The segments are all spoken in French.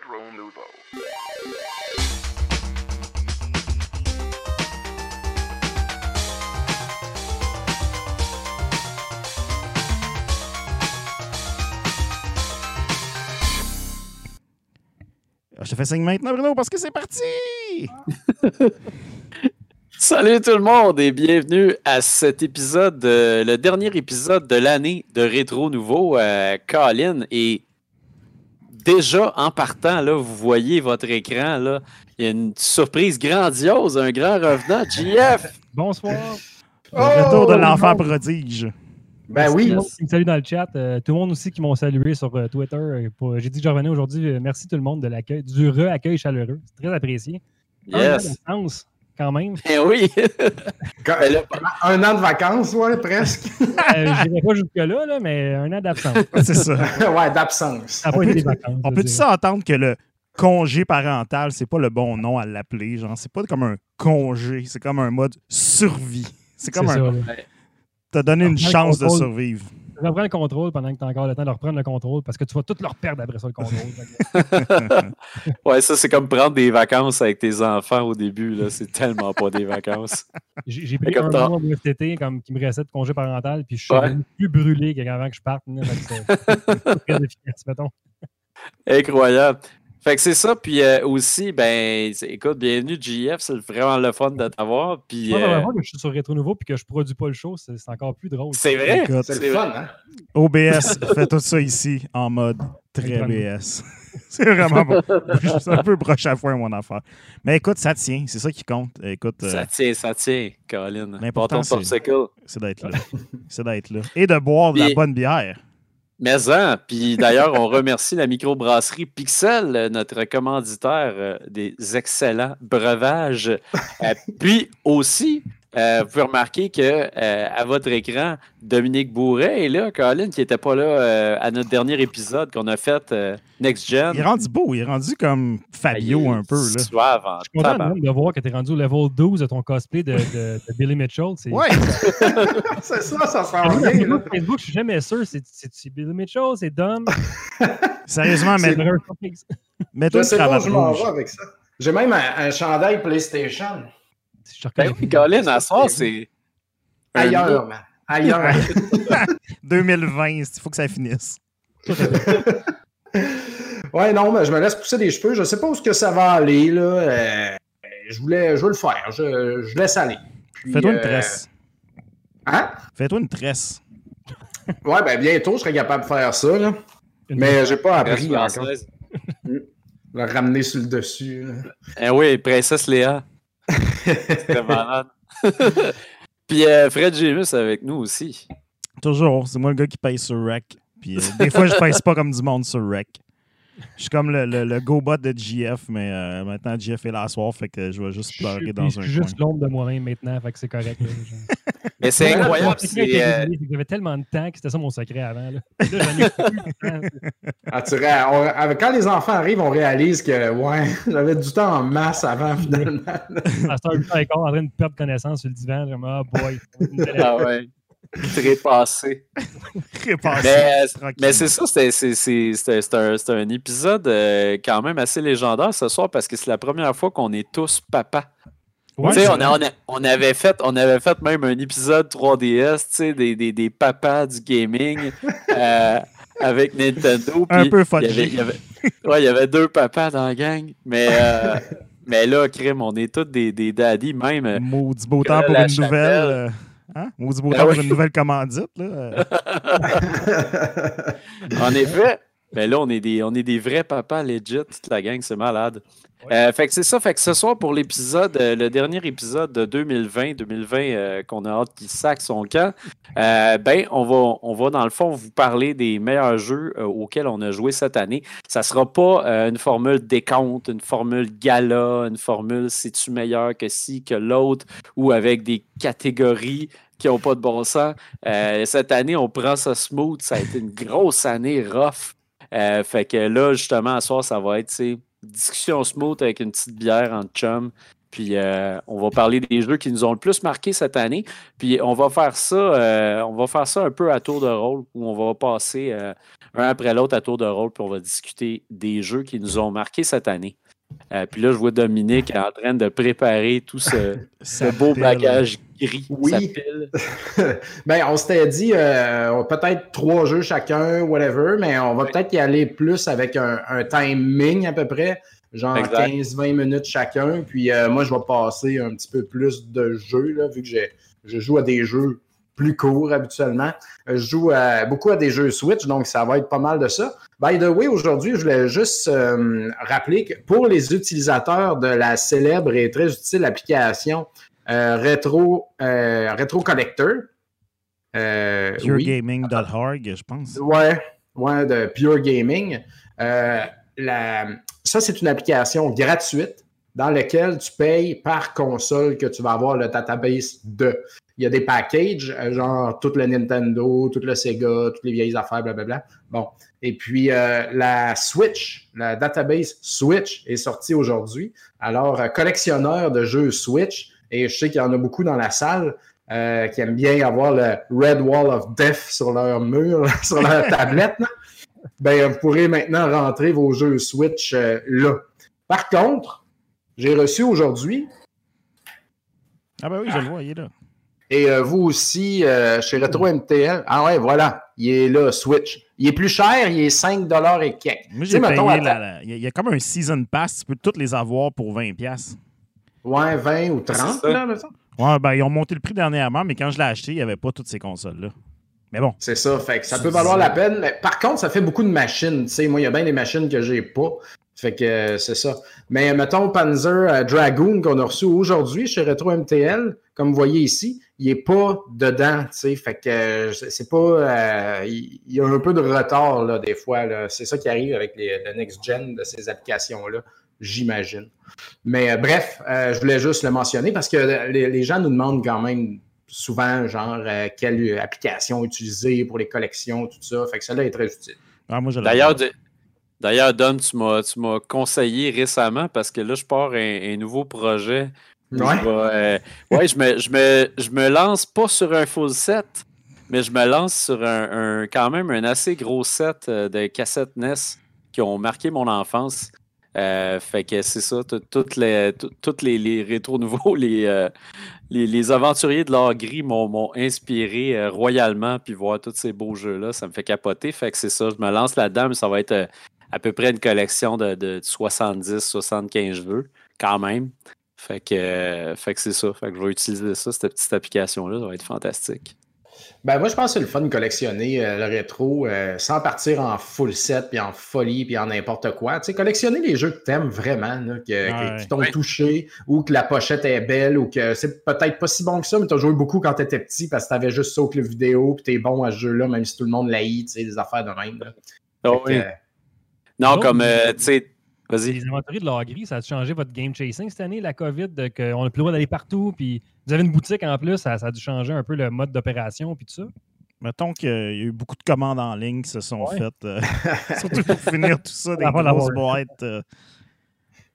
Retro Nouveau. Ah, Je te fais signe maintenant, Bruno, parce que c'est parti! Salut tout le monde et bienvenue à cet épisode, euh, le dernier épisode de l'année de Rétro Nouveau. Euh, Colin et déjà en partant, là, vous voyez votre écran, là, il y a une surprise grandiose, un grand revenant, JF. Bonsoir. Le retour de Oh, l'enfant prodige. Ben Merci oui. salue dans le chat. Euh, tout le monde aussi qui m'ont salué sur euh, Twitter. Euh, pour- J'ai dit que je revenais aujourd'hui. Merci tout le monde de l'accueil, du re-accueil chaleureux. C'est très apprécié. Un Yes. Quand même. Eh oui. Quand- Ben là, un an de vacances, ouais, presque. Euh, je n'irai pas jusque-là, là, mais un an d'absence. C'est ça. ouais, d'absence. On peut-tu dirais. s'entendre que le congé parental, c'est pas le bon nom à l'appeler? Genre, c'est pas comme un congé, c'est comme un mode survie. C'est comme un. T'as donné une chance de survivre. Reprends le contrôle pendant que tu as encore le temps de reprendre le contrôle parce que tu vas tout leur perdre après ça, le contrôle. Ouais, ça c'est comme prendre des vacances avec tes enfants au début, là. C'est tellement pas des vacances. J'ai pris comme un mois de été comme qui me restait de congé parental, puis je suis Ouais. plus brûlé qu'avant que je parte. là. Fait que c'est très efficace, mettons. Incroyable. Fait que c'est ça, puis euh, aussi, ben, écoute, bienvenue JF, c'est vraiment le fun de t'avoir. Puis Moi, euh, que je suis sur Rétro Nouveau puis que je produis pas le show, c'est encore plus drôle. c'est vrai? C'est le fun, hein? OBS fait tout ça ici en mode très BS. c'est vraiment bon. C'est un peu broche à foin, mon affaire. Mais écoute, ça tient. C'est ça qui compte. Écoute, euh, Ça tient, ça tient, Colin. L'important, c'est- d'être là. C'est d'être là. Et de boire de la bonne bière. Mais en, puis d'ailleurs, on remercie la microbrasserie Pixel, notre commanditaire euh, des excellents breuvages. Euh, puis aussi, euh, vous pouvez remarquer que euh, à votre écran, Dominique Bourret est là, Colin, qui n'était pas là euh, à notre dernier épisode qu'on a fait euh, Next Gen. Il est rendu beau. Il est rendu comme Fabio un peu. Là. Suave Je suis content même de voir que tu es rendu au level 12 de ton cosplay de, de- de Billy Mitchell. C'est- Ouais. C'est ça, ça J'ai s'en vu la vient, photo là. Facebook, je suis jamais sûr. C'est- C'est Billy Mitchell, c'est Dom? Sérieusement, mais mets-toi Je une sais pas où je m'en vais avec ça. J'ai même un, un chandail PlayStation. Je te reconnais Ben oui. Colin, à soir, c'est. un Ailleurs, man. Ailleurs. 2020, il faut que ça finisse. ouais, non, mais je me laisse pousser des cheveux. Je sais pas où ce que ça va aller, là. Euh, je voulais, je veux le faire. Je, je laisse aller. Fais-toi une euh, tresse. Hein? Fais-toi une tresse. Ouais, ben bientôt, je serai capable de faire ça, là. Mais j'ai pas appris encore. Le ramener sur le dessus. là. Eh oui, Princesse Léa. C'était malade. Puis euh, Fred Jémus avec nous aussi. Toujours. C'est moi le gars qui paye sur Rec. Puis euh, des fois, je pèse pas comme du monde sur Rec. Je suis comme le, le, le go-bot de GF, mais euh, maintenant GF est là à soir, fait que je vais juste Je pleurer suis- dans je un suis coin. juste l'ombre de moi-même maintenant, fait que c'est correct. là. Je- Mais c'est incroyable. était euh, J'avais tellement de temps que c'était ça mon secret avant. Là, là j'en ai plus de temps. Ah, tu ré- on- avec- quand les enfants arrivent, on réalise que, ouais, j'avais du temps en masse avant, finalement. 8 h en train de perdre connaissance sur le divan. Comme, ah boy. Ah ouais. Trépassé. Répassé, Mais, tranquillement. mais c'est ça, c'est un, un épisode euh, quand même assez légendaire ce soir parce que c'est la première fois qu'on est tous papa. Ouais, on, a- on, a- on avait fait, on avait fait même un épisode 3DS, tu sais, des, des, des papas du gaming euh, avec Nintendo. Un peu avait, il y avait- ouais, il y avait deux papas dans la gang. Mais, euh, mais là, crime, on est tous des, des daddies même. euh, Maudit beau temps pour une nouvelle. euh, Hein? Maudit beau Ah temps pour oui. une nouvelle commandite. Là. En effet. Mais là, on est, des, on est des vrais papas legit, toute la gang, c'est malade. Euh, fait que c'est ça, fait que ce soir pour l'épisode, euh, le dernier épisode de 2020, 2020 euh, qu'on a hâte qu'il sac son camp, ben on va, on va dans le fond vous parler des meilleurs jeux auxquels on a joué cette année. Ça sera pas une formule décompte, une formule gala, une formule c'est-tu meilleur que ci, que l'autre, ou avec des catégories qui n'ont pas de bon sens. Cette année, on prend ça smooth. Ça a été une grosse année rough. Euh, fait que là, justement, à soir, ça va être discussion smooth avec une petite bière en chum. Puis euh, on va parler des jeux qui nous ont le plus marqué cette année. Puis on va faire ça, euh, on va faire ça un peu à tour de rôle, où on va passer un après l'autre à tour de rôle, puis on va discuter des jeux qui nous ont marqué cette année. Puis là, je vois Dominique en train de préparer tout ce, ce beau bagage gris. Oui. ben, on s'était dit peut-être trois jeux chacun, whatever, mais on va peut-être y aller plus avec un, un timing à peu près genre 15-20 minutes chacun. Puis euh, moi, je vais passer un petit peu plus de jeux, là, vu que je joue à des jeux plus courts habituellement. Je joue beaucoup à des jeux Switch, donc ça va être pas mal de ça. By the way, aujourd'hui, je voulais juste euh, rappeler que pour les utilisateurs de la célèbre et très utile application euh, Retro, Retro Collector, PureGaming.org, je pense. Ouais, ouais, de Pure Gaming. la, ça, c'est une application gratuite dans laquelle tu payes par console que tu vas avoir le database de. Il y a des packages, euh, genre tout le Nintendo, tout le Sega, toutes les vieilles affaires, blablabla. Bon. Et puis, euh, la Switch, la database Switch est sortie aujourd'hui. Alors, euh, collectionneur de jeux Switch, et je sais qu'il y en a beaucoup dans la salle, qui aiment bien avoir le Red Wall of Death sur leur mur, sur leur tablette ben, vous pourrez maintenant rentrer vos jeux Switch euh, là. Par contre, j'ai reçu aujourd'hui. Ah ben oui, je le vois, il est là. Et euh, vous aussi, euh, chez Retro MTL. Ah ouais, voilà, il est là, Switch. Il est plus cher, il est 5 et quelques. Moi, j'ai payé il y a comme un Season Pass, tu peux toutes les avoir pour 20 Ouais, 20 ou 30, là, Ouais, ben, ils ont monté le prix dernièrement, mais quand je l'ai acheté, il n'y avait pas toutes ces consoles-là. Mais bon. C'est ça. Fait que ça peut valoir la peine. Mais par contre, ça fait beaucoup de machines. Tu sais, moi, il y a bien des machines que j'ai pas. Fait que euh, c'est ça. Mais mettons Panzer euh, Dragoon qu'on a reçu aujourd'hui chez Retro MTL, comme vous voyez ici, il n'est pas dedans. Tu sais, fait que euh, c'est pas. il y a un peu de retard là, des fois. C'est ça qui arrive avec les, le next gen de ces applications-là, j'imagine. Mais bref, je voulais juste le mentionner parce que les gens nous demandent quand même souvent, genre, euh, quelle application utiliser pour les collections, tout ça. Fait que celle-là est très utile. Ah, D'ailleurs, D'ailleurs, Don, tu m'as conseillé récemment parce que là, je pars un, nouveau projet. Ouais. Je, euh, ouais, je, me, je, me, je me lance pas sur un full set, mais je me lance sur un, quand même un assez gros set euh, de cassettes NES qui ont marqué mon enfance. fait que c'est ça, toutes les, toutes les, les rétros nouveaux, les, les, aventuriers de l'or gris m'ont inspiré euh, royalement, puis voir tous ces beaux jeux-là, ça me fait capoter. Fait que c'est ça, je me lance là-dedans, mais ça va être euh, à peu près une collection de, 70-75 jeux, quand même. Fait que, euh, fait que c'est ça. Fait que je vais utiliser ça, cette petite application-là, ça va être fantastique. Ben, moi, je pense que c'est le fun de collectionner euh, le rétro euh, sans partir en full set, puis en folie, puis en n'importe quoi. Tu sais, collectionner les jeux que tu aimes vraiment, qui t'ont touché, ou que la pochette est belle, ou que c'est peut-être pas si bon que ça, mais tu as joué beaucoup quand tu étais petit parce que tu avais juste ça au vidéo, puis tu es bon à ce jeu-là, même si tout le monde l'haït, tu sais, des affaires de même. Oh, oui. non, comme, tu sais, les aventuriers de l'or gris, ça a changé votre game chasing cette année, la COVID, qu'on n'a plus le droit d'aller partout, puis vous avez une boutique en plus, ça, a dû changer un peu le mode d'opération, puis tout ça? Mettons qu'il y a eu beaucoup de commandes en ligne qui se sont faites, euh, surtout pour finir tout ça, des grosses boîtes. Euh.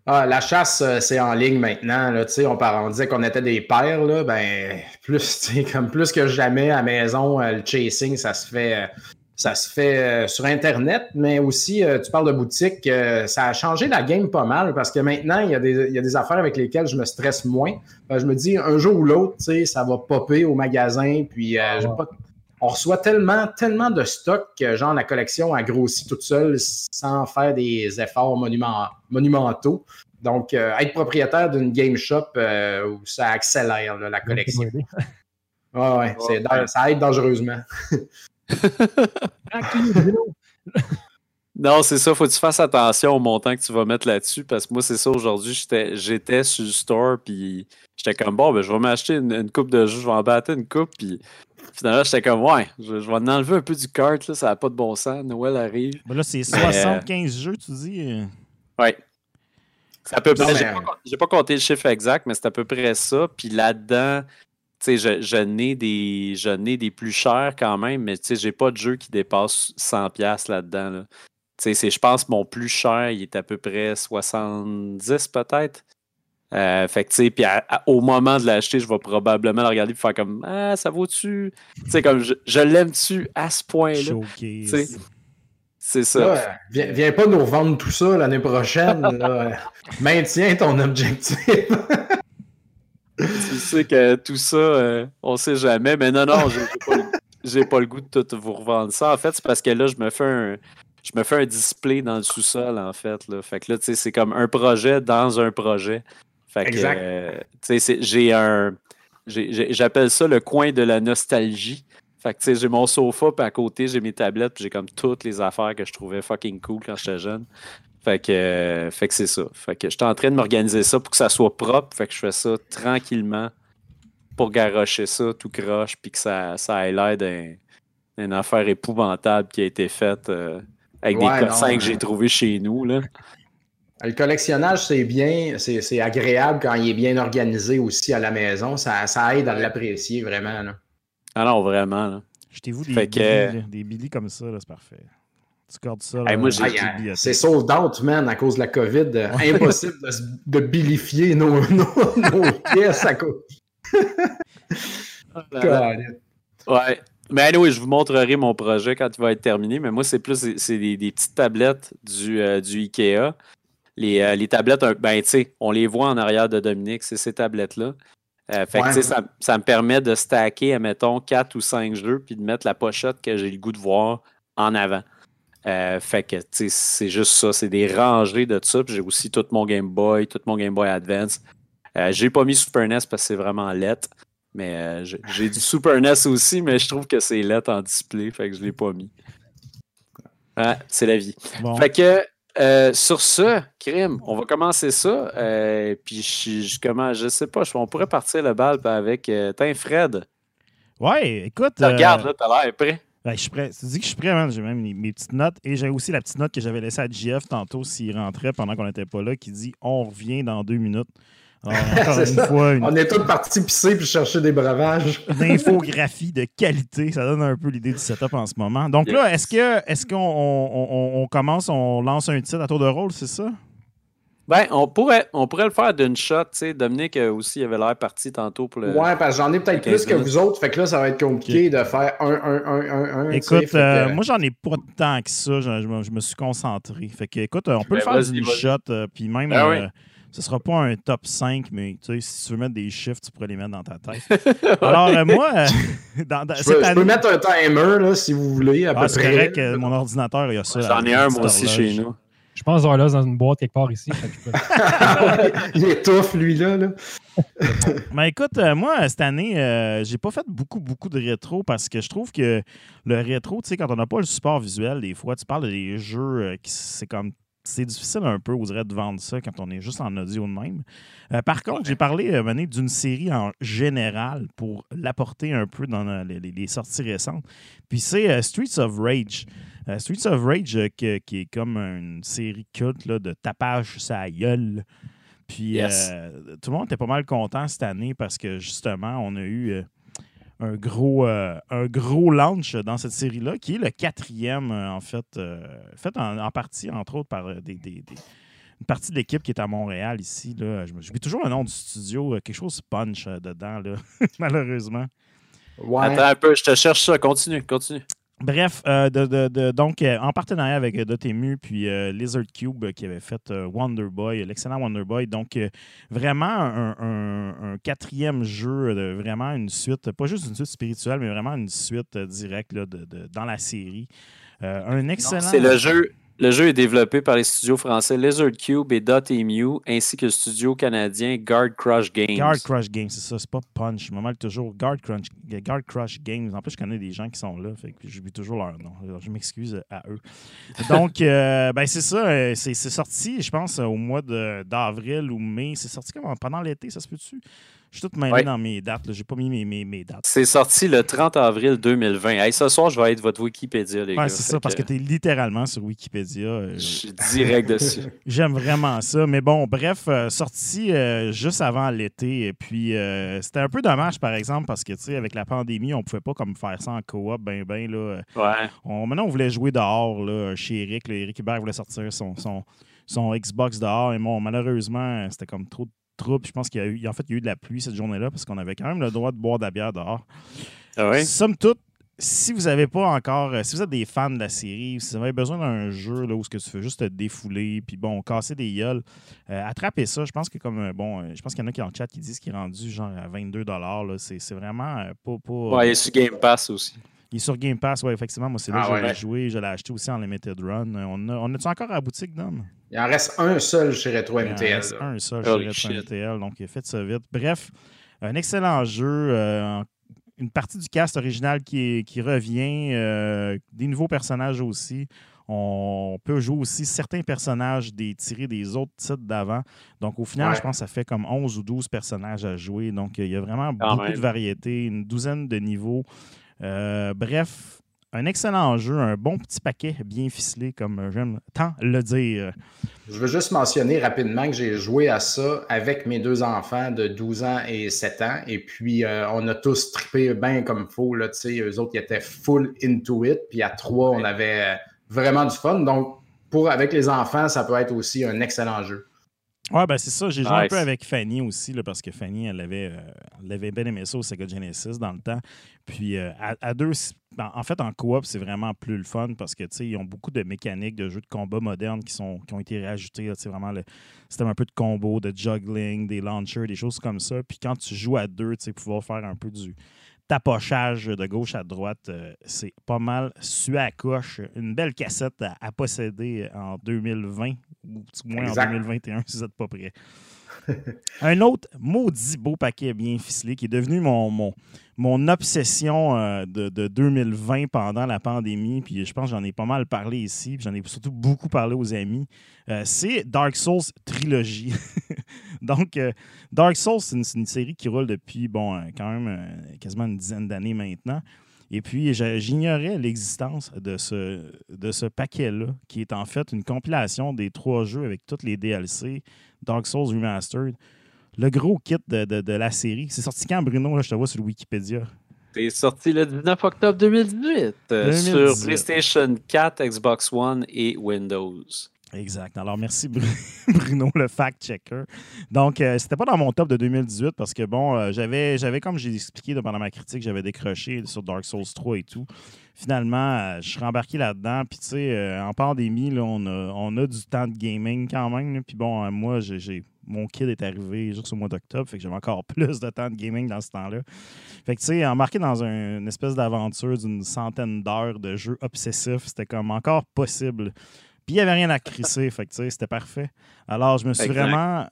Ah, la chasse, euh, c'est en ligne maintenant. Là, on, on disait qu'on était des pères. Là, ben, plus, comme plus que jamais à la maison, le chasing, ça se fait ça se fait euh, sur Internet, mais aussi, euh, tu parles de boutique, euh, ça a changé la game pas mal parce que maintenant, il y, a des, il y a des affaires avec lesquelles je me stresse moins. je me dis, un jour ou l'autre, ça va popper au magasin, puis ah on reçoit tellement, tellement de stock que, genre, la collection a grossi toute seule sans faire des efforts monumentaux. Donc, être propriétaire d'une game shop, ça accélère la collection. ouais, ça aide dangereusement. non, c'est ça. Faut que tu fasses attention au montant que tu vas mettre là-dessus. Parce que moi, c'est ça. Aujourd'hui, j'étais sur le store. Puis j'étais comme, bon, ben, je vais m'acheter une, coupe de jeux. Je vais en battre une coupe. Puis finalement, j'étais comme, ouais, je, vais en enlever un peu du cart. Là, ça n'a pas de bon sens. Noël arrive. Ben là, c'est 75 jeux, tu dis. Euh. Oui. C'est à peu près. J'ai pas, pas, compté le chiffre exact, mais c'est à peu près ça. Puis là-dedans, je, je n'ai des, des plus chers quand même, mais je n'ai pas de jeu qui dépasse 100$ là-dedans. Là. Je pense que mon plus cher, il est à peu près 70 peut-être. Euh, fait que, tu sais, puis à- à- au moment de l'acheter, je vais probablement le regarder et faire comme Ah, ça vaut-tu? Tu sais, comme je, je l'aime-tu à ce point-là? Sais, C'est ça. Là, viens, viens pas nous revendre tout ça l'année prochaine. Maintiens ton objectif. Tu sais que tout ça, euh, on sait jamais. Mais non, non, j'ai pas, pas le goût de tout vous revendre ça. En fait, c'est parce que là, je me fais un. Je me fais un display dans le sous-sol, en fait. Là. Fait que là, tu sais, c'est comme un projet dans un projet. Fait que, euh, tu sais, j'ai un. J'appelle ça le coin de la nostalgie. Fait que, tu sais, j'ai mon sofa, puis à côté, j'ai mes tablettes, puis j'ai comme toutes les affaires que je trouvais fucking cool quand j'étais jeune. Fait que, euh, fait que c'est ça. Fait que j'étais en train de m'organiser ça pour que ça soit propre. Fait que je fais ça tranquillement pour garrocher ça tout croche, puis que ça, ça ait l'air d'un- d'une affaire épouvantable qui a été faite euh, avec Ouais, des cossins que j'ai trouvés chez nous. Là. Le collectionnage, c'est bien, c'est c'est agréable quand il est bien organisé aussi à la maison. Ça, ça aide à l'apprécier vraiment. là. Ah non, vraiment. Jetez-vous des, là. des Billy comme ça, là, c'est parfait. Tu cordes ça. Hey, moi, bibliothèques. c'est sold out, man, à cause de la COVID. Euh, Impossible de, de bilifier nos, nos- nos pièces à cause. Ouais. Mais anyway, je vous montrerai mon projet quand il va être terminé. Mais moi, c'est plus c'est- des, des petites tablettes du, euh, du IKEA. Les, euh, les tablettes, ben, tu sais, on les voit en arrière de Dominique, c'est ces tablettes-là. Euh, fait que, Ouais. ça, ça me permet de stacker, admettons, 4 ou 5 jeux, puis de mettre la pochette que j'ai le goût de voir en avant. Euh, fait que, tu sais, c'est juste ça. C'est des rangées de ça. J'ai aussi tout mon Game Boy, tout mon Game Boy Advance. Euh, j'ai pas mis Super NES parce que c'est vraiment lettre. Mais euh, j'ai- du Super NES aussi, mais je trouve que c'est lettre en display. Fait que je l'ai pas mis. C'est la vie. Bon. Fait que euh, sur ce, crime, on va commencer ça. euh, puis je, je, comment, je sais pas, je- on pourrait partir le bal avec euh, Fred. Ouais, écoute. Regarde, là, t'as l'air prêt. Je suis prêt. Tu dis que je suis prêt, man. J'ai même mes, petites notes. Et j'ai aussi la petite note que j'avais laissée à JF tantôt s'il rentrait pendant qu'on n'était pas là, qui dit On revient dans deux minutes. Alors, encore une ça. fois, une, On est tous partis pisser puis chercher des breuvages. une infographie de qualité. Ça donne un peu l'idée du setup en ce moment. Donc là, est-ce que est-ce qu'on on, on- on commence, on lance un titre à tour de rôle, c'est ça? Ben, on pourrait, on pourrait le faire d'une shot. tu sais. Dominique aussi avait l'air parti tantôt pour le. Ouais, parce que j'en ai peut-être 15 plus que vous autres. Fait que là, ça va être compliqué de faire un, un, un, un, un. Écoute, que- euh, moi, j'en ai pas tant que ça. Je, je me, je me suis concentré. Fait que, écoute, on peut Ben, le faire vas-y, d'une shot. euh, Puis même, Ben oui. euh, ce sera pas un top 5, mais tu sais, si tu veux mettre des chiffres, tu pourrais les mettre dans ta tête. Alors, euh, moi, euh, dans, dans- je, peux, je peux année- mettre un timer là, si vous voulez, à Ah, peu c'est correct, euh, mon ordinateur, il y a ça. J'en ai un, moi aussi, chez nous. Je pense avoir là dans une boîte quelque part ici. peux- Il étouffe, lui, là. là. Mais écoute, euh, moi, cette année, euh, j'ai pas fait beaucoup, beaucoup de rétro parce que je trouve que le rétro, tu sais, quand on n'a pas le support visuel, des fois, tu parles des jeux euh, qui c'est comme. C'est difficile un peu, on dirait, de vendre ça quand on est juste en audio de même. Euh, par contre, j'ai parlé euh, d'une série en général pour l'apporter un peu dans euh, les, les- les sorties récentes. Puis c'est euh, Streets of Rage. Euh, Streets of Rage, euh, qui est comme une série culte là, de tapage sa gueule. Puis Yes. euh, tout le monde était pas mal content cette année parce que justement, on a eu euh, un, gros, euh, un gros launch dans cette série-là, qui est le quatrième, euh, en fait, euh, fait en, en partie, entre autres, par des, des- des- une partie de l'équipe qui est à Montréal ici. Là. Je me- toujours le nom du studio, quelque chose punch euh, dedans, là, malheureusement. Ouais. Attends un peu, je te cherche ça. Continue, continue. Bref, euh, de, de- de- donc euh, en partenariat avec euh, Dotemu puis euh, Lizard Cube qui avait fait Wonder Boy, l'excellent Wonder Boy. Donc vraiment un, un- un quatrième jeu, de, vraiment une suite, pas juste une suite spirituelle, mais vraiment une suite directe là, de, de- dans la série. Un excellent. C'est le jeu. Le jeu est développé par les studios français Lizard Cube et Dotemu, ainsi que le studio canadien Guard Crush Games. Guard Crush Games, c'est ça, c'est pas Punch. Je me mêle toujours Guard Crush, Games. En plus, je connais des gens qui sont là, fait que j'oublie toujours leur nom. Je m'excuse à eux. Donc, euh, ben c'est ça, euh, c'est sorti, je pense, au mois d'avril ou mai. C'est sorti pendant l'été, ça se peut-tu? Je suis tout mêlé Ouais. dans mes dates, j'ai pas mis mes, mes, mes dates. C'est sorti le 30 avril 2020. Hey, ce soir, je vais être votre Wikipédia, les Ouais, gars. c'est ça, parce que tu es littéralement sur Wikipédia. euh, Je suis direct dessus. J'aime vraiment ça. Mais bon, bref, euh, sorti euh, juste avant l'été. Et puis, c'était un peu dommage, par exemple, parce que, tu sais, avec la pandémie, on pouvait pas comme faire ça en coop, ben, ben, là. Ouais. On, maintenant, on voulait jouer dehors, là, chez Eric. là. Eric Hubert voulait sortir son, son, son Xbox dehors. Et bon, malheureusement, c'était comme trop, trouble. Je pense qu'il y a eu, en fait, il y a eu de la pluie cette journée-là parce qu'on avait quand même le droit de boire de la bière dehors. Ah ouais? Somme toute, si vous n'avez pas encore, euh, si vous êtes des fans de la série, si vous avez besoin d'un jeu là, où ce que tu fais juste te défouler, puis bon, casser des gueules, euh, attrapez ça. Je pense que comme euh, bon, euh, je pense qu'il y en a qui en chat qui disent qu'il est rendu genre à 22 là. C'est vraiment euh, pas, pas Ouais, il est sur Game Pass aussi. il est sur Game Pass, ouais, effectivement. Moi, c'est là Ah que je l'ai ouais. joué. Je l'ai acheté aussi en Limited Run. On a, on a-tu encore à la boutique, Dom? Il en reste un seul chez Retro Il en MTL. reste un seul Holy chez Retro shit. MTL, donc faites ça vite. Bref, un excellent jeu. euh, une partie du cast original qui, revient, euh, des nouveaux personnages aussi. On peut jouer aussi certains personnages des, tirés des autres titres d'avant. Donc, au final, Ouais. je pense que ça fait comme 11 ou 12 personnages à jouer. Donc, il y a vraiment Quand beaucoup même. de variétés, une douzaine de niveaux. Euh, bref, un excellent jeu, un bon petit paquet bien ficelé, comme j'aime tant le dire. Je veux juste mentionner rapidement que j'ai joué à ça avec mes deux enfants de 12 ans et 7 ans. Et puis, euh, on a tous trippé bien comme il faut. Là, eux autres, ils étaient full into it. Puis à trois, on avait euh, vraiment du fun. Donc, pour, avec les enfants, ça peut être aussi un excellent jeu. Ouais, ben c'est ça. J'ai joué un peu avec Fanny aussi, là, parce que Fanny, elle avait, euh, elle avait bien aimé ça au Sega Genesis dans le temps. Puis euh, à, à deux, c'est- en fait, en coop, c'est vraiment plus le fun parce que ils ont beaucoup de mécaniques de jeux de combat modernes qui, sont, qui ont été tu sais, vraiment le système un peu de combo, de juggling, des launchers, des choses comme ça. Puis quand tu joues à deux, tu pouvoir faire un peu du tapochage de gauche à droite, euh, c'est pas mal su à coche. Une belle cassette à, à posséder en 2020 ou du moins Exact. en 2021 si vous n'êtes pas prêt. Un autre maudit beau paquet bien ficelé qui est devenu mon, mon, mon obsession euh, de, de 2020 pendant la pandémie. Puis je pense que j'en ai pas mal parlé ici. Puis j'en ai surtout beaucoup parlé aux amis. Euh, c'est Dark Souls Trilogy. Donc, euh, Dark Souls, c'est une, une série qui roule depuis, bon, quand même quasiment une dizaine d'années maintenant. Et puis, j'ignorais l'existence de ce, de ce paquet-là, qui est en fait une compilation des trois jeux avec tous les DLC, Dark Souls Remastered. Le gros kit de, de- de la série. C'est sorti quand, Bruno? Là, je te vois sur le Wikipédia. C'est sorti le 19 octobre 2018, euh, 2018. sur PlayStation 4, Xbox One et Windows. Exact. Alors, merci Bru- Bruno, le fact-checker. Donc, euh, c'était pas dans mon top de 2018 parce que, bon, euh, j'avais, comme j'ai expliqué pendant ma critique, j'avais décroché sur Dark Souls 3 et tout. Finalement, euh, je suis rembarqué là-dedans. Puis, tu sais, en pandémie, on, a, on a du temps de gaming quand même. Puis, bon, moi, j'ai, mon kid est arrivé juste au mois d'octobre, fait que j'avais encore plus de temps de gaming dans ce temps-là. Fait que, tu sais, embarqué dans un- une espèce d'aventure d'une centaine d'heures de jeux obsessifs, c'était comme encore possible. Puis il n'y avait rien à crisser, fait que tu sais, c'était parfait. Alors, je me suis Exact. vraiment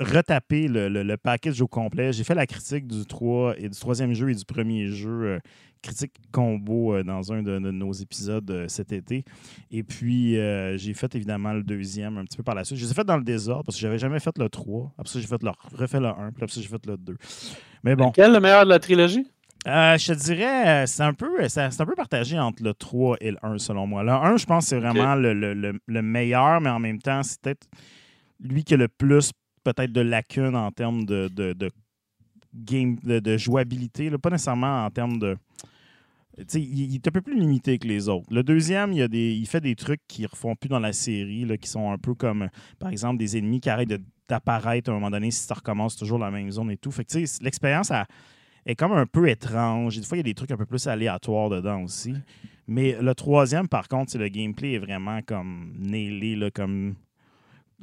retapé le, le, le package au complet. J'ai fait la critique du 3 et du troisième jeu et du premier jeu, euh, critique combo euh, dans un de, de nos épisodes euh, cet été. Et puis, euh, j'ai fait évidemment le deuxième un petit peu par la suite. Je les ai fait dans le désordre parce que j'avais jamais fait le 3. Après ça, j'ai fait le, refait le 1, puis après ça, j'ai fait le 2. Mais bon. Quel est le meilleur de la trilogie? Euh, je te dirais, euh, c'est un, peu, c'est c'est un peu partagé entre le 3 et le 1, selon moi. Le 1, je pense que c'est vraiment le, le- le- le meilleur, mais en même temps, c'est peut-être lui qui a le plus peut-être de lacunes en termes de, de, de game, de, de jouabilité, là. pas nécessairement en termes de. Tu sais, il, est un peu plus limité que les autres. Le deuxième, il, y a des, il fait des trucs qui ne refont plus dans la série, là, qui sont un peu comme, par exemple, des ennemis qui arrêtent d'apparaître à un moment donné si ça recommence toujours la même zone et tout. Fait que, tu sais, l'expérience a- est comme un peu étrange. Des fois, il y a des trucs un peu plus aléatoires dedans aussi. Mais le troisième, par contre, c'est le gameplay est vraiment comme nailé, là, comme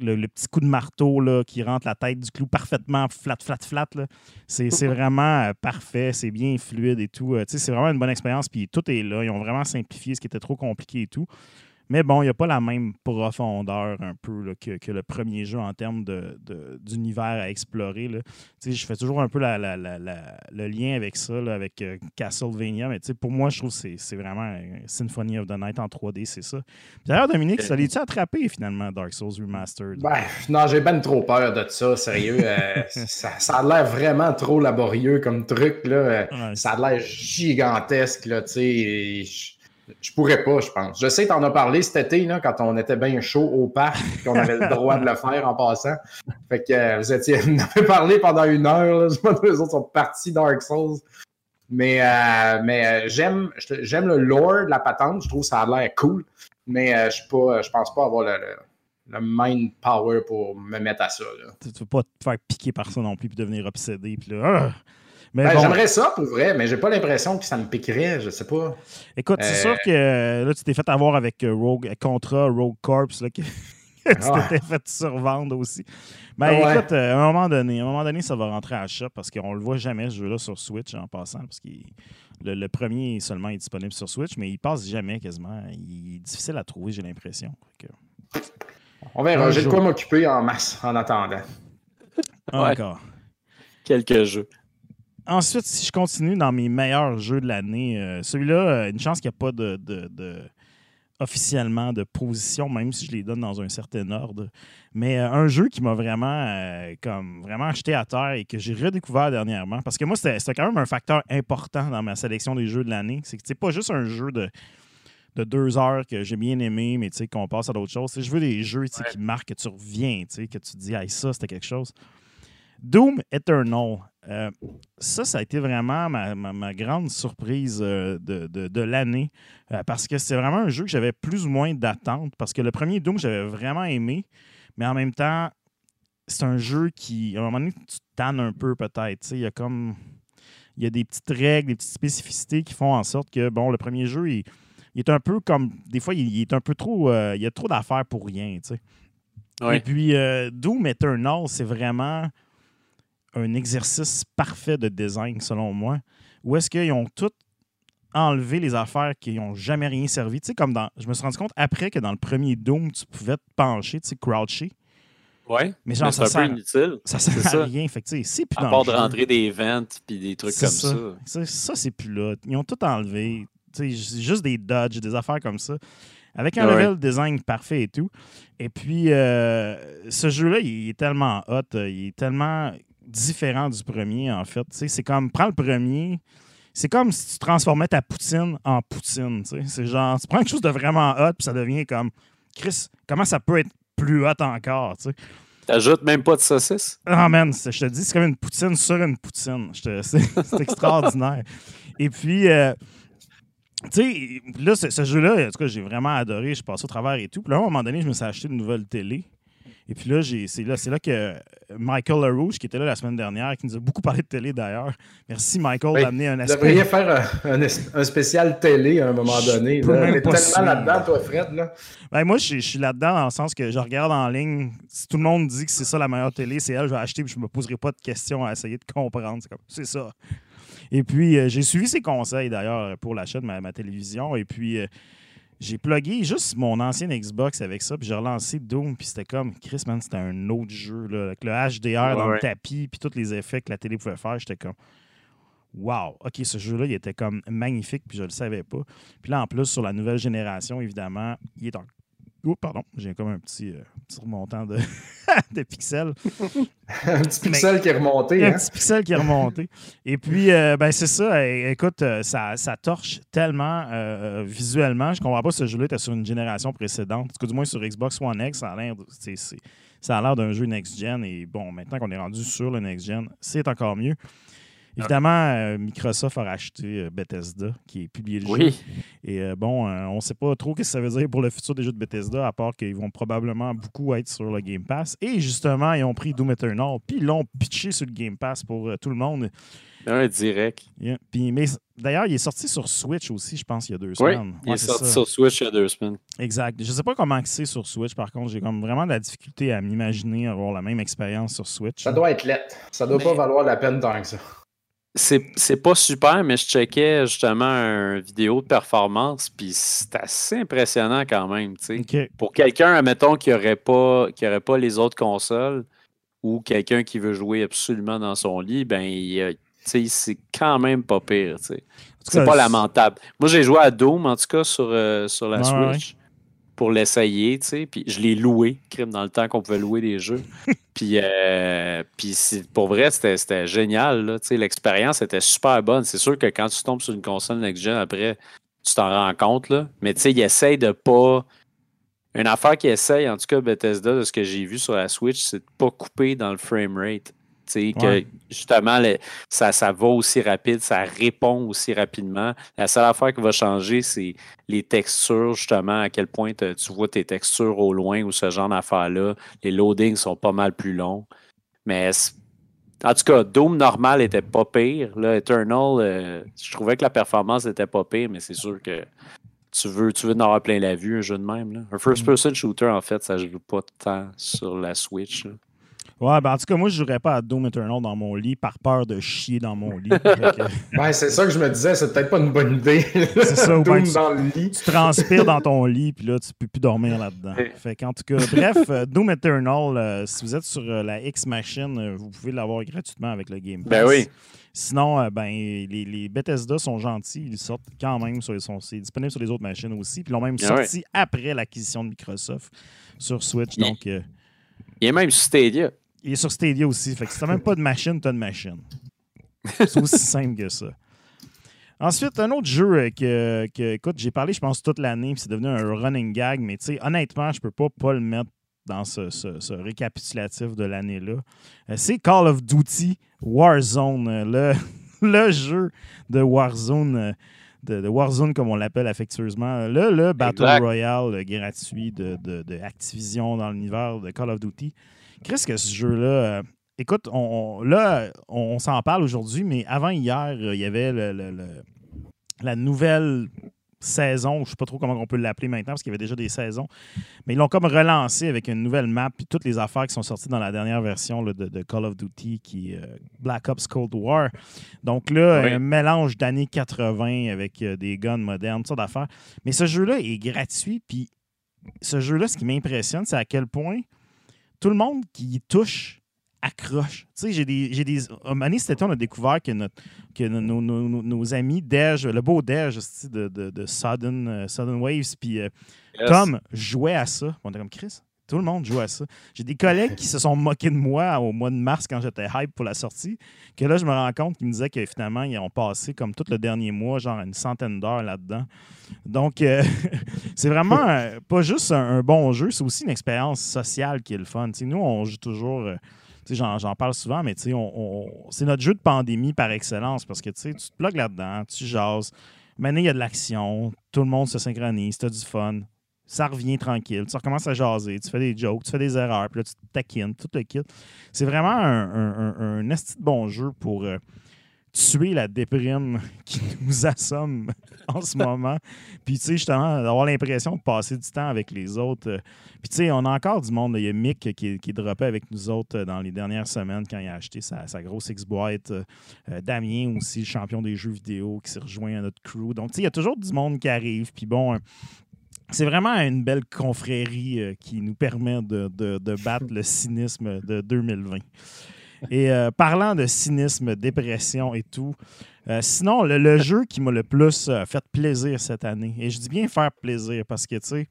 le, le petit coup de marteau là, qui rentre la tête du clou parfaitement flat, flat, flat. C'est vraiment euh, parfait, c'est bien fluide et tout. Euh, c'est vraiment une bonne expérience, puis tout est là. Ils ont vraiment simplifié ce qui était trop compliqué et tout. Mais bon, il n'y a pas la même profondeur un peu là, que, que le premier jeu en termes de- de- d'univers à explorer. là. Je fais toujours un peu la- la- la- la- le lien avec ça, là, avec euh, Castlevania. Mais pour moi, je trouve que c'est- c'est vraiment euh, Symphony of the Night en 3D, c'est ça. Puis D'ailleurs, Dominique, ça l'as-tu attrapé finalement, Dark Souls Remastered? Ben, non, j'ai ben trop peur de ça, sérieux. euh, ça, ça a l'air vraiment trop laborieux comme truc, là. euh, Ouais. Ça a l'air gigantesque, là, tu sais. Je, pourrais pas, je pense. Je sais que t'en as parlé cet été, là, quand on était bien chaud au parc, qu'on avait le droit de le faire en passant. Fait que euh, vous étiez, vous en avez parlé pendant une heure. Je vois que les autres sont partis Dark Souls. Mais, euh, mais euh, j'aime, j'aime le lore de la patente. Je trouve ça a l'air cool. Mais je je pense pas avoir le, le- mind power pour me mettre à ça. Tu ne veux pas te faire piquer par ça non plus puis devenir obsédé. Puis là, ah! Mais ben, J'aimerais ça pour vrai, mais j'ai pas l'impression que ça me piquerait, je sais pas. Écoute, c'est sûr que là, tu t'es fait avoir avec Rogue, Contra, Rogue Corps, là, que tu t'étais fait survendre aussi. Mais ben, écoute, à un moment donné, à un moment donné, ça va rentrer à shop parce qu'on le voit jamais ce jeu-là sur Switch en passant, parce que le, le, premier seulement est disponible sur Switch, mais il passe jamais quasiment. Il est difficile à trouver, j'ai l'impression. On verra. J'ai de quoi m'occuper en masse en attendant. Encore. Quelques jeux. Ensuite, si je continue dans mes meilleurs jeux de l'année, euh, celui-là, euh, une chance qu'il n'y a pas de, officiellement de position, même si je les donne dans un certain ordre. Mais euh, un jeu qui m'a vraiment, comme, vraiment acheté à terre et que j'ai redécouvert dernièrement, parce que moi, c'était quand même un facteur important dans ma sélection des jeux de l'année. C'est que c'est pas juste un jeu de, de deux heures que j'ai bien aimé, mais qu'on passe à d'autres choses. je veux des jeux qui marquent, que tu reviens, que tu te dis, hey, ça, c'était quelque chose. Doom Eternal. Euh, ça, ça a été vraiment ma, grande surprise euh, de, l'année euh, parce que c'est vraiment un jeu que j'avais plus ou moins d'attente parce que le premier Doom, j'avais vraiment aimé, mais en même temps, c'est un jeu qui, à un moment donné, tu tannes un peu peut-être. Il y a comme. Il y a des petites règles, des petites spécificités qui font en sorte que, bon, le premier jeu, il, il est un peu comme. Des fois, il, est un peu trop. Il y a trop d'affaires pour rien, tu sais. Et puis, Doom Eternal, c'est vraiment un exercice parfait de design, selon moi. Où est-ce qu'ils ont tout enlevé les affaires qui n'ont jamais rien servi. Tu sais, comme dans. Je me suis rendu compte après que dans le premier Doom, tu pouvais te pencher, tu sais, croucher. Ouais. Mais genre, ça peu inutile. Ça sert à rien. Fait que, c'est plus à part de rentrer des ventes puis des trucs comme ça. Ça, ça c'est plus là. Ils ont tout enlevé juste des dodges, des affaires comme ça. Avec un level design parfait et tout. Et puis, euh, ce jeu-là, il est tellement hot, euh, il est tellement différent du premier, en fait. C'est comme, prends le premier, c'est comme si tu transformais ta poutine en poutine. C'est genre, tu prends quelque chose de vraiment hot, puis ça devient comme, Chris, comment ça peut être plus hot encore, tu T'ajoutes même pas de saucisse? Ah, man, je te dis, c'est comme une poutine sur une poutine. C'est extraordinaire. Et puis, euh, tu sais, là, ce, jeu-là, en tout cas, j'ai vraiment adoré. Je passe au travers et tout. Puis là, à un moment donné, je me suis acheté une nouvelle télé. Et puis là, c'est là, là que Michael LaRouche, qui était là la semaine dernière, qui nous a beaucoup parlé de télé d'ailleurs. Merci, Michael, d'amener un aspect. Vous devriez faire un, spécial télé à un moment donné. Tu es tellement là-dedans, toi, Fred. Là. Ben, moi, je, suis là-dedans dans le sens que je regarde en ligne. Si tout le monde dit que c'est ça la meilleure télé, c'est elle, je vais acheter et je ne me poserai pas de questions à essayer de comprendre. C'est ça. Et puis, euh, j'ai suivi ses conseils d'ailleurs pour l'achat de ma, télévision. Et puis, euh, j'ai plugué juste mon ancienne Xbox avec ça, puis j'ai relancé Doom, puis c'était comme, Chris, man, c'était un autre jeu, là, avec le HDR dans le tapis, puis tous les effets que la télé pouvait faire, j'étais comme, wow, OK, ce jeu-là, il était comme magnifique, puis je le savais pas. Puis là, en plus, sur la nouvelle génération, évidemment, il est en Oh, pardon, j'ai comme un petit, euh, petit remontant de, de pixels. un petit pixel qui est remonté. Un hein? petit pixel qui est remonté. Et puis, euh, ben, c'est ça. Écoute, euh, ça, ça torche tellement visuellement. Je comprends pas ce jeu-là était sur une génération précédente. En tout cas, du moins sur Xbox One X, ça a l'air, ça a l'air d'un jeu next-gen. Et bon, maintenant qu'on est rendu sur le next-gen, c'est encore mieux. Évidemment, euh, Microsoft a racheté euh, Bethesda, qui est publié le jeu. Et euh, bon, on ne sait pas trop ce que ça veut dire pour le futur des jeux de Bethesda, à part qu'ils vont probablement beaucoup être sur le Game Pass. Et justement, ils ont pris Doom Eternal, puis ils l'ont pitché sur le Game Pass pour tout le monde. Un direct. Puis, mais d'ailleurs, il est sorti sur Switch aussi, je pense, il y a deux semaines. Oui, il est, sorti sur Switch il y a deux semaines. Exact. Je ne sais pas comment c'est sur Switch, par contre. J'ai comme vraiment de la difficulté à m'imaginer avoir la même expérience sur Switch. Ça doit être lettre. Ça doit pas valoir la peine tant que ça c'est pas super, mais je checkais justement une vidéo de performance, puis c'est assez impressionnant quand même. Pour quelqu'un, admettons, qui n'aurait pas, qui aurait pas les autres consoles ou quelqu'un qui veut jouer absolument dans son lit, ben c'est quand même pas pire. C'est pas lamentable. Moi, j'ai joué à Doom, en tout cas, sur, euh, sur la Switch pour l'essayer, tu sais. Puis je l'ai loué, crime, dans le temps qu'on pouvait louer des jeux. puis, euh, puis pour vrai, c'était génial, tu sais. L'expérience était super bonne. C'est sûr que quand tu tombes sur une console next-gen, après, tu t'en rends compte, là. Mais tu sais, il essaye de pas... Une affaire qui essaye, en tout cas Bethesda, de ce que j'ai vu sur la Switch, c'est de pas couper dans le frame rate. Sais, que justement, le- ça, ça va aussi rapide, ça répond aussi rapidement. La seule affaire qui va changer, c'est les textures, justement, à quel point te- tu vois tes textures au loin ou ce genre d'affaires-là. Les loadings sont pas mal plus longs. Mais en tout cas, Doom normal était pas pire. Là, Eternal, euh, je trouvais que la performance était pas pire, mais c'est sûr que tu veux, tu veux en avoir plein la vue, un jeu de même. Là. Un first-person shooter, en fait, ça joue pas tant sur la Switch. là. Ouais, ben en tout cas, moi, je jouerais pas à Doom Eternal dans mon lit par peur de chier dans mon lit. Ouais, c'est ça que je me disais, c'est peut-être pas une bonne idée. C'est ça, Doom tu- dans le lit. tu transpires dans ton lit, puis là, tu peux plus dormir là-dedans. Fait qu'en tout cas, bref, euh, Doom Eternal, euh, si vous êtes sur euh, la X Machine, euh, vous pouvez l'avoir gratuitement avec le Game Pass. Ben oui. Sinon, euh, ben, les, les Bethesda sont gentils. Ils sortent quand même sur les, sont, c'est disponible sur les autres machines aussi. Puis ils l'ont même Ah ouais. sorti après l'acquisition de Microsoft sur Switch. Donc, euh, Il est même sur Stadia. Il est sur Stadia aussi. Fait que si t'as même pas de machine, t'as de machine. C'est aussi simple que ça. Ensuite, un autre jeu euh, que, que, écoute, j'ai parlé, je pense, toute l'année, puis c'est devenu un running gag, mais tu sais, honnêtement, je peux pas pas le mettre dans ce, ce- ce récapitulatif de l'année-là. Euh, c'est Call of Duty Warzone, euh, le, le jeu de Warzone, de, de Warzone comme on l'appelle affectueusement, le, le Battle Exact. Royale gratuit de, de- de Activision dans l'univers de Call of Duty. Qu'est-ce que ce jeu-là... euh, Écoute, on, là, on, s'en parle aujourd'hui, mais avant hier, euh, il y avait le- le- le- la nouvelle saison, je ne sais pas trop comment on peut l'appeler maintenant, parce qu'il y avait déjà des saisons, mais ils l'ont comme relancé avec une nouvelle map, puis toutes les affaires qui sont sorties dans la dernière version là, de, de Call of Duty, qui est euh, Black Ops Cold War. Donc là, Oui. un mélange d'années 80 avec euh, des guns modernes, toutes sortes d'affaires. Mais ce jeu-là est gratuit, puis ce jeu-là, ce qui m'impressionne, c'est à quel point tout le monde qui y touche accroche. Tu sais, j'ai des. J'ai des... Cet été, on a découvert que, notre, que nos, nos- nos- nos amis Dej, le beau Dej de, de, de Sudden, euh, Sudden Waves, puis euh, Yes. Tom jouait à ça. On était comme Chris. Tout le monde joue à ça. J'ai des collègues qui se sont moqués de moi au mois de mars quand j'étais hype pour la sortie. Que là, je me rends compte qu'ils me disaient que finalement, ils ont passé comme tout le dernier mois, genre une centaine d'heures là-dedans. Donc, euh, c'est vraiment pas juste un, bon jeu, c'est aussi une expérience sociale qui est le fun. Nous, on joue toujours. euh, J'en, parle souvent, mais c'est notre jeu de pandémie par excellence parce que tu te plugues là-dedans, tu jases. Maintenant, il y a de l'action, tout le monde se synchronise, tu as du fun ça revient tranquille. Tu recommences à jaser, tu fais des jokes, tu fais des erreurs, puis là, tu te taquines, tout le kit. C'est vraiment un, un, un, un esti de bon jeu pour euh, tuer la déprime qui nous assomme en ce moment. Puis, tu sais, justement, d'avoir l'impression de passer du temps avec les autres. euh. Puis, tu sais, on a encore du monde. Il y a Mick qui, qui est droppé avec nous autres euh, dans les dernières semaines quand il a acheté sa, sa grosse X-Boîte. Euh, Damien aussi, le champion des jeux vidéo, qui s'est rejoint à notre crew. Donc, tu sais, il y a toujours du monde qui arrive. Puis, bon, c'est vraiment une belle confrérie euh, qui nous permet de, de- de battre le cynisme de 2020. Et euh, parlant de cynisme, dépression et tout, euh, sinon, le, le jeu qui m'a le plus fait plaisir cette année, et je dis bien faire plaisir parce que, tu sais,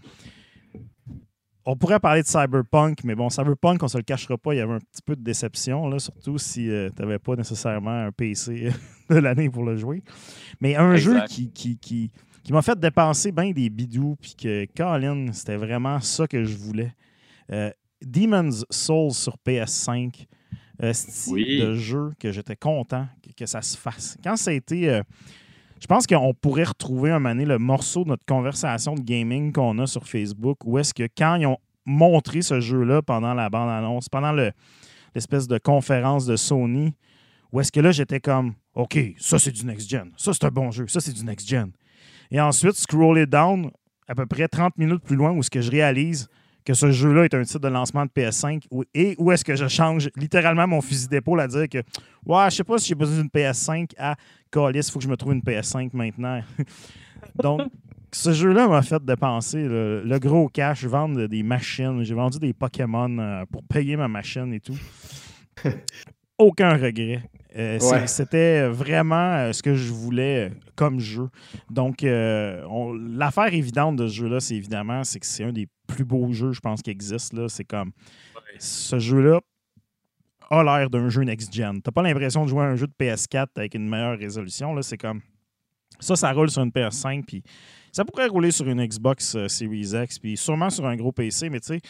on pourrait parler de Cyberpunk, mais bon, Cyberpunk, on se le cachera pas, il y avait un petit peu de déception, là, surtout si tu n'avais pas nécessairement un PC de l'année pour le jouer. Mais un Exact. jeu qui, qui, qui, qui m'a fait dépenser bien des bidous, puis que, Colin, c'était vraiment ça que je voulais. Euh, Demon's Souls sur PS5, euh, style Oui. de jeu que j'étais content que, que ça se fasse. Quand ça a été. euh, je pense qu'on pourrait retrouver un donné le morceau de notre conversation de gaming qu'on a sur Facebook, où est-ce que quand ils ont montré ce jeu-là pendant la bande-annonce, pendant le- l'espèce de conférence de Sony, où est-ce que là, j'étais comme, OK, ça c'est du next-gen, ça c'est un bon jeu, ça c'est du next-gen. Et ensuite, scroller down à peu près 30 minutes plus loin, où est-ce que je réalise que ce jeu-là est un titre de lancement de PS5 ou- et où est-ce que je change littéralement mon fusil d'épaule à dire que ouais, je sais pas si j'ai besoin d'une PS5 à Calis, il faut que je me trouve une PS5 maintenant. Donc, ce jeu-là m'a fait dépenser le, le gros cash, vendre des machines. J'ai vendu des Pokémon euh, pour payer ma machine et tout. Aucun regret. Euh, Ouais. C'était vraiment euh, ce que je voulais euh, comme jeu. Donc, euh, on- l'affaire évidente de ce jeu-là, c'est évidemment c'est que c'est un des plus beaux jeux, je pense, qui existe. C'est comme ce jeu-là a l'air d'un jeu next-gen. T'as pas l'impression de jouer à un jeu de PS4 avec une meilleure résolution. C'est comme Ça, ça roule sur une PS5, puis ça pourrait rouler sur une Xbox euh, Series X, puis sûrement sur un gros PC, mais tu sais,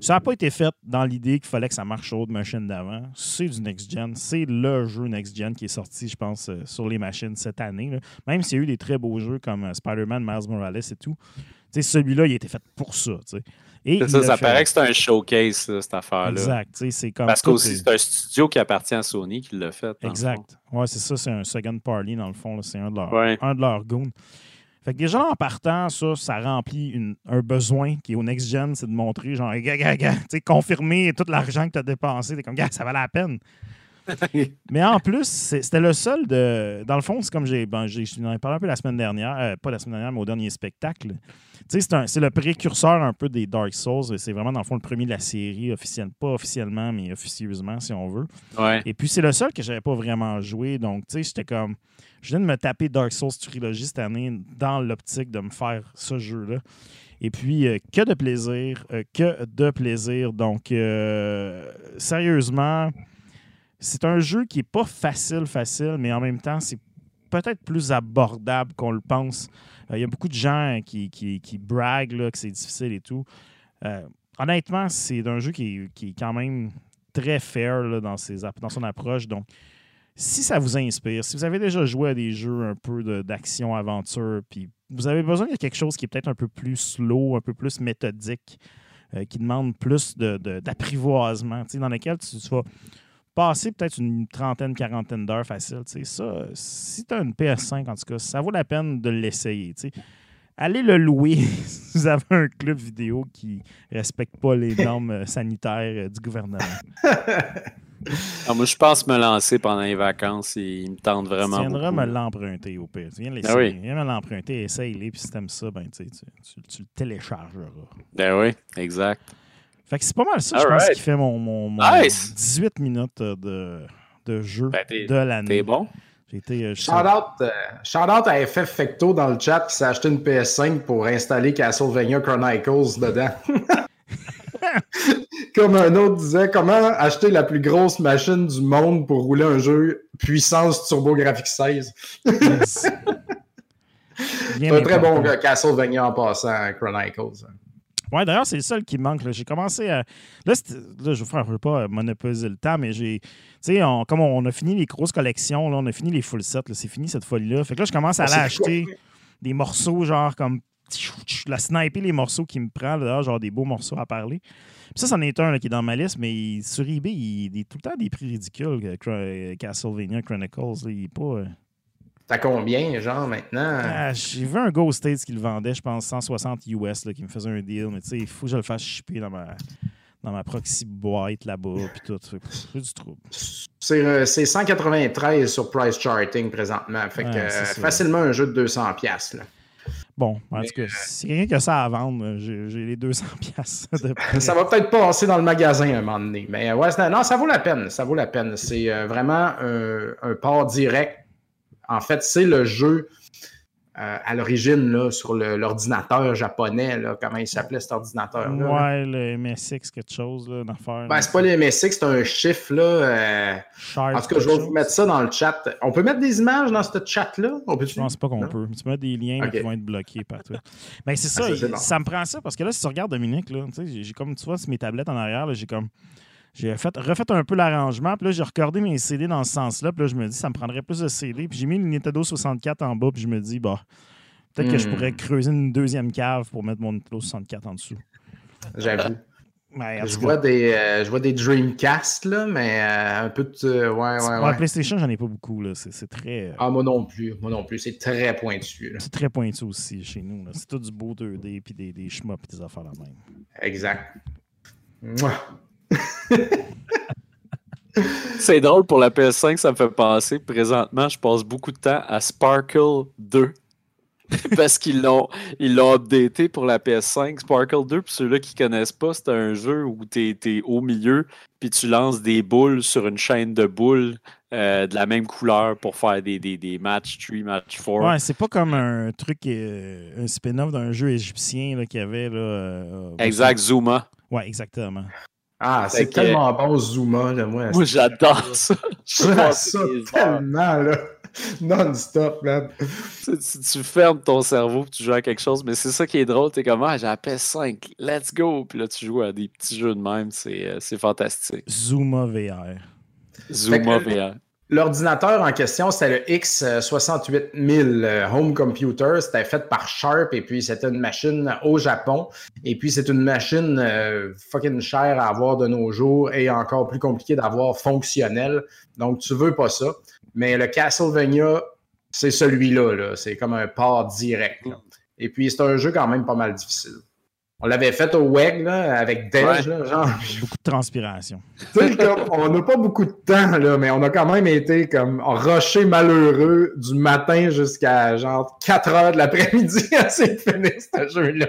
ça n'a pas été fait dans l'idée qu'il fallait que ça marche sur autre machine d'avant. C'est du next-gen. C'est le jeu next-gen qui est sorti, je pense, euh, sur les machines cette année. là. Même s'il y a eu des très beaux jeux comme euh, Spider-Man, Miles Morales et tout, tu sais, celui-là, il a été fait pour ça. Et ça, paraît que c'est un showcase, cette affaire-là. Exact, c'est comme Parce est- c'est un studio qui appartient à Sony qui l'a fait. Exact. Ouais, c'est ça, c'est un second party dans le fond. C'est un de leurs Ouais. un de leurs goons. Fait que déjà en partant, ça, ça remplit une- un besoin qui est au next gen, c'est de montrer, genre, gars, gars, gars, tu sais, confirmer tout l'argent que tu as dépensé. T'es comme, gars, ça valait la peine. Mais en plus, c'était le seul de. Dans le fond, c'est comme j'ai. Ben, j'ai- parlé un peu la semaine dernière, euh, pas la semaine dernière, mais au dernier spectacle. Tu sais, c'est le précurseur un peu des Dark Souls. C'est vraiment, dans le fond, le premier de la série, officiellement, pas officiellement, mais officieusement, si on veut. Ouais. Et puis, c'est le seul que j'avais pas vraiment joué. Donc, tu sais, j'étais comme. Je viens de me taper Dark Souls Trilogy cette année dans l'optique de me faire ce jeu-là. Et puis, euh, que de plaisir. euh, que de plaisir. Donc, euh, sérieusement, c'est un jeu qui est pas facile, facile, mais en même temps, c'est peut-être plus abordable qu'on le pense. Il y a beaucoup de gens qui, qui, qui braguent là, que c'est difficile et tout. Honnêtement, c'est un jeu qui qui est quand même très fair là, dans, ses, dans son approche. Donc, si ça vous inspire, si vous avez déjà joué à des jeux un peu d'action-aventure, puis vous avez besoin de quelque chose qui est peut-être un peu plus slow, un peu plus méthodique, euh, qui demande plus d'apprivoisement, dans lequel tu, vas passer peut-être une trentaine, quarantaine d'heures facile. Ça, si tu as une PS5, en tout cas, ça vaut la peine de l'essayer. Allez le louer si vous avez un club vidéo qui respecte pas les normes euh, sanitaires euh, du gouvernement. Ah, moi, je pense me lancer pendant les vacances et il me tente Tu vraiment. viendras beaucoup. me l'emprunter au pire. Tu viens, Ah oui. Viens me l'emprunter, essaye-les, puis si t'aimes ça, ben, tu, tu, tu- tu le téléchargeras. Ben oui, exact. Fait que c'est pas mal ça, je pense, qui fait mon, mon- mon Nice. 18 minutes de, de jeu Ben, de l'année. T'es bon? J'ai été. euh, je sais- Shout-out euh, shout-out à FF Fecto dans le chat qui s'est acheté une PS5 pour installer Castlevania Chronicles dedans. Comme un autre disait, comment acheter la plus grosse machine du monde pour rouler un jeu puissance TurboGrafx 16? Yes. Bien C'est un très bon gars, Castlevania en passant, Chronicles. Ouais, d'ailleurs, c'est le seul qui manque. J'ai commencé à. Là, là, je ne veux pas euh, monopoliser le temps, mais j'ai. Tu sais, on- comme on a fini les grosses collections, là, on a fini les full sets, c'est fini cette folie-là. Fait que là, je commence à aller Ah, c'est acheter des morceaux, genre comme. La sniper les morceaux qui me prend, là, genre des beaux morceaux à parler. Puis ça, c'en est un là, qui est dans ma liste, mais il- sur eBay, il est tout le temps des prix ridicules. euh, Chro- Castlevania Chronicles, là, il est pas. euh, T'as combien, genre, maintenant? ah, J'ai vu un Ghost States qui le vendait, je pense 160 US, là, qui me faisait un deal, mais tu sais, il faut que je le fasse shipper dans ma, dans ma proxy boîte là-bas, puis tout. C'est du trouble. C'est euh, c'est 193 sur Price Charting présentement. Fait que Ouais, euh, facilement un jeu de 200$. piastres, Là. Bon, en Mais, tout cas, si quelqu'un qui a ça à vendre, euh, j'ai les 200 pièces. Ça va peut-être passer dans le magasin un moment donné. Mais euh, ouais, c'est- non, ça vaut la peine. Ça vaut la peine. C'est euh, vraiment un, un port direct. En fait, c'est le jeu euh, à l'origine là, sur le- l'ordinateur japonais. Là, comment il s'appelait cet ordinateur-là? Ouais, le MSX, quelque chose d'affaire. Ben, c'est pas les MSX, c'est un chiffre. Là, euh, En tout cas, je vais vous mettre ça dans le chat. On peut mettre des images dans ce chat-là? Je pense pas qu'on peut. Tu mets des liens qui vont être bloqués partout. Ben, c'est ça, Ah, ça, bon. ça me prend ça parce que là, si tu regardes Dominique, là, tu sais, j'ai comme tu vois sur mes tablettes en arrière, là, j'ai comme. J'ai fait, refait un peu l'arrangement, puis là, j'ai recordé mes CD dans ce sens-là, puis là, je me dis, ça me prendrait plus de CD, puis j'ai mis le Nintendo 64 en bas, puis je me dis, bah, peut-être que je Hmm. pourrais creuser une deuxième cave pour mettre mon Nintendo 64 en dessous. J'avoue. Ouais, Je vois, des, euh, je vois des Dreamcast, là, mais euh, un peu de. euh, ouais, ouais, ouais, ouais. PlayStation, j'en ai pas beaucoup, là. C'est c'est très. euh, Ah, moi non plus. Moi non plus. C'est très pointu. là. C'est très pointu aussi chez nous. là. C'est tout du beau 2D, puis des, des schmucks, puis des affaires la même. Exact. Mouah. C'est drôle pour la PS5, ça me fait penser. Présentement, je passe beaucoup de temps à Sparkle 2. Parce qu'ils l'ont ils l'ont updaté pour la PS5. Sparkle 2, pour ceux-là qui connaissent pas, c'est un jeu où tu es, au milieu, puis tu lances des boules sur une chaîne de boules euh, de la même couleur pour faire des, des, des matchs 3, match 4. Ouais, c'est pas comme un truc, euh, un spin-off d'un jeu égyptien qu'il y avait. Là, euh, Exact, Zuma. Ouais, exactement. Ah, c'est que- tellement bon, Zuma. Là, moi, Moi, j'adore ça. Passe ça tellement. Là. Non-stop, man. Tu, tu- tu fermes ton cerveau puis tu joues à quelque chose, mais c'est ça qui est drôle. T'es comme, ah, j'ai la PS5, let's go. Puis là, tu joues à des petits jeux de même. C'est euh, c'est fantastique. Zuma VR. Zuma que- VR. L'ordinateur en question, c'était le X68000 euh, Home Computer. C'était fait par Sharp et puis c'était une machine au Japon. Et puis c'est une machine euh, fucking chère à avoir de nos jours et encore plus compliqué d'avoir fonctionnelle. Donc tu veux pas ça. Mais le Castlevania, c'est celui-là. Là. C'est comme un port direct. là. Et puis c'est un jeu quand même pas mal difficile. On l'avait fait au WEG là, avec Dej, Ouais. là, genre. Beaucoup de transpiration. Tu sais, comme, on n'a pas beaucoup de temps, là, mais on a quand même été comme rocher malheureux du matin jusqu'à genre 4 heures de l'après-midi à essayer de finir ce jeu-là.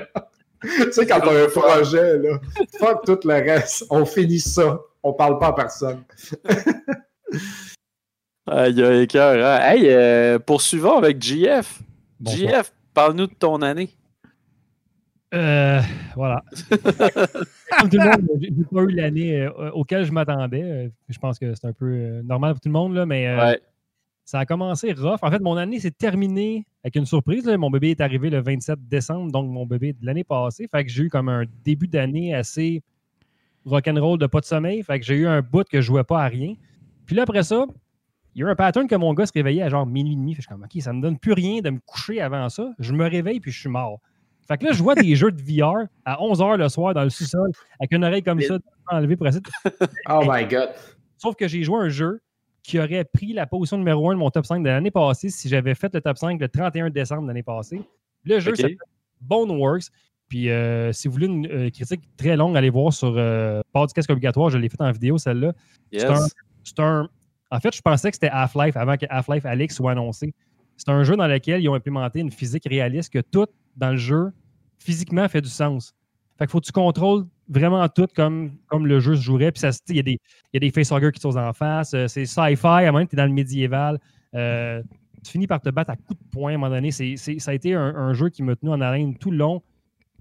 tu sais, quand t'as un projet, là, fuck tout le reste, on finit ça, on parle pas à personne. Ah, Il y a un cœur. hein. Hey, euh, poursuivons avec GF. Bonsoir. GF, parle-nous de ton année. Euh, voilà. Comme tout le monde, j'ai pas eu l'année euh, auquel je m'attendais. Euh, Je pense que c'est un peu normal pour tout le monde, là, mais euh, ça a commencé rough. En fait, mon année s'est terminée avec une surprise. là. Mon bébé est arrivé le 27 décembre, donc mon bébé de l'année passée. Fait que j'ai eu comme un début d'année assez rock'n'roll de pas de sommeil. Fait que j'ai eu un bout que je jouais pas à rien. Puis là, après ça, il y a eu un pattern que mon gars se réveillait à genre minuit et demi. Fait que je suis comme, OK, ça me donne plus rien de me coucher avant ça. Je me réveille puis je suis mort. Fait que là, je vois des jeux de VR à 11h le soir dans le sous-sol avec une oreille comme ça enlevée de Oh my god. Sauf que j'ai joué un jeu qui aurait pris la position numéro 1 de mon top 5 de l'année passée si j'avais fait le top 5 le 31 décembre de l'année passée. Le jeu Ok. s'appelle Boneworks. Puis euh, si vous voulez une euh, critique très longue, allez voir sur euh, Port du casque obligatoire. Je l'ai fait en vidéo, celle-là. C'est un- Yes. C'est un. En fait, je pensais que c'était Half-Life avant que Half-Life Alix soit annoncé. C'est un jeu dans lequel ils ont implémenté une physique réaliste que tout dans le jeu, physiquement, fait du sens. Fait qu'il faut que tu contrôles vraiment tout comme, comme le jeu se jouerait. Puis il y a des, y a des facehuggers qui te en face. euh, c'est sci-fi, à un moment tu es dans le médiéval. Euh, tu finis par te battre à coups de poing à un moment donné. C'est, c'est- ça a été un, un jeu qui m'a tenu en haleine tout le long.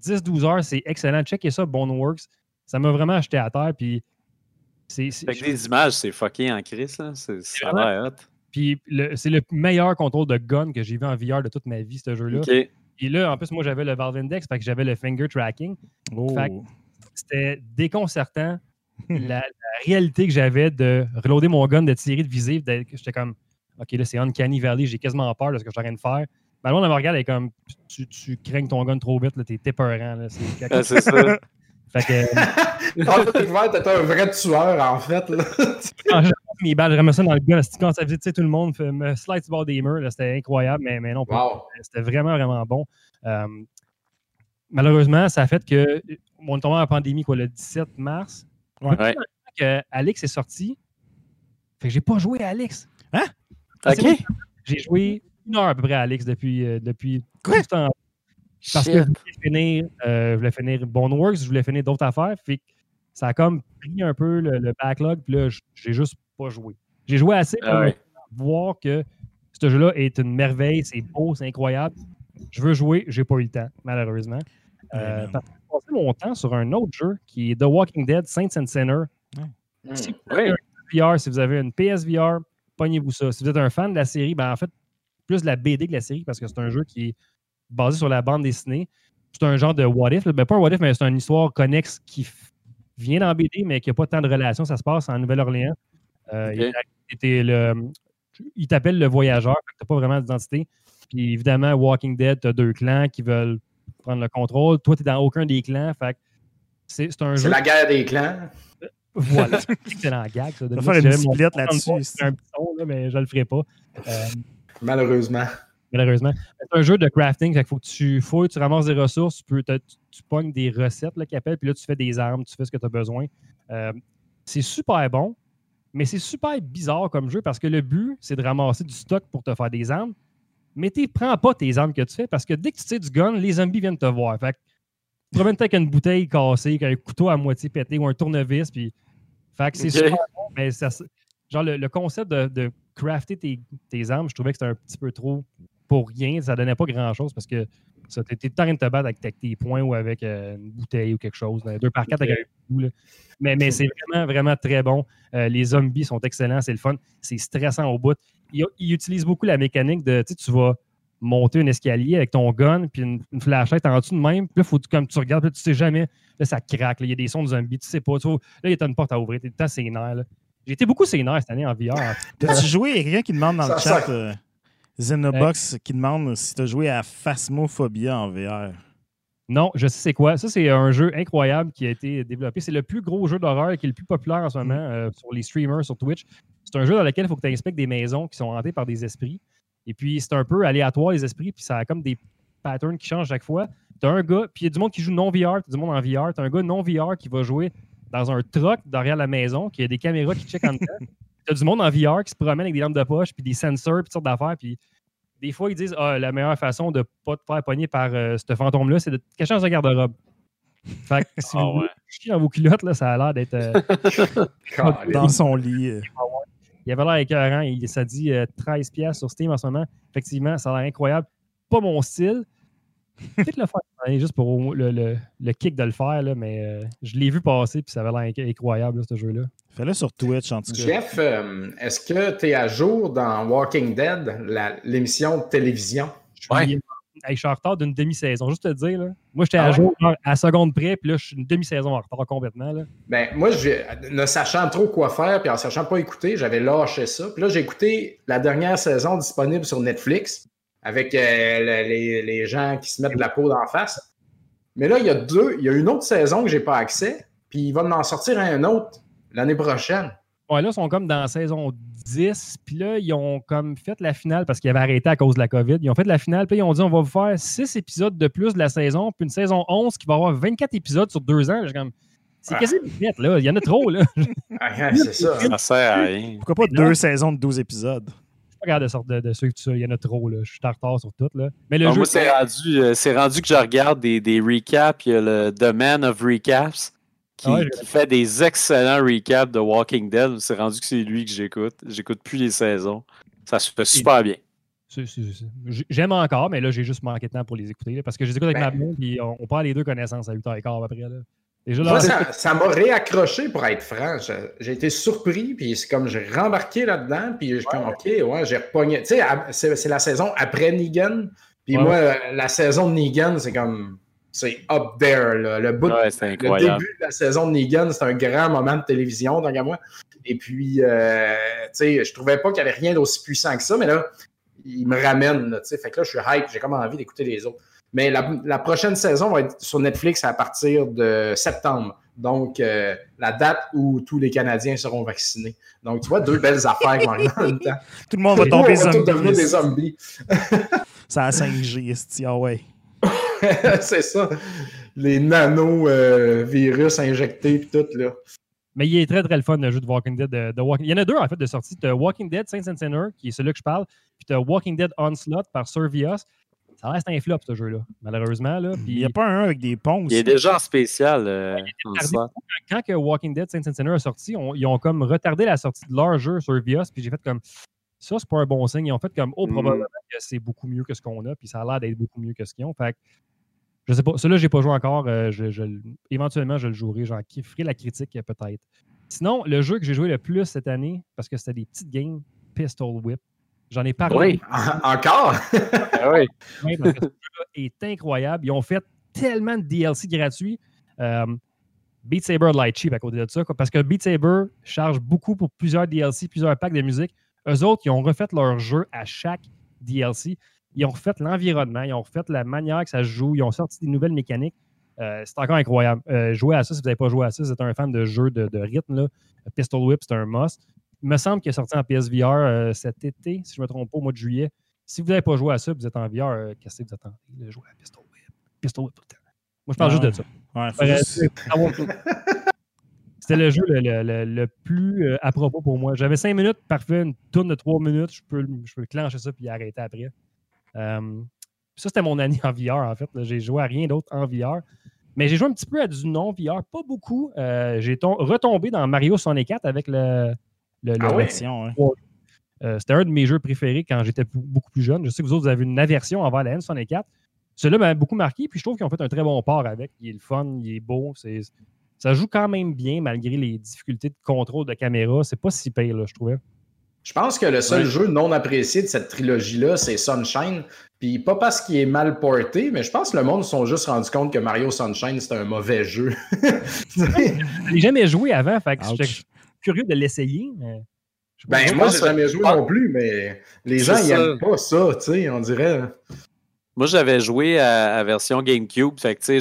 10-12 heures, c'est excellent. Checkez ça, Boneworks. Ça m'a vraiment acheté à terre. Puis c'est, c'est- Fait que les images, c'est fucké en crise. C'est- Ça a l'air hot. puis le- c'est le meilleur contrôle de gun que j'ai vu en VR de toute ma vie, ce jeu-là. Et là, en plus, moi, j'avais le Valve Index, fait que j'avais le finger tracking. Oh. Fait C'était déconcertant. la, la réalité que j'avais de reloader mon gun, de tirer, de viser, j'étais comme, OK, là, c'est Uncanny Valley, j'ai quasiment peur de ce que je suis en train de faire. Mais là, on me regarde, elle est comme, tu, tu craignes ton gun trop vite, là, t'es épeurant. Là, c'est Ah, c'est ça. fait que, En fait, t'étais un vrai tueur, en fait. là. Mes balles, je remets ça dans le gun, c'est quand ça faisait, tout le monde fait, me slide sur le bord des murs, là, c'était incroyable, mais, mais non, pas wow. C'était vraiment, vraiment bon. Euh, malheureusement, ça a fait que on est tombé en pandémie quoi, le 17 mars. Ouais. Que Alex est sorti. Fait que j'ai pas joué à Alex. OK. J'ai joué une heure à peu près à Alex depuis, euh, depuis Quoi? tout ce temps. Parce que je voulais finir, euh, je voulais finir Boneworks, je voulais finir d'autres affaires. Fait que ça a comme pris un peu le, le backlog, puis là, j'ai juste pas joué. J'ai joué assez pour Ah ouais. voir que ce jeu-là est une merveille, c'est beau, c'est incroyable. Je veux jouer, j'ai pas eu le temps, malheureusement. Euh, Ouais, parce que j'ai passé mon temps sur un autre jeu qui est The Walking Dead Saints and Sinner. Hmm. Si vous avez Oui. un VR, si vous avez une PSVR, pognez-vous ça. Si vous êtes un fan de la série, ben en fait, plus de la BD que la série parce que c'est un jeu qui est basé sur la bande dessinée. C'est un genre de what if. Ben, pas un what if, mais c'est une histoire connexe qui vient dans BD, mais qui n'a pas tant de relation. Ça se passe en Nouvelle-Orléans. Euh, il- il t'appelle le voyageur, tu n'as pas vraiment d'identité. Puis évidemment, Walking Dead, tu as deux clans qui veulent prendre le contrôle. Toi, tu n'es dans aucun des clans. Fait que c'est c'est un C'est jeu. la guerre des clans. Voilà. C'est dans la gag, ça. On va Moi, faire une j'avais mon split 64, là-dessus. c'est un petit son, là, mais je le ferai pas. Euh, Malheureusement. malheureusement. C'est un jeu de crafting, fait qu'il faut que tu fouilles, tu ramasses des ressources, tu, peux, tu, tu pognes des recettes là, qu'ils appellent, puis là, tu fais des armes, tu fais ce que tu as besoin. Euh, c'est super bon, mais c'est super bizarre comme jeu parce que le but, c'est de ramasser du stock pour te faire des armes, mais tu prends pas tes armes que tu fais parce que dès que tu tires du gun, les zombies viennent te voir. Fait que tu promènes avec une bouteille cassée, avec un couteau à moitié pété ou un tournevis, puis. Fait que c'est super bon, mais ça, genre le, le concept de, de crafter tes, tes armes, je trouvais que c'était un petit peu trop pour rien. Ça donnait pas grand chose parce que ça, t'es en train de te battre avec, avec tes poings ou avec euh, une bouteille ou quelque chose. Un Deux par quatre avec un coup. là. Mais, mais c'est vraiment, vraiment très bon. Euh, les zombies sont excellents, c'est le fun. C'est stressant au bout. il, il utilise beaucoup la mécanique de, tu sais, tu vas monter un escalier avec ton gun, puis une, une flashlight en dessous de même, puis là, faut, que- comme tu regardes, puis là, tu sais jamais, là, ça craque, là, il y a des sons de zombies, tu sais pas, tu vois, là, il y a une porte à ouvrir, t'es sénère, là. J'ai été beaucoup sénère cette année en VR. T'as-tu joué? Il y a quelqu'un qui demande dans Ça- le chat, ça- euh, Xenobox, qui demande si t'as joué à Phasmophobia en VR. Non, je sais c'est quoi. Ça, c'est un jeu incroyable qui a été développé. C'est le plus gros jeu d'horreur qui est le plus populaire en ce moment euh, sur les streamers, sur Twitch. C'est un jeu dans lequel il faut que tu inspectes des maisons qui sont hantées par des esprits. Et puis, c'est un peu aléatoire, les esprits, puis ça a comme des patterns qui changent chaque fois. Tu as un gars, puis il y a du monde qui joue non VR, tu du monde en VR. Tu as un gars non VR qui va jouer dans un truck derrière la maison, qui a des caméras qui checkent en dedans. Tu as du monde en VR qui se promène avec des lampes de poche, puis des sensors, puis toutes sortes d'affaires. Puis des fois, ils disent ah, la meilleure façon de ne pas te faire pogner par euh, ce fantôme-là, c'est de te cacher dans un garde-robe. Fait que si Ah vous ouais. chiez dans vos culottes, là, ça a l'air d'être. euh. Dans son lit. euh. il avait l'air écœurant. Il, ça dit euh, 13$ piastres sur Steam en ce moment. Effectivement, ça a l'air incroyable. Pas mon style. Peut-être le faire juste pour le, le- le kick de le faire, là, mais euh, je l'ai vu passer puis ça avait l'air inc- incroyable, là, ce jeu-là. Fais-le sur Twitch, en tout cas. Jeff, euh, est-ce que tu es à jour dans Walking Dead, l'émission de télévision? Je suis, Ouais. Hey, je suis en retard d'une demi-saison, juste te dire. Là. Moi, j'étais Ah à ouais? jour à seconde près, puis là, je suis une demi-saison en retard complètement. Là. Ben, moi, je, ne sachant trop quoi faire, puis en sachant pas écouter, j'avais lâché ça. Puis là, j'ai écouté la dernière saison disponible sur Netflix avec euh, le- les, les gens qui se mettent de la peau d'en face. Mais là, il y a deux, il y a une autre saison que j'ai pas accès, puis il va en sortir un autre l'année prochaine. Ouais, là, ils sont comme dans la saison 10, puis là, ils ont comme fait la finale parce qu'ils avaient arrêté à cause de la COVID. Ils ont fait la finale, puis ils ont dit on va vous faire 6 épisodes de plus de la saison, puis une saison 11 qui va avoir 24 épisodes sur deux ans. J'ai comme. C'est Ah. quasi net, là. Il y en a trop, là. Ah, c'est ça. Ça sert à rien. Pourquoi pas deux saisons de 12 épisodes? Pas capable de, de, de suivre tout ça. Il y en a trop, là. Je suis en retard sur tout, là. Mais le jeu. moi, c'est rendu, euh, rendu que je regarde des, des recaps. Il y a le The Man of Recaps qui, ouais, qui fait des excellents recaps de Walking Dead. C'est rendu que c'est lui que j'écoute. J'écoute plus les saisons. Ça se fait super bien. J'aime encore, mais là, j'ai juste manqué de temps pour les écouter, là, parce que je les écoute avec Ben. ma blonde, puis on, on prend les deux connaissances à 8h15 après, là. Déjà, là, Moi, ça ça m'a réaccroché, pour être franc. J'ai été surpris, puis c'est comme j'ai rembarqué là-dedans, puis je suis comme, OK, ouais, j'ai repogné. Tu sais, à- c'est la saison après Negan, puis Ouais. moi, la saison de Negan, c'est comme, c'est up there, là. Le bout, Ouais, le début de la saison de Negan, c'est un grand moment de télévision, tant qu'à moi. Et puis, euh, tu sais, je trouvais pas qu'il y avait rien d'aussi puissant que ça, mais là, il me ramène, tu sais. Fait que là, je suis hype, j'ai comme envie d'écouter les autres. Mais la, la prochaine saison va être sur Netflix à partir de septembre. Donc, euh, la date où tous les Canadiens seront vaccinés. Donc, tu vois, deux belles affaires en même temps. Tout le monde va Nous, tomber on va devenir zombie. des zombies. Ça a 5G, esti, ah ouais. c'est ça. Les nano-virus injectés et tout, là. Mais il est très très le fun le jeu de Walking Dead. De, de Walking... Il y en a deux en fait de sortie. Tu as Walking Dead Saints and Sinners, qui est celui que je parle, puis tu as Walking Dead Onslaught par Survios. Ça reste un flop ce jeu-là, malheureusement. Là. Il Puis n'y a pas un avec des ponts Il est déjà en spécial. euh, quand que Walking Dead Saints and Sinners est sorti, on- ils ont comme retardé la sortie de leur jeu Survios, puis j'ai fait comme ça, c'est pas un bon signe. Ils ont fait comme oh, Mm. probablement que c'est beaucoup mieux que ce qu'on a, puis ça a l'air d'être beaucoup mieux que ce qu'ils ont. Fait que, je sais pas. Celui-là, j'ai pas joué encore. euh, je, je le- éventuellement, je le jouerai. J'en ferai la critique peut-être. Sinon, le jeu que j'ai joué le plus cette année, parce que c'était des petites games, Pistol Whip. J'en ai parlé. Oui. En- Encore? Ah oui. Ouais, parce que ce jeu-là est incroyable. Ils ont fait tellement de DLC gratuits. Euh, Beat Saber Light Cheap à côté de ça, quoi, parce que Beat Saber charge beaucoup pour plusieurs DLC, plusieurs packs de musique. Eux autres, ils ont refait leur jeu à chaque DLC. Ils ont refait l'environnement, ils ont refait la manière que ça se joue, ils ont sorti des nouvelles mécaniques. Euh, c'est encore incroyable. Euh, jouer à ça, si vous n'avez pas joué à ça, si vous êtes un fan de jeux de, de rythme, là, Pistol Whip, c'est un must. Il me semble qu'il est sorti en PSVR euh, cet été, si je ne me trompe pas, au mois de juillet. Si vous n'avez pas joué à ça, vous êtes en VR, euh, qu'est-ce que vous attendez? de jouer à Pistol Whip? Pistol Whip tout le temps. Moi, je parle juste de ça. Ouais, Euh, C'était le jeu le, le- le- le plus euh, à propos pour moi. J'avais cinq minutes, parfait, une tourne de trois minutes, je peux, le- je peux clencher ça puis arrêter après. Euh, ça, c'était mon année en VR, en fait. J'ai joué à rien d'autre en VR. Mais j'ai joué un petit peu à du non-VR, pas beaucoup. Euh, j'ai tom- retombé dans Mario 64 avec le, le, Ah ouais? version, ouais. euh, c'était un de mes jeux préférés quand j'étais beaucoup plus jeune. Je sais que vous autres, vous avez une aversion envers la N64. Celui-là m'a beaucoup marqué, puis je trouve qu'ils ont fait un très bon port avec. Il est le fun, il est beau. Ça joue quand même bien malgré les difficultés de contrôle de caméra. C'est pas si pire, là, je trouvais. Je pense que le seul Ouais. jeu non apprécié de cette trilogie-là, c'est Sunshine. Puis pas parce qu'il est mal porté, mais je pense que le monde se sont juste rendu compte que Mario Sunshine, c'est un mauvais jeu. Je l'ai jamais joué avant, fait que Ouch. Curieux de l'essayer. mais pas. ben, Je moi, j'ai jamais joué Ah. non plus, mais les gens, ils ça. aiment pas ça, tu sais, on dirait. Moi, j'avais joué à, à version GameCube, fait que tu sais,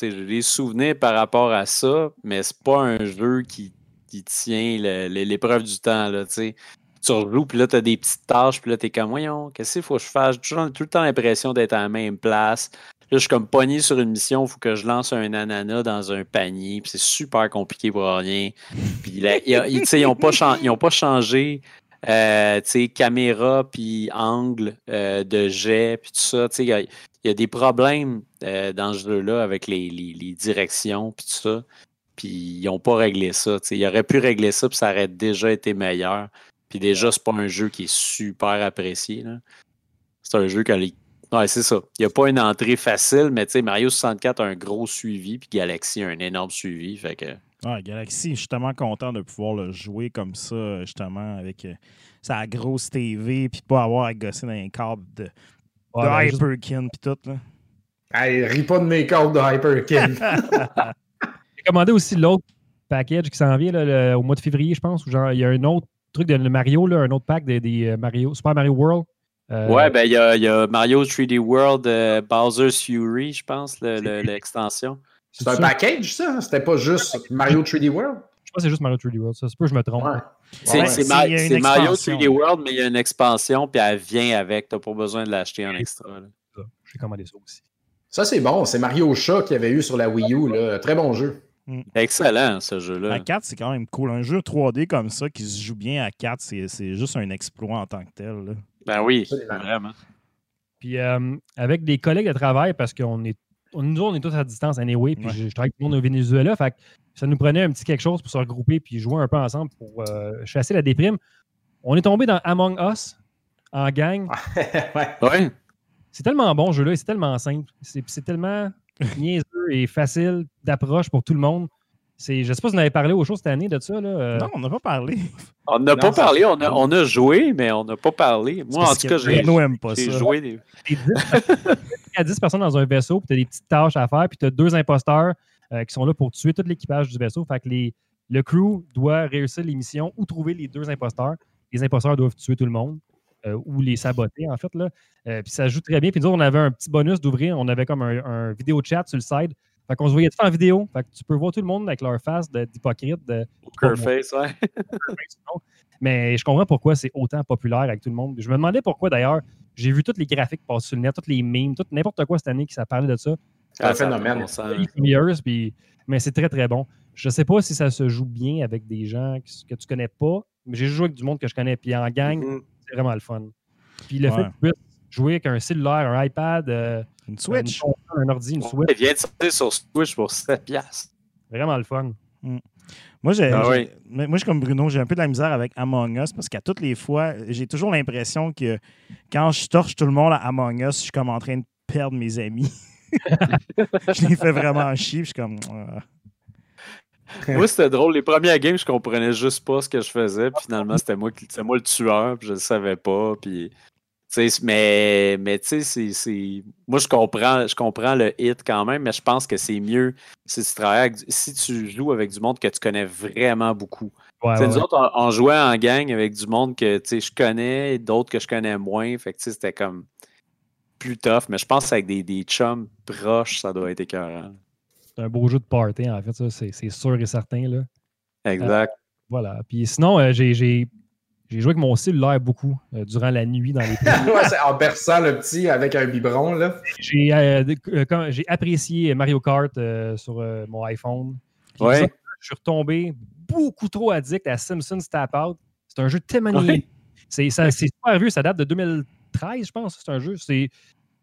j'ai- des souvenirs par rapport à ça, mais c'est pas un jeu qui, qui tient l'épreuve du temps, là, tu sais. Tu rejoues, puis là, t'as des petites tâches, puis là, t'es comme, voyons, qu'est-ce qu'il faut que je fasse? J'ai toujours tout le temps l'impression d'être à la même place. Là, je suis comme pogné sur une mission, il faut que je lance un ananas dans un panier, puis c'est super compliqué pour rien. Puis ils n'ont pas, pas changé euh, caméra, puis angle euh, de jet, puis tout ça. Il y a, des problèmes euh, dans ce jeu-là avec les, les- directions, puis tout ça. Puis ils n'ont pas réglé ça. Ils auraient pu régler ça, puis ça aurait déjà été meilleur. Puis déjà, c'est pas un jeu qui est super apprécié. C'est un jeu qui a les- Ouais, c'est ça. Il n'y a pas une entrée facile, mais tu sais, Mario 64 a un gros suivi, puis Galaxy a un énorme suivi. Fait que. Ouais, Galaxy, je suis tellement content de pouvoir le jouer comme ça, justement, avec euh, sa grosse TV, puis pas avoir à gosser dans un câble de, Ouais, de ben, juste- Hyperkin, puis tout. Là. Hey, ris pas de mes cordes de Hyperkin. J'ai commandé aussi l'autre package qui s'en vient là, le- au mois de février, je pense. Où genre, il y a un autre truc de Mario, là, un autre pack des, des, euh, Mario, Super Mario World. Euh, Ouais, ben il y a, il y a Mario 3D World, euh, Bowser's Fury, je pense, le- le- l'extension. c'est un ça? package, ça? hein? C'était pas juste Mario 3D World? Je pense que c'est juste Mario 3D World. Ça se peut, je me trompe. Ouais. C'est Ouais, Ma- Mario expansion. 3D World, mais il y a une expansion, puis elle vient avec. Tu n'as pas besoin de l'acheter en extra. J'ai commandé ça aussi. Ça, c'est bon. C'est Mario Chat qu'il y avait eu sur la Wii U. Là. Très bon jeu. Excellent, ce jeu-là. À 4, c'est quand même cool. Un jeu 3D comme ça qui se joue bien à 4, c'est c'est juste un exploit en tant que tel. là. Ben oui, Absolument. vraiment. Puis euh, avec des collègues de travail, parce qu'on est. on- Nous, on est tous à distance anyway, puis Ouais. je, je travaille avec tout le monde au Venezuela. Fait que ça nous prenait un petit quelque chose pour se regrouper puis jouer un peu ensemble pour euh, chasser la déprime. On est tombé dans Among Us en gang. ouais. Ouais. C'est tellement bon, ce jeu-là, et c'est tellement simple. C'est c'est tellement niaiseux et facile d'approche pour tout le monde. C'est- Je sais pas si vous en avez parlé aux choses cette année de ça. Là. euh, Non, on n'a pas parlé. On n'a pas parlé, on a, on a joué, mais on n'a pas parlé. Moi, en tout que cas, j'ai joué des. t'es 10 à 10 personnes dans un vaisseau, puis tu as des petites tâches à faire, puis tu as deux imposteurs euh, qui sont là pour tuer tout l'équipage du vaisseau. Fait que les, le crew doit réussir les missions ou trouver les deux imposteurs. Les imposteurs doivent tuer tout le monde euh, ou les saboter, en fait. Là. Euh, puis ça joue très bien. Puis nous on avait un petit bonus d'ouvrir. On avait comme un, un vidéo chat sur le side. Fait qu'on se voyait tout en vidéo. Fait que tu peux voir tout le monde avec leur face de- d'hypocrite. De, Poker Face, ouais. mais je comprends pourquoi c'est autant populaire avec tout le monde. Je me demandais pourquoi d'ailleurs. J'ai vu tous les graphiques passer sur le net, tous les memes, tout Ah, n'importe quoi cette année qui ça parlait de ça. C'est un ça a phénomène. mais c'est très très bon. Je sais pas si ça se joue bien avec des gens que, que tu connais pas, mais j'ai joué avec du monde que je connais, puis en gang, Mhm. c'est vraiment le fun. Puis le fait que tu puisses jouer avec un cellulaire, un iPad, euh, Une Switch. un ordi, une Switch, Il vient de sortir sur Switch pour 7 piastres. vraiment le fun. Moi, j'ai, Ah oui. moi, je suis comme Bruno, j'ai un peu de la misère avec Among Us parce qu'à toutes les fois, j'ai toujours l'impression que quand je torche tout le monde à Among Us, je suis comme en train de perdre mes amis. je les fais vraiment chier. puis Je suis comme. Moi, c'était drôle. Les premières games, je comprenais juste pas ce que je faisais. Puis finalement, c'était moi, qui- moi le tueur. Puis je le savais pas. Puis, mais, mais tu sais. Moi, je comprends, je comprends le hit quand même, mais je pense que c'est mieux si tu travailles avec si tu joues avec du monde que tu connais vraiment beaucoup. Ouais, ouais, nous autres, on, on jouait en gang avec du monde que tu sais, je connais, d'autres que je connais moins. Fait que tu sais, c'était comme plus tough. Mais je pense qu'avec des, des chums proches, ça doit être écœurant. C'est un beau jeu de party, en fait, ça, c'est sûr et certain. Là. Exact. Voilà. Puis sinon, euh, j'ai j'ai- j'ai joué avec mon cellulaire beaucoup euh, durant la nuit dans les Ouais, en berçant le petit avec un biberon, là. J'ai euh, euh, quand- j'ai apprécié Mario Kart euh, sur euh, mon iPhone. Ouais. ça, je suis retombé beaucoup trop addict à Simpsons Tap Out. C'est un jeu tellement Ouais. C'est ça- c'est super vieux, ça date de 2013, je pense. C'est un jeu. C'est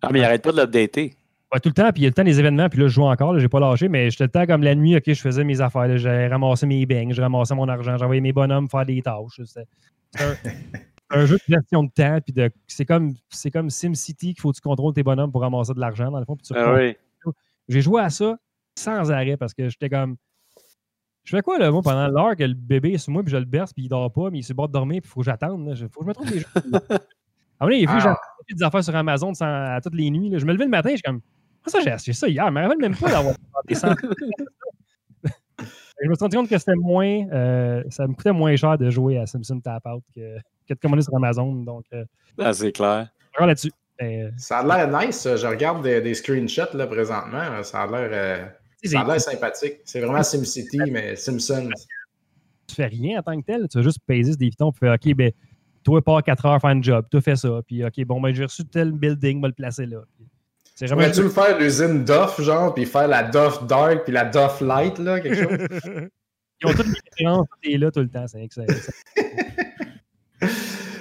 Ah, mais il arrête pas de l'updater. ouais, tout le temps, puis il y a le temps des événements, puis là, je joue encore, là, j'ai pas lâché, mais j'étais le temps comme la nuit, ok, je faisais mes affaires, là, j'ai ramassé mes beignes, je ramassais mon argent, j'envoyais mes bonhommes faire des tâches. Un, un jeu de gestion de temps, puis de- c'est comme, c'est comme SimCity qu'il faut que tu contrôles tes bonhommes pour ramasser de l'argent, dans le fond, puis tu Ah oui. j'ai joué à ça sans arrêt parce que j'étais comme. Je fais quoi, là, moi, pendant l'heure que le bébé est sur moi, puis je le berce, puis il dort pas, mais il se bord de dormir, puis il faut que j'attende. Il faut que je me trouve des oui, il faut que Ah. des affaires sur Amazon sans- à toutes les nuits. là. Je me levais le matin, je suis comme, ah, ça, j'ai acheté ça hier, mais je me rappelle même pas d'avoir des. Je me suis rendu compte que c'était moins, euh, ça me coûtait moins cher de jouer à Simpson Tap Out que, que de commander sur Amazon. Donc, euh, Ah, c'est clair. là-dessus. Mais, Ça a l'air nice. Je regarde des, des screenshots là, présentement. Ça a l'air euh, tu sais, ça a l'air sympathique. C'est vraiment SimCity, mais Simpsons. tu fais rien en tant que tel. Tu vas juste peser des pitons puis faire OK, ben, toi, pars 4 heures faire un job. Toi, fais ça. Puis, OK, bon, ben, j'ai reçu tel building, va le placer là. Puis. Pourrais-tu le faire l'usine Duff, genre, puis faire la Duff Dark, puis la Duff Light, là, quelque chose? Ils ont toutes les références, est là tout le temps. C'est excellent.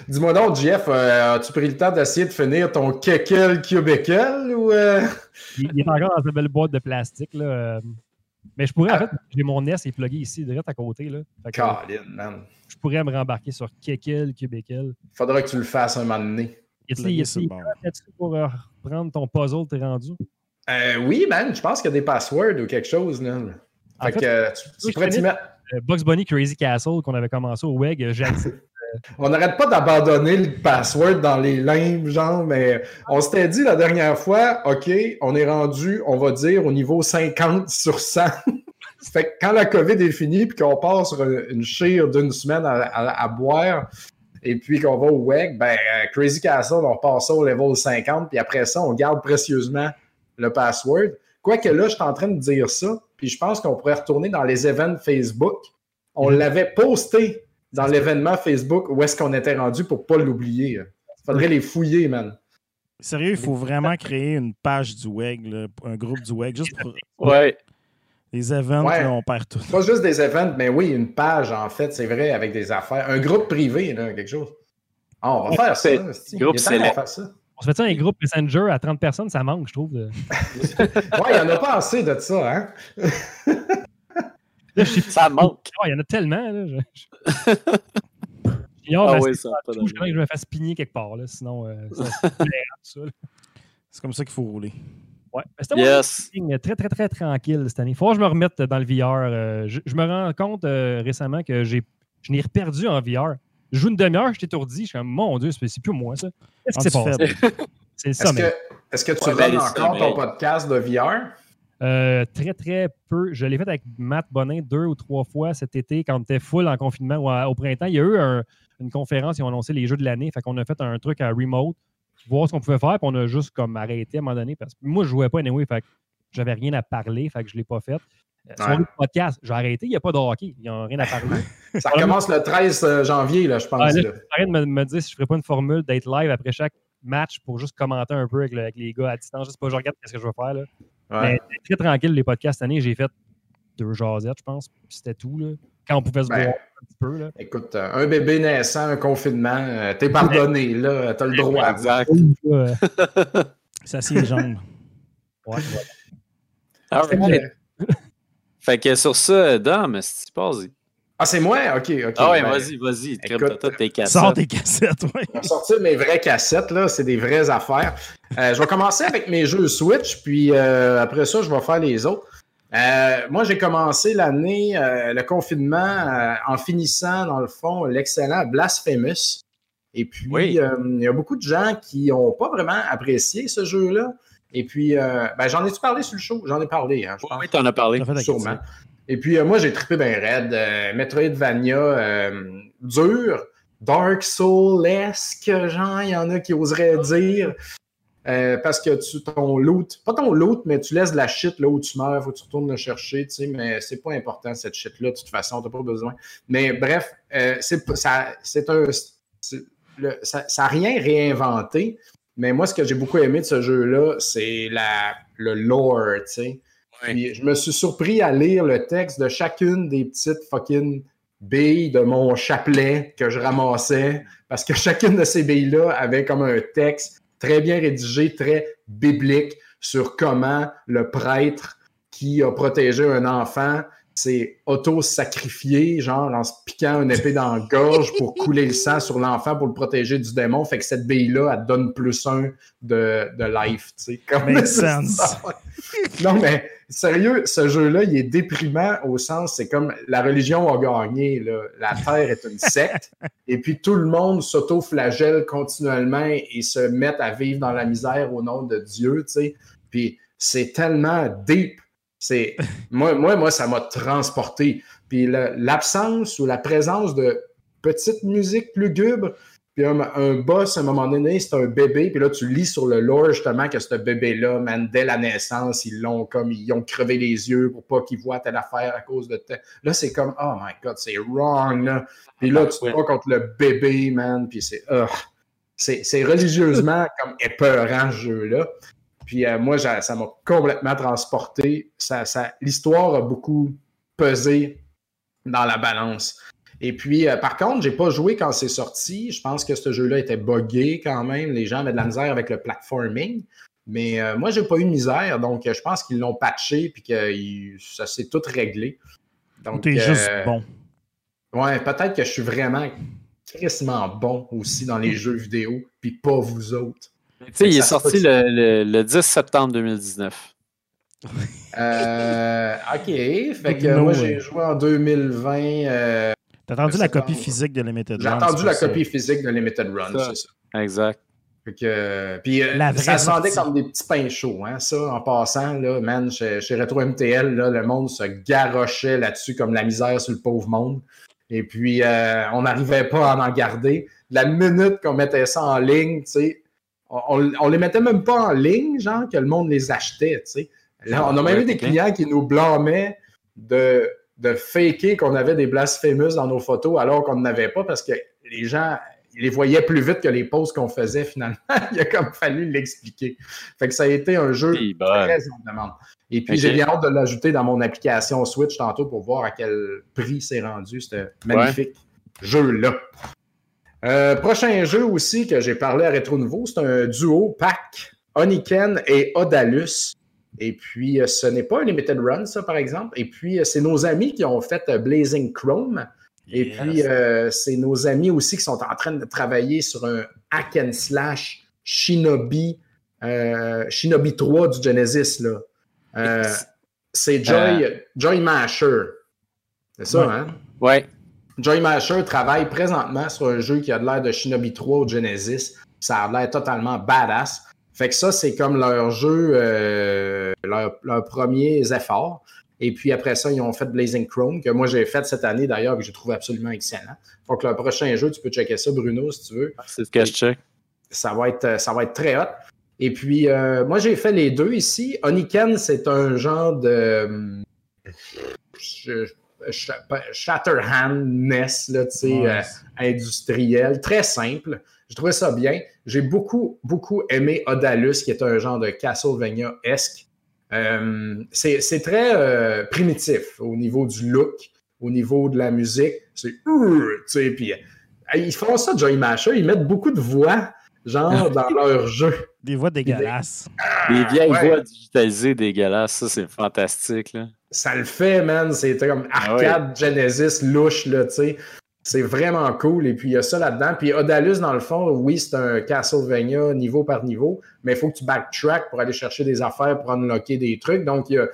Dis-moi donc, Jeff, euh, as-tu pris le temps d'essayer de finir ton Kekel Cubicle ou. euh? Il, il est encore dans cette belle boîte de plastique. Là. euh, Mais je pourrais, en fait, j'ai mon NES est plugué ici, direct à côté. Là. Colin, man. je pourrais me rembarquer sur Kekel, Cubicle. Faudra que tu le fasses un moment donné. Y a-t-il pour euh, prendre ton puzzle, t'es rendu? Euh, oui, man, je pense qu'il y a des passwords ou quelque chose, là. En Fait fait, que euh, tu, pourrais t'y connais- mettre. Bugs Bunny Crazy Castle qu'on avait commencé au WEG, j'ai accès. On n'arrête pas d'abandonner le password dans les limbes, genre, mais on s'était dit la dernière fois, OK, on est rendu, on va dire, au niveau 50 sur 100. fait que quand la COVID est finie, puis qu'on part sur une, une chire d'une semaine à, à- à boire, et puis qu'on va au WEG, ben, euh, Crazy Castle, on repart ça au level 50, puis après ça, on garde précieusement le password. Quoique là, je suis en train de dire ça, puis je pense qu'on pourrait retourner dans les événements Facebook. On l'avait posté dans l'événement Facebook où est-ce qu'on était rendu pour pas l'oublier. Il faudrait les fouiller, man. Sérieux, il faut vraiment créer une page du WEG, là, un groupe du WEG, juste pour Ouais. Les events, Ouais. là, on perd tout. Pas juste des événements, mais oui, une page, en fait, c'est vrai, avec des affaires. Un groupe privé, là, quelque chose. Ah, on va faire ça. C'est- esti. groupe ça. On se fait ça un groupe Messenger à 30 personnes, ça manque, je trouve. de- Ouais, il n'y en a pas assez de ça, hein? Là, je sais Ça manque. Il y en a tellement. Là. Je... J'ignore Ah oui, ça. pas tout, je que je me fasse pigner quelque part. Là, sinon, euh, ça, ça. C'est comme ça qu'il faut rouler. Ouais. Mais C'était Yes. vraiment très, très, très tranquille cette année. Il faut que je me remette dans le VR. euh, je, je me rends compte euh, récemment que j'ai, je n'ai perdu en VR. Je joue une demi-heure, je suis étourdi. Je suis comme, mon Dieu, c'est plus moi, ça. Qu'est-ce qui s'est tu passé? C'est le Est-ce que, est-ce que tu Ouais, ben, encore ton podcast de VR? Euh, très, très peu. Je l'ai fait avec Matt Bonin deux ou trois fois cet été quand on était full en confinement ou à- au printemps. Il y a eu un- une conférence, ils ont annoncé les jeux de l'année. Fait qu'on a fait un truc à remote, voir ce qu'on pouvait faire, puis on a juste comme arrêté à un moment donné parce que moi, je jouais pas anyway, fait que j'avais rien à parler, fait que je l'ai pas fait. Euh, sur le podcast, j'ai arrêté, il n'y a pas de hockey, il n'y a rien à parler. Ça recommence le 13 janvier, là, je pense. Arrête de me, me dire si je ferais pas une formule d'être live après chaque match pour juste commenter un peu avec, le- avec les gars à distance, juste pas je regarde ce que je vais faire. Là. Ouais. Mais très tranquille, les podcasts cette année. J'ai fait deux jasettes, je pense. Puis c'était tout. Là. Quand on pouvait se Ben, voir un petit peu. Là. Écoute, euh, un bébé naissant, un confinement, euh, t'es pardonné, là, t'as le droit. Exact. Ça assied les jambes. ouais, ouais. All Fait que- right. Fait que sur ça, Dom, si tu passes. Ah, c'est moi? OK, OK. Ah ouais, Ben, vas-y, vas-y. écoute, tes Sors cassettes. tes cassettes, ouais. On va sortir mes vraies cassettes, là. C'est des vraies affaires. Euh, je vais commencer avec mes jeux Switch, puis euh, après ça, je vais faire les autres. Euh, moi, j'ai commencé l'année, euh, le confinement, euh, en finissant, dans le fond, l'excellent Blasphemous. Et puis, Oui. euh, il y a beaucoup de gens qui n'ont pas vraiment apprécié ce jeu-là. Et puis, euh, ben, j'en ai-tu parlé sur le show? J'en ai parlé, hein, je pense. Oui, t'en as parlé. Sûrement. Et puis, euh, moi, j'ai trippé bien raide. Euh, Metroidvania euh, dur, Dark Soul-esque, genre, il y en a qui oseraient dire. Euh, parce que tu, ton loot, pas ton loot, mais tu laisses de la shit là où tu meurs, faut que tu retournes le chercher, tu sais, mais c'est pas important cette shit-là, de toute façon, t'as pas besoin. Mais bref, euh, c'est ça, c'est un. le- ça n'a rien réinventé, mais moi, ce que j'ai beaucoup aimé de ce jeu-là, c'est la, le lore, tu sais. Ouais. Puis je me suis surpris à lire le texte de chacune des petites fucking billes de mon chapelet que je ramassais, parce que chacune de ces billes-là avait comme un texte très bien rédigé, très biblique sur comment le prêtre qui a protégé un enfant s'est auto-sacrifié, genre en se piquant une épée dans la gorge pour couler le sang sur l'enfant pour le protéger du démon. Fait que cette bille-là, elle donne plus un de, de life, tu sais. Comme Makes sense. non, mais sérieux, ce jeu-là, il est déprimant au sens, c'est comme la religion a gagné. Là. La Terre est une secte. et puis tout le monde s'auto-flagelle continuellement et se met à vivre dans la misère au nom de Dieu. Tu sais. Puis c'est tellement deep. C'est, moi, moi, moi, ça m'a transporté. Puis l'absence ou la présence de petites musiques lugubres, puis un, boss, à un moment donné, c'est un bébé, puis là, tu lis sur le lore justement que ce bébé-là, man, dès la naissance, ils l'ont comme, ils ont crevé les yeux pour pas qu'il voit telle affaire à cause de Là, c'est comme, oh my god, c'est wrong, là. Puis là, tu te vois contre le bébé, man, puis c'est, c'est religieusement comme épeurant, ce jeu-là. Puis euh, moi, ça m'a complètement transporté. Ça, ça, L'histoire a beaucoup pesé dans la balance. Et puis, euh, par contre, j'ai pas joué quand c'est sorti. Je pense que ce jeu-là était buggé quand même. Les gens avaient de la misère avec le platforming. Mais euh, moi, j'ai pas eu de misère. Donc, je pense qu'ils l'ont patché puis que ça s'est tout réglé. Donc, T'es juste bon. Ouais, peut-être que je suis vraiment tristement bon aussi dans les jeux vidéo, puis pas vous autres. Tu sais, il est sorti le, 10 septembre 2019. Euh, ok, fait que moi j'ai joué en 2020. Euh, T'as attendu la copie physique de Limited Run. J'ai attendu la copie physique de Limited Run, c'est ça. Exact. Que, puis euh, ça se vendait comme des petits pains chauds, hein, ça, en passant, là, man, chez, Retro MTL, là, le monde se garochait là-dessus comme la misère sur le pauvre monde. Et puis, euh, on n'arrivait pas à en garder. La minute qu'on mettait ça en ligne, tu sais, on, on, les mettait même pas en ligne, genre, que le monde les achetait, tu sais. on a même eu des clients qui nous blâmaient de, de faker qu'on avait des blasphémus dans nos photos alors qu'on n'avait pas parce que les gens les voyaient plus vite que les posts qu'on faisait finalement. Il a comme fallu l'expliquer. Fait que ça a été un jeu très en demande. Et puis, j'ai bien hâte de l'ajouter dans mon application Switch tantôt pour voir à quel prix c'est rendu, ce magnifique jeu-là. Euh, prochain jeu aussi que j'ai parlé à Retro Nouveau, c'est un duo pack Oniken et Odalus. Et puis, euh, ce n'est pas un limited run, ça, par exemple. Et puis, euh, c'est nos amis qui ont fait Blazing Chrome. Et puis, c'est nos amis aussi qui sont en train de travailler sur un hack and slash Shinobi, Shinobi 3 du Genesis. Là. c'est Joy, Joy Masher. C'est ça, hein? Ouais. Joy Masher travaille présentement sur un jeu qui a l'air de Shinobi 3 ou Genesis. Ça a l'air totalement badass. Fait que ça, c'est comme leur jeu, euh, leurs leur premiers efforts. Et puis après ça, ils ont fait Blazing Chrome, que moi j'ai fait cette année d'ailleurs, que j'ai trouvé absolument excellent. Donc le prochain jeu, tu peux checker ça, Bruno, si tu veux. C'est ce que je check. Ça va être, ça va être très hot. Et puis, euh, moi, j'ai fait les deux ici. Oniken, c'est un genre de. Je, Shatterhand-ness, là, euh, industriel, très simple. Je trouvais ça bien. J'ai beaucoup, beaucoup aimé Odalus, qui est un genre de Castlevania-esque. Euh, c'est très euh, primitif au niveau du look, au niveau de la musique. C'est tu puis ils font ça, Joy Masher, ils mettent beaucoup de voix, genre, dans leur jeu. Des voix dégueulasses. Des, vieilles voix digitalisées dégueulasses, ça, c'est fantastique, là ça le fait, man. C'est comme ah arcade Genesis louche, là, tu sais. C'est vraiment cool. Et puis, il y a ça là-dedans. Puis, Odalus, dans le fond, oui, c'est un Castlevania niveau par niveau, mais il faut que tu backtrack pour aller chercher des affaires, pour unlocker des trucs. Donc, il y a,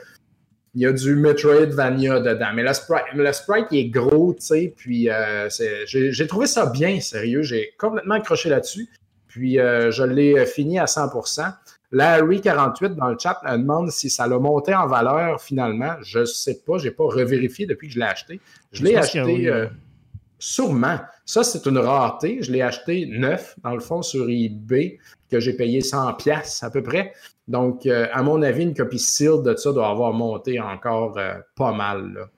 il y a du Metroidvania dedans. Mais le sprite, le sprite il est gros, tu sais. Puis, euh, j'ai trouvé ça bien, sérieux. J'ai complètement accroché là-dessus. Puis, euh, je l'ai fini à 100%. Larry48 dans le chat me demande si ça l'a monté en valeur finalement. Je ne sais pas, je n'ai pas revérifié depuis que je l'ai acheté. Je, l'ai acheté euh, sûrement. Ça, c'est une rareté. Je l'ai acheté neuf, dans le fond, sur eBay, que j'ai payé 100$ à peu près. Donc, euh, à mon avis, une copie sealed de ça doit avoir monté encore euh, pas mal.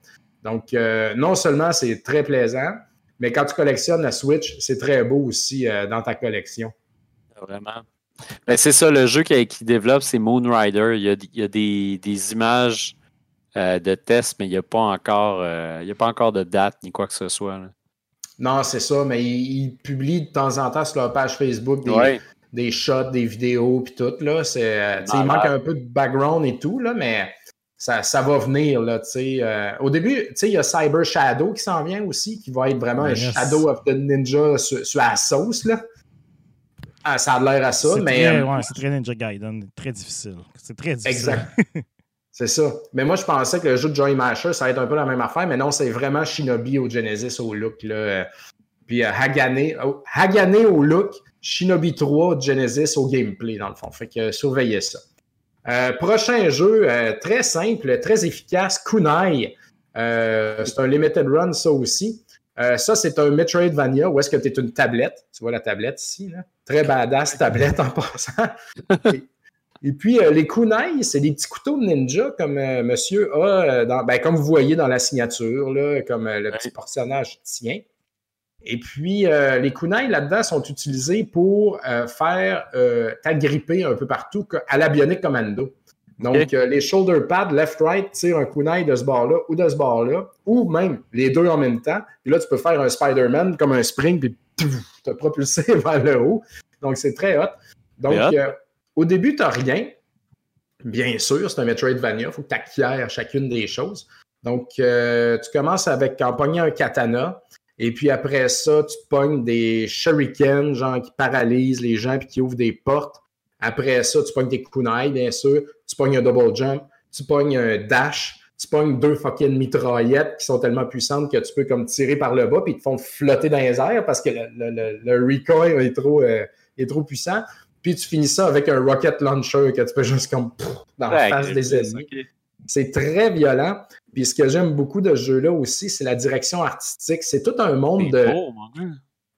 Donc, non seulement c'est très plaisant, mais quand tu collectionnes la Switch, c'est très beau aussi dans ta collection. Vraiment. Ben, c'est ça, le jeu qui, développe, c'est Moonrider. Il y a, des, images euh, de test, mais il n'y a, pas encore, euh, a pas encore de date ni quoi que ce soit. Non, c'est ça, mais ils, publient de temps en temps sur leur page Facebook des, des shots, des vidéos, puis tout. Là. Euh, il manque un peu de background et tout, là, mais ça, ça va venir. Là, au début, il y a Cyber Shadow qui s'en vient aussi, qui va être vraiment un Shadow of the Ninja sur, sur la sauce. Là. Ah, ça a l'air à ça, mais. Très, euh, ouais, c'est très Ninja Gaiden, très difficile. C'est très difficile. Exact. C'est ça. Mais moi, je pensais que le jeu de Joy Masher, ça va être un peu la même affaire, mais non, c'est vraiment Shinobi au Genesis au look. Là. Puis euh, Hagane, oh, Hagane au look, Shinobi 3 Genesis au gameplay, dans le fond. Fait que euh, surveillez ça. Euh, prochain jeu, très simple, très efficace, Kunai. c'est un limited run, ça aussi. ça, c'est un Metroidvania où est-ce que tu es une tablette. Tu vois la tablette ici, là? Très badass tablette en passant. Et puis, euh, les kunai, c'est des petits couteaux de ninja comme euh, monsieur a, euh, dans, ben, comme vous voyez dans la signature, là, comme le petit personnage tient. Et puis, les kunai là-dedans sont utilisés pour faire t'agripper un peu partout à la Bionic Commando. Donc, les shoulder pads, left-right, tirent un kunai de ce bord-là ou de ce bord-là, ou même les deux en même temps. Puis là, tu peux faire un Spider-Man comme un spring, puis te propulser vers le haut. Donc, c'est très hot. Donc, au début, tu n'as rien. Bien sûr, c'est un Metroidvania, il faut que tu acquières chacune des choses. Donc, euh, tu commences avec pognant un katana, et puis après ça, tu pognes des shurikens, genre qui paralysent les gens puis qui ouvrent des portes. Après ça, tu pognes des kunai, bien sûr. Tu pognes un double jump. Tu pognes un dash. Tu pognes deux fucking mitraillettes qui sont tellement puissantes que tu peux comme tirer par le bas puis ils te font flotter dans les airs parce que le, recoil est trop, euh, est trop puissant. Puis tu finis ça avec un rocket launcher que tu peux juste comme dans la face des ennemis. C'est très violent. Puis ce que j'aime beaucoup de ce jeu-là aussi, c'est la direction artistique. C'est tout un monde de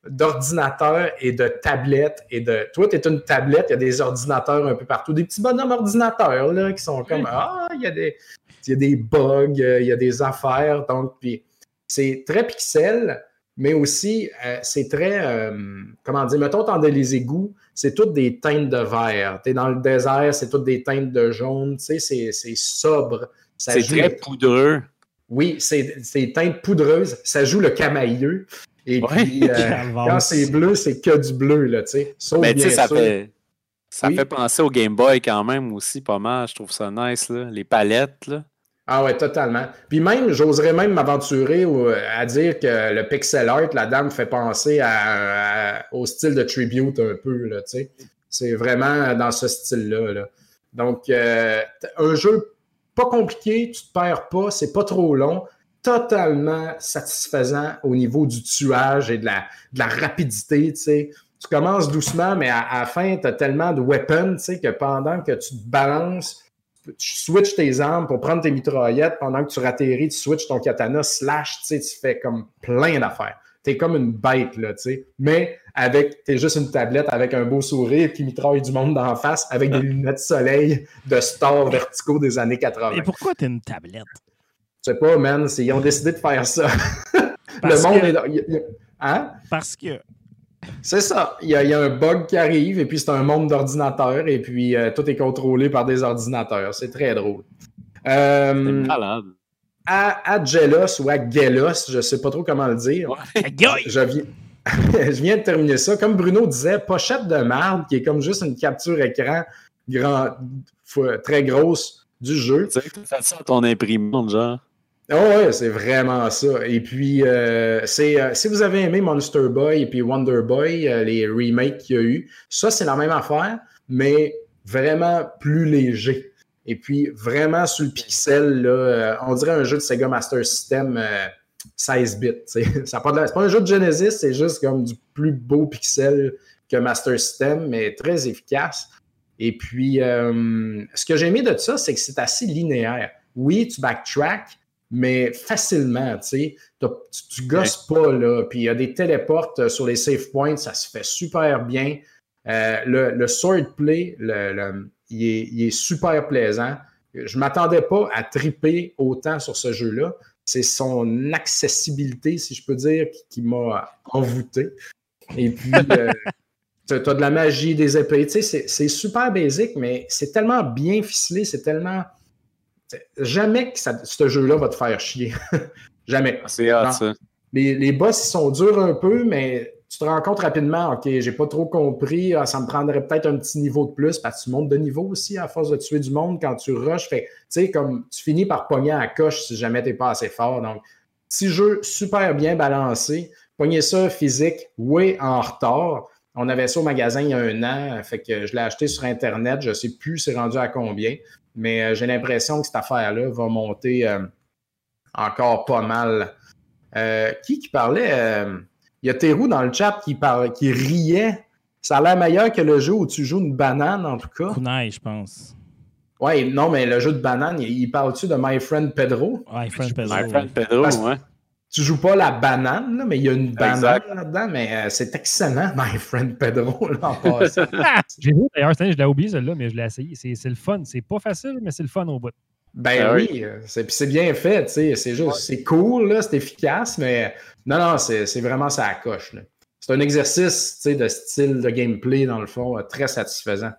d'ordinateurs et de tablettes et de. Toi, tu es une tablette, il y a des ordinateurs un peu partout, des petits bonhommes ordinateurs là, qui sont comme Ah, il y a des. Il y a des bugs, il y a des affaires. Donc, puis c'est très pixel, mais aussi euh, c'est très. Euh, comment dire, mettons, dans les égouts, c'est toutes des teintes de vert. Tu es dans le désert, c'est toutes des teintes de jaune. Tu sais, c'est sobre. C'est très poudreux. Oui, c'est teintes poudreuses. Ça joue le camailleux. Et puis, euh, quand c'est bleu, c'est que du bleu, là, tu sais. Mais tu sais, ça, fait, ça fait penser au Game Boy quand même aussi, pas mal. Je trouve ça nice, là. Les palettes, là. Ah ouais, totalement. Puis même, j'oserais même m'aventurer à dire que le pixel art, la dame fait penser au style de tribute un peu, tu sais. C'est vraiment dans ce style-là. Donc, euh, un jeu pas compliqué, tu te perds pas, c'est pas trop long, totalement satisfaisant au niveau du tuage et de la, rapidité, tu sais. Tu commences doucement, mais à, à la fin, tu as tellement de weapons, tu sais, que pendant que tu te balances, tu switches tes armes pour prendre tes mitraillettes pendant que tu ratterris, tu switches ton katana, slash, tu fais comme plein d'affaires. T'es comme une bête, là, tu sais. Mais avec, t'es juste une tablette avec un beau sourire qui mitraille du monde d'en face avec des lunettes de soleil de stars verticaux des années 80. Et pourquoi t'es une tablette? Je sais pas, man. Ils ont décidé de faire ça. Le monde est. Hein? Parce que c'est ça. Il y, a, un bug qui arrive et puis c'est un monde d'ordinateurs et puis euh, tout est contrôlé par des ordinateurs. C'est très drôle. Euh, malade. À, à Gelos ou à Gelos, je ne sais pas trop comment le dire. je, viens, je viens de terminer ça. Comme Bruno disait, pochette de marde qui est comme juste une capture écran grand, très grosse du jeu. Tu sais, ça ton imprimante, genre. Oh ouais, c'est vraiment ça. Et puis, euh, c'est euh, si vous avez aimé Monster Boy et puis Wonder Boy, euh, les remakes qu'il y a eu, ça, c'est la même affaire, mais vraiment plus léger. Et puis, vraiment sur le pixel, là, on dirait un jeu de Sega Master System 16 bits. C'est pas, pas un jeu de Genesis, c'est juste comme du plus beau pixel que Master System, mais très efficace. Et puis, ce que j'ai aimé de ça, c'est que c'est assez linéaire. Oui, tu backtrack, mais facilement, tu sais. Tu, gosses pas, là. Puis il y a des téléportes euh, sur les save points, ça se fait super bien. Euh, le, le swordplay, le, il, est, super plaisant. Je ne m'attendais pas à triper autant sur ce jeu-là. C'est son accessibilité, si je peux dire, qui, m'a envoûté. Et puis, euh, tu as de la magie, des épées. Tu sais, c'est super basique, mais c'est tellement bien ficelé, c'est tellement Jamais que ce jeu-là va te faire chier. Jamais. Ah, c'est hâte, ça. Les, les boss, ils sont durs un peu, mais tu te rends compte rapidement, OK, j'ai pas trop compris, ah, ça me prendrait peut-être un petit niveau de plus, parce que tu montes de niveau aussi à force de tuer du monde quand tu rushes. tu sais, comme tu finis par pogner à la coche si jamais t'es pas assez fort. Donc, petit jeu super bien balancé. Pogner ça physique, oui, en retard. On avait ça au magasin il y a un an, fait que je l'ai acheté sur Internet, je sais plus c'est rendu à combien. Mais euh, j'ai l'impression que cette affaire-là va monter euh, encore pas mal. Euh, qui qui parlait euh, Il y a Théroux dans le chat qui, parlait, qui riait. Ça a l'air meilleur que le jeu où tu joues une banane, en tout cas. Kunai, je pense. Ouais, non, mais le jeu de banane, il, il parle-tu de My Friend Pedro? Ouais, Friend Pedro. My ouais. friend Pedro, Parce- ouais. Tu joues pas la banane, là, mais il y a une banane là-dedans, mais euh, c'est excellent, My Friend Pedro, là, en passant. J'ai vu d'ailleurs, je l'ai oublié celle-là, mais je l'ai essayé. C'est c'est le fun. C'est pas facile, mais c'est le fun au bout. Ben Ah oui, euh, c'est puis c'est bien fait, tu sais, c'est juste, c'est cool, là, c'est efficace, mais non, non, c'est c'est vraiment ça à la coche. là. C'est un exercice, tu sais, de style de gameplay, dans le fond, euh, très satisfaisant.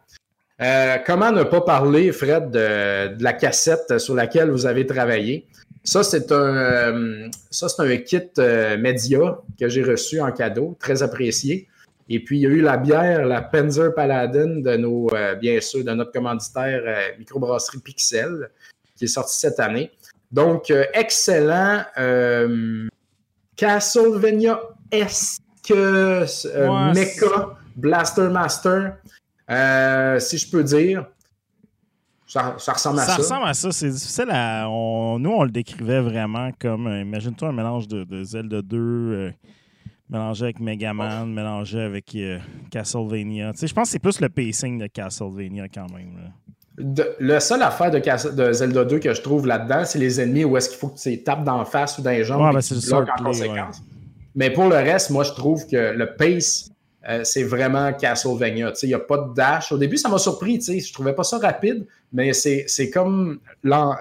Euh, comment ne pas parler, Fred, de, de la cassette sur laquelle vous avez travaillé? Ça, c'est un, euh, ça, c'est un kit euh, média que j'ai reçu en cadeau, très apprécié. Et puis, il y a eu la bière, la Penzer Paladin de nos, euh, bien sûr, de notre commanditaire euh, microbrasserie Pixel, qui est sortie cette année. Donc, euh, excellent. Castlevania-esque Ouais, Mecha Blaster Master, si je peux dire. Ça, ça ressemble à Ça ça. ressemble à ça. C'est difficile à. on- nous, on le décrivait vraiment comme. euh, Imagine-toi un mélange de, de Zelda 2, euh, mélangé avec Mega Man, mélangé avec euh, Castlevania. Tu sais, je pense que c'est plus le pacing de Castlevania quand même. De- le seul affaire de, Cas- de Zelda 2 que je trouve là-dedans, c'est les ennemis où est-ce qu'il faut que tu les tapes d'en face ou dans les jambes Ouais, ben, c'est en conséquence. Mais pour le reste, moi, je trouve que le pace, euh, c'est vraiment Castlevania. Il n'y a pas de dash. Au début, ça m'a surpris. tu sais, Je trouvais pas ça rapide, mais c'est comme,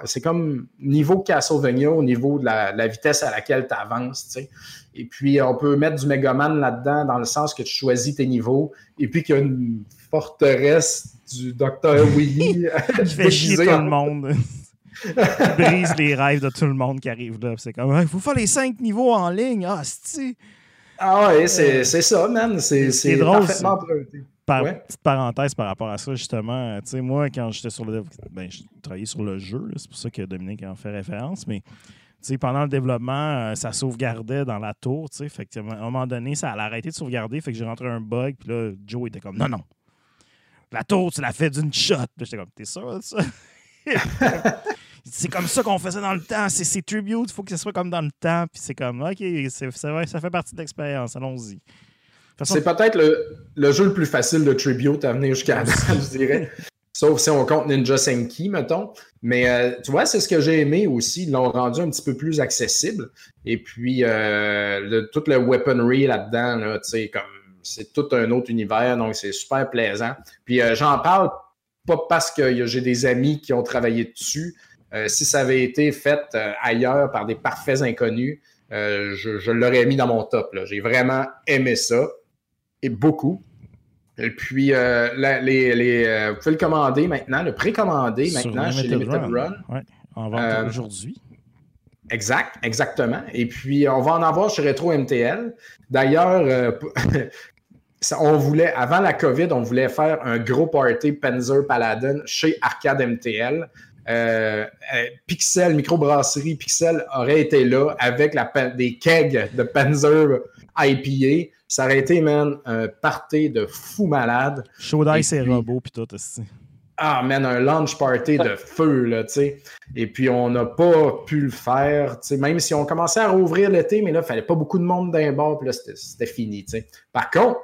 c'est comme niveau Castlevania au niveau de la, vitesse à laquelle tu avances. Et puis, on peut mettre du Megaman là-dedans dans le sens que tu choisis tes niveaux et puis qu'il y a une forteresse du Dr. Willy Qui fait chier tout le monde. Brise les rêves de tout le monde qui arrive là. C'est comme, il faut faire les cinq niveaux en ligne. Ah, c'est Ah ouais, c'est c'est ça, man. C'est parfaitement emprunté. Par, Ouais. Petite parenthèse par rapport à ça, justement. euh, Tu sais, moi, quand j'étais sur le. Ben, je travaillais sur le jeu, c'est pour ça que Dominique en fait référence, mais. tu sais, pendant le développement, euh, ça sauvegardait dans la tour, tu sais. Fait que, à un moment donné, ça allait arrêter de sauvegarder. Fait que j'ai rentré un bug. Puis là, Joe était comme, non, non. La tour, tu l'as fait d'une shot. J'étais comme, t'es sûr de ça? c'est comme ça qu'on faisait dans le temps. C'est tribute. Il faut que ce soit comme dans le temps. Puis c'est comme, OK, ça fait partie de l'expérience. Allons-y. C'est peut-être le, le jeu le plus facile de tribute à venir jusqu'à date, je dirais. Sauf si on compte Ninja Senki, mettons. Mais euh, tu vois, c'est ce que j'ai aimé aussi. Ils l'ont rendu un petit peu plus accessible. Et puis, euh, le- weaponry là-dedans, là, tu sais, comme c'est tout un autre univers, donc c'est super plaisant. Puis euh, j'en parle pas parce que j'ai des amis qui ont travaillé dessus. Euh, si ça avait été fait euh, ailleurs par des parfaits inconnus, euh, je, je l'aurais mis dans mon top. J'ai vraiment aimé ça. Et beaucoup. Et puis, euh, la- les, les, euh, vous pouvez le commander maintenant, le précommander sur maintenant chez Limited Limited Run. Ouais, en vente Euh, aujourd'hui. Exact, exactement. Et puis, on va en avoir chez Retro MTL. D'ailleurs, on voulait, avant la COVID, on voulait faire un gros party Panzer Paladin chez Arcade MTL. Euh, euh, Pixel, microbrasserie Pixel aurait été là avec la, des kegs de Panzer IPA. Ça aurait été, man, un party de fou malade. Chaud et c'est puis- tout. aussi. Ah, man, un launch party de feu, là, tu sais. Et puis, on n'a pas pu le faire, tu sais, même si on commençait à rouvrir l'été, mais là, il fallait pas beaucoup de monde d'un bar, puis là, c'était- c'était fini, tu sais. Par contre,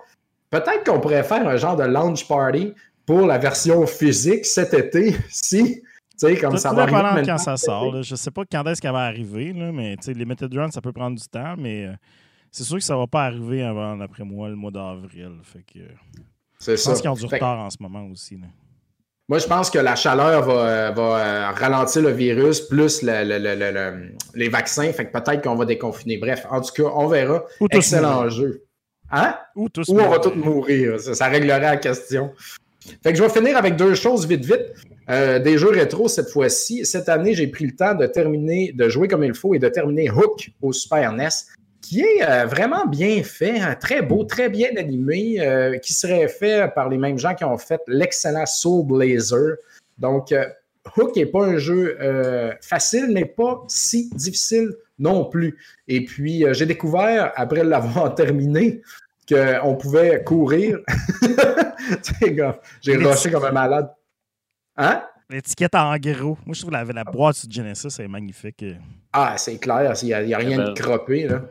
peut-être qu'on pourrait faire un genre de launch party pour la version physique cet été, si, sais, comme Tout ça tout va dépendant de quand ça sort. là. Je sais pas quand est-ce qu'elle va arriver, là, mais Limited Run, ça peut prendre du temps, mais euh, c'est sûr que ça va pas arriver avant, d'après moi, le mois d'avril. Fait que, C'est je ça. pense qu'ils ont du Fait retard en ce moment aussi. là. Moi, je pense que la chaleur va, va euh, ralentir le virus, plus le- le- le- le- le- les vaccins. Fait que peut-être qu'on va déconfiner. Bref, en tout cas, on verra. Ou Excellent mourir. jeu. Hein? Ou tous Ou on va tous mourir. Ça, ça réglerait la question. Fait que je vais finir avec deux choses vite, vite. Euh, des jeux rétro cette fois-ci. Cette année, j'ai pris le temps de terminer, de jouer comme il faut et de terminer Hook au Super NES, qui est euh, vraiment bien fait, hein, très beau, très bien animé, euh, qui serait fait par les mêmes gens qui ont fait l'excellent Soul Blazer. Donc, Hook n'est pas un jeu facile, mais pas si difficile non plus. Et puis, j'ai découvert, après l'avoir terminé, qu'on pouvait courir. Tu sais, gars, j'ai rushé comme un malade. Hein? L'étiquette en gros. Moi, je trouve la, la boîte du Genesis est magnifique. Ah, c'est clair, il n'y a rien de croppé. Là.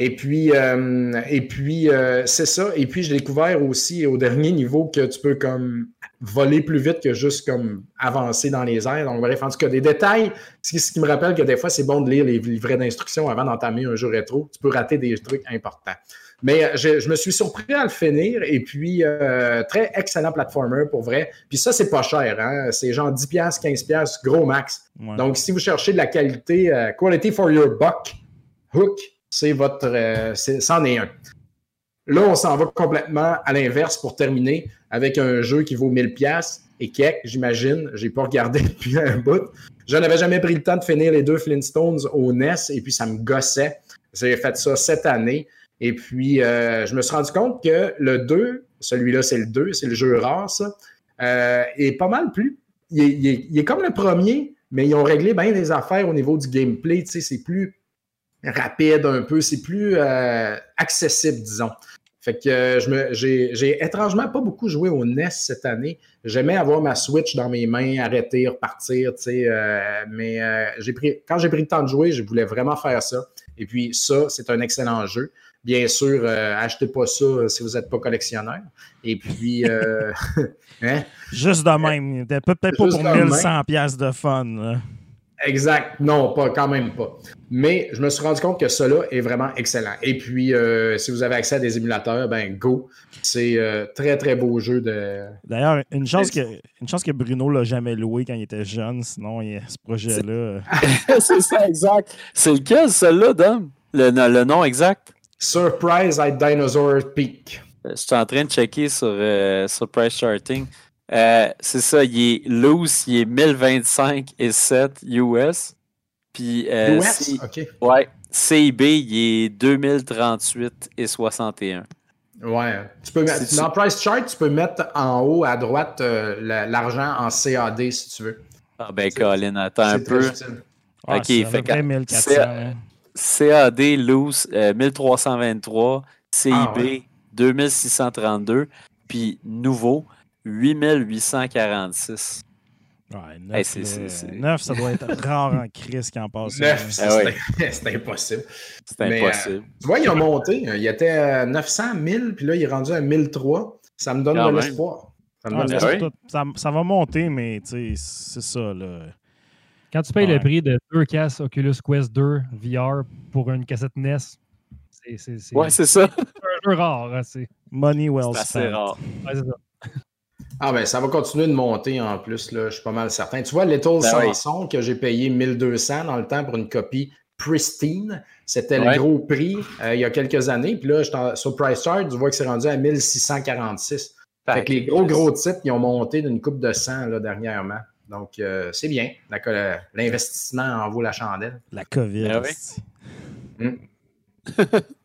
Et puis, euh, et puis euh, c'est ça. Et puis, j'ai découvert aussi au dernier niveau que tu peux comme voler plus vite que juste comme avancer dans les airs. Donc, bref, en tout cas, des détails, ce qui me rappelle que des fois, c'est bon de lire les livrets d'instructions avant d'entamer un jeu rétro. Tu peux rater des trucs importants. Mais euh, je, me suis surpris à le finir et puis très excellent platformer pour vrai. Puis ça, c'est pas cher. Hein? C'est genre 10$, 15$, gros max. Donc, si vous cherchez de la qualité, quality for your buck, hook, c'est votre. Euh, c'en est, un. Là, on s'en va complètement à l'inverse pour terminer avec un jeu qui vaut 1000 pièces et quelques, j'imagine. J'ai pas regardé depuis un bout. Je n'avais jamais pris le temps de finir les deux Flintstones au NES et puis ça me gossait. J'ai fait ça cette année. Et puis, euh, je me suis rendu compte que le 2, celui-là, c'est le 2, c'est le jeu rare, ça, euh, est pas mal plus. Il est, comme le premier, mais ils ont réglé bien des affaires au niveau du gameplay. Tu sais, c'est plus rapide un peu, c'est plus euh, accessible, disons. Fait que euh, j'ai, étrangement pas beaucoup joué au NES cette année. J'aimais avoir ma Switch dans mes mains, arrêter, repartir, tu sais. Mais pris, quand j'ai pris le temps de jouer, je voulais vraiment faire ça. Et puis ça, c'est un excellent jeu. Bien sûr, achetez pas ça si vous n'êtes pas collectionneur. Et puis, hein? juste de même, peut-être pas pour 1100 pièces de fun. Exact. Non, pas quand même pas. Mais je me suis rendu compte que cela est vraiment excellent. Et puis, euh, si vous avez accès à des émulateurs, ben go. C'est euh, très, très beau jeu de. D'ailleurs, une chance que une chance que Bruno l'a jamais loué quand il était jeune, sinon il y a ce projet-là. Euh. C'est ça, exact. C'est lequel, celui-là, Dom? Le, le, nom exact? Surprise at Dinosaur Peak. Je suis en train de checker sur, sur Price Charting. Euh, c'est ça, il est loose, il est 1025 et 7 US. Puis, euh, US? OK. Ouais. CIB, il est 2038 et 61. Ouais. Tu peux mettre, dans Price Chart, tu peux mettre en haut à droite euh, l'argent en CAD si tu veux. Ah ben, Colin, attends un peu. ok, fait que 1400. CAD loose 1323, CIB 2632, puis nouveau 8846. Ouais, 9, ça doit être rare en crise qui en passe. 9, c'est impossible. C'est impossible. Euh, tu vois, il a monté. Il était à 900, 1000, puis là, il est rendu à 1003. Ça me donne de l'espoir. Ça, ça, ça, va monter, mais c'est ça. Là. Quand tu payes le prix de deux casques Oculus Quest 2 VR pour une cassette NES, c'est. Ouais, c'est ça. un jeu rare. Hein, Money well spent. C'est rare. Ouais, c'est ça. Ah ben ça va continuer de monter en plus, là, je suis pas mal certain. Tu vois, Little ben Samson que j'ai payé 1200 dans le temps pour une copie pristine, c'était le gros prix euh, il y a quelques années. Puis là, sur Price Chart, tu vois que c'est rendu à 1646. Fait que les gros, gros titres, ils ont monté d'une coupe de 100 là, dernièrement. Donc, euh, c'est bien. L'investissement en vaut la chandelle. La COVID. Ben hmm.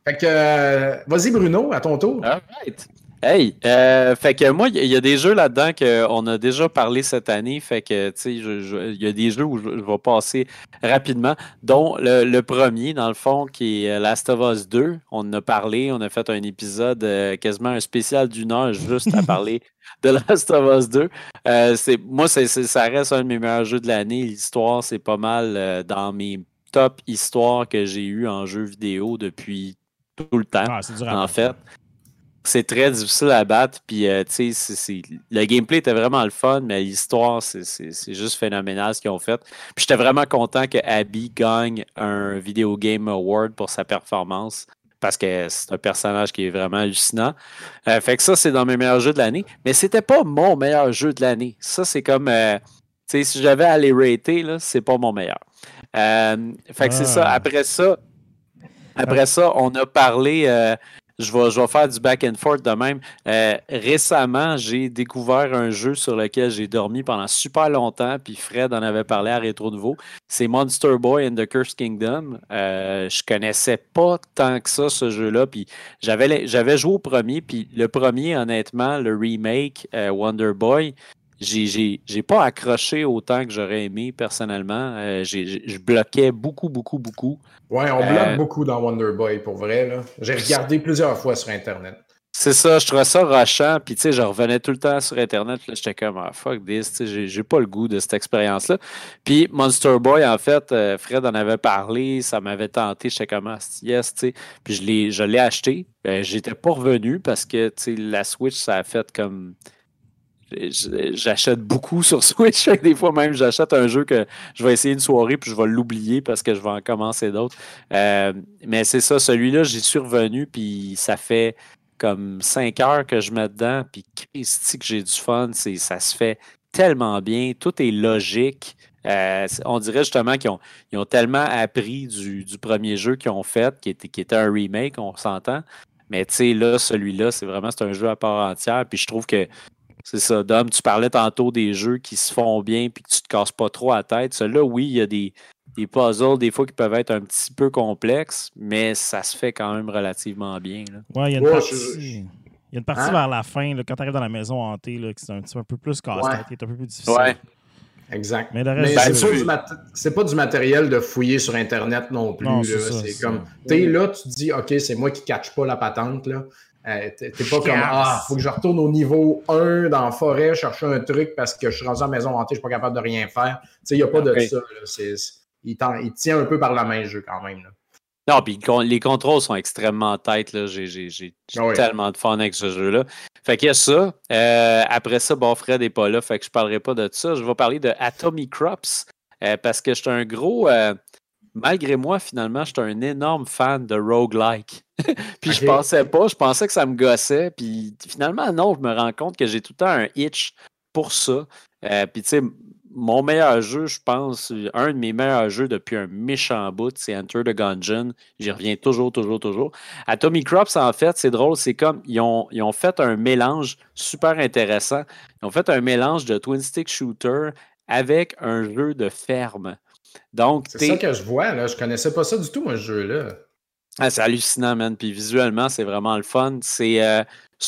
fait que, euh, vas-y Bruno, à ton tour. All right. Hey, euh, fait que moi, il y, a des jeux là-dedans qu'on a déjà parlé cette année. Fait que, tu sais, il y a des jeux où je, vais passer rapidement, dont le, premier, dans le fond, qui est Last of Us 2. On en a parlé, on a fait un épisode, euh, quasiment un spécial d'une heure juste à parler de Last of Us 2. Euh, moi, ça reste un de mes meilleurs jeux de l'année. L'histoire, c'est pas mal dans mes top histoires que j'ai eues en jeu vidéo depuis tout le temps, ah, en fait c'est très difficile à battre. Puis, euh, tu sais, le gameplay était vraiment le fun, mais l'histoire, c'est juste phénoménal ce qu'ils ont fait. Puis, j'étais vraiment content que Abby gagne un Video Game Award pour sa performance parce que c'est un personnage qui est vraiment hallucinant. Euh, fait que ça, c'est dans mes meilleurs jeux de l'année. Mais c'était pas mon meilleur jeu de l'année. Ça, c'est comme, euh, tu sais, si j'avais à les rater, là, c'est pas mon meilleur. fait que c'est ça. Ah. Après ça, après ça, on a parlé je vais, faire du back and forth de même. Euh, récemment, j'ai découvert un jeu sur lequel j'ai dormi pendant super longtemps, puis Fred en avait parlé à Rétro Nouveau. C'est Monster Boy and the Cursed Kingdom. Euh, je connaissais pas tant que ça ce jeu-là, j'avais joué au premier, puis le premier, honnêtement, le remake euh, Wonder Boy, j'ai, pas accroché autant que j'aurais aimé personnellement. Euh, je bloquais beaucoup, beaucoup, beaucoup. Ouais, on bloque beaucoup dans Wonder Boy pour vrai. J'ai regardé plusieurs fois sur Internet. c'est ça, je trouvais ça rushant. Puis, tu sais, je revenais tout le temps sur Internet. J'étais comme, ah, fuck this. Tu sais, j'ai pas le goût de cette expérience-là. Puis, Monster Boy, en fait, euh, Fred en avait parlé. Ça m'avait tenté. J'étais comme, ah, yes, tu sais. Puis, je l'ai acheté. Ben, J'étais pas revenu parce que, tu sais, la Switch, ça a fait comme j'achète beaucoup sur Switch. Des fois même, j'achète un jeu que je vais essayer une soirée puis je vais l'oublier parce que je vais en commencer d'autres. Euh, mais c'est ça, celui-là, j'y suis revenu puis ça fait comme cinq heures que je mets dedans. Puis Christy, que j'ai du fun. Ça se fait tellement bien. Tout est logique. Euh, on dirait justement qu'ils ont, tellement appris du, premier jeu qu'ils ont fait, qui était, qui était un remake, on s'entend. Mais tu sais, là, celui-là, c'est vraiment un jeu à part entière. Puis je trouve que c'est ça, Dom, tu parlais tantôt des jeux qui se font bien puis que tu te casses pas trop la tête. Celui-là, oui, il y a des, puzzles des fois qui peuvent être un petit peu complexes, mais ça se fait quand même relativement bien. Oui, il y a une partie, il y a une partie hein? vers la fin, quand tu arrives dans la maison hantée, là, qui est un petit peu plus casse-tête, qui est un peu plus difficile. Ouais. Exact. Mais, c'est pas du matériel de fouiller sur Internet non plus. C'est comme, tu là, tu te dis, OK, c'est moi qui ne catch pas la patente. Là. Euh, t'es pas comme Ah, faut que je retourne au niveau 1 dans la forêt, chercher un truc parce que je suis rendu à la maison hantée, je suis pas capable de rien faire. Il n'y a pas de ça. il, tient un peu par la main le jeu quand même. Non, puis les contrôles sont extrêmement têtes. J'ai ah tellement de fun avec ce jeu-là. Fait qu'il y a ça. Euh, après ça, bon, Fred n'est pas là, fait que je parlerai pas de ça. Je vais parler de Atomic Crops euh, parce que je suis un gros malgré moi, finalement, j'étais un énorme fan de roguelike. puis je pensais pas, je pensais que ça me gossait. Puis finalement, non, je me rends compte que j'ai tout le temps un itch pour ça. Euh, puis tu sais, mon meilleur jeu, je pense, un de mes meilleurs jeux depuis un méchant bout, c'est Enter the Gungeon. J'y reviens toujours, toujours, toujours. Atomic Crops, en fait, c'est drôle, c'est comme ils ont, ils ont fait un mélange super intéressant. Ils ont fait un mélange de twin stick shooter avec un jeu de ferme. Donc, c'est ça que je vois, là. Je connaissais pas ça du tout, moi, ce jeu-là. Ah, c'est hallucinant, man. Puis visuellement, c'est vraiment le fun. C'est euh,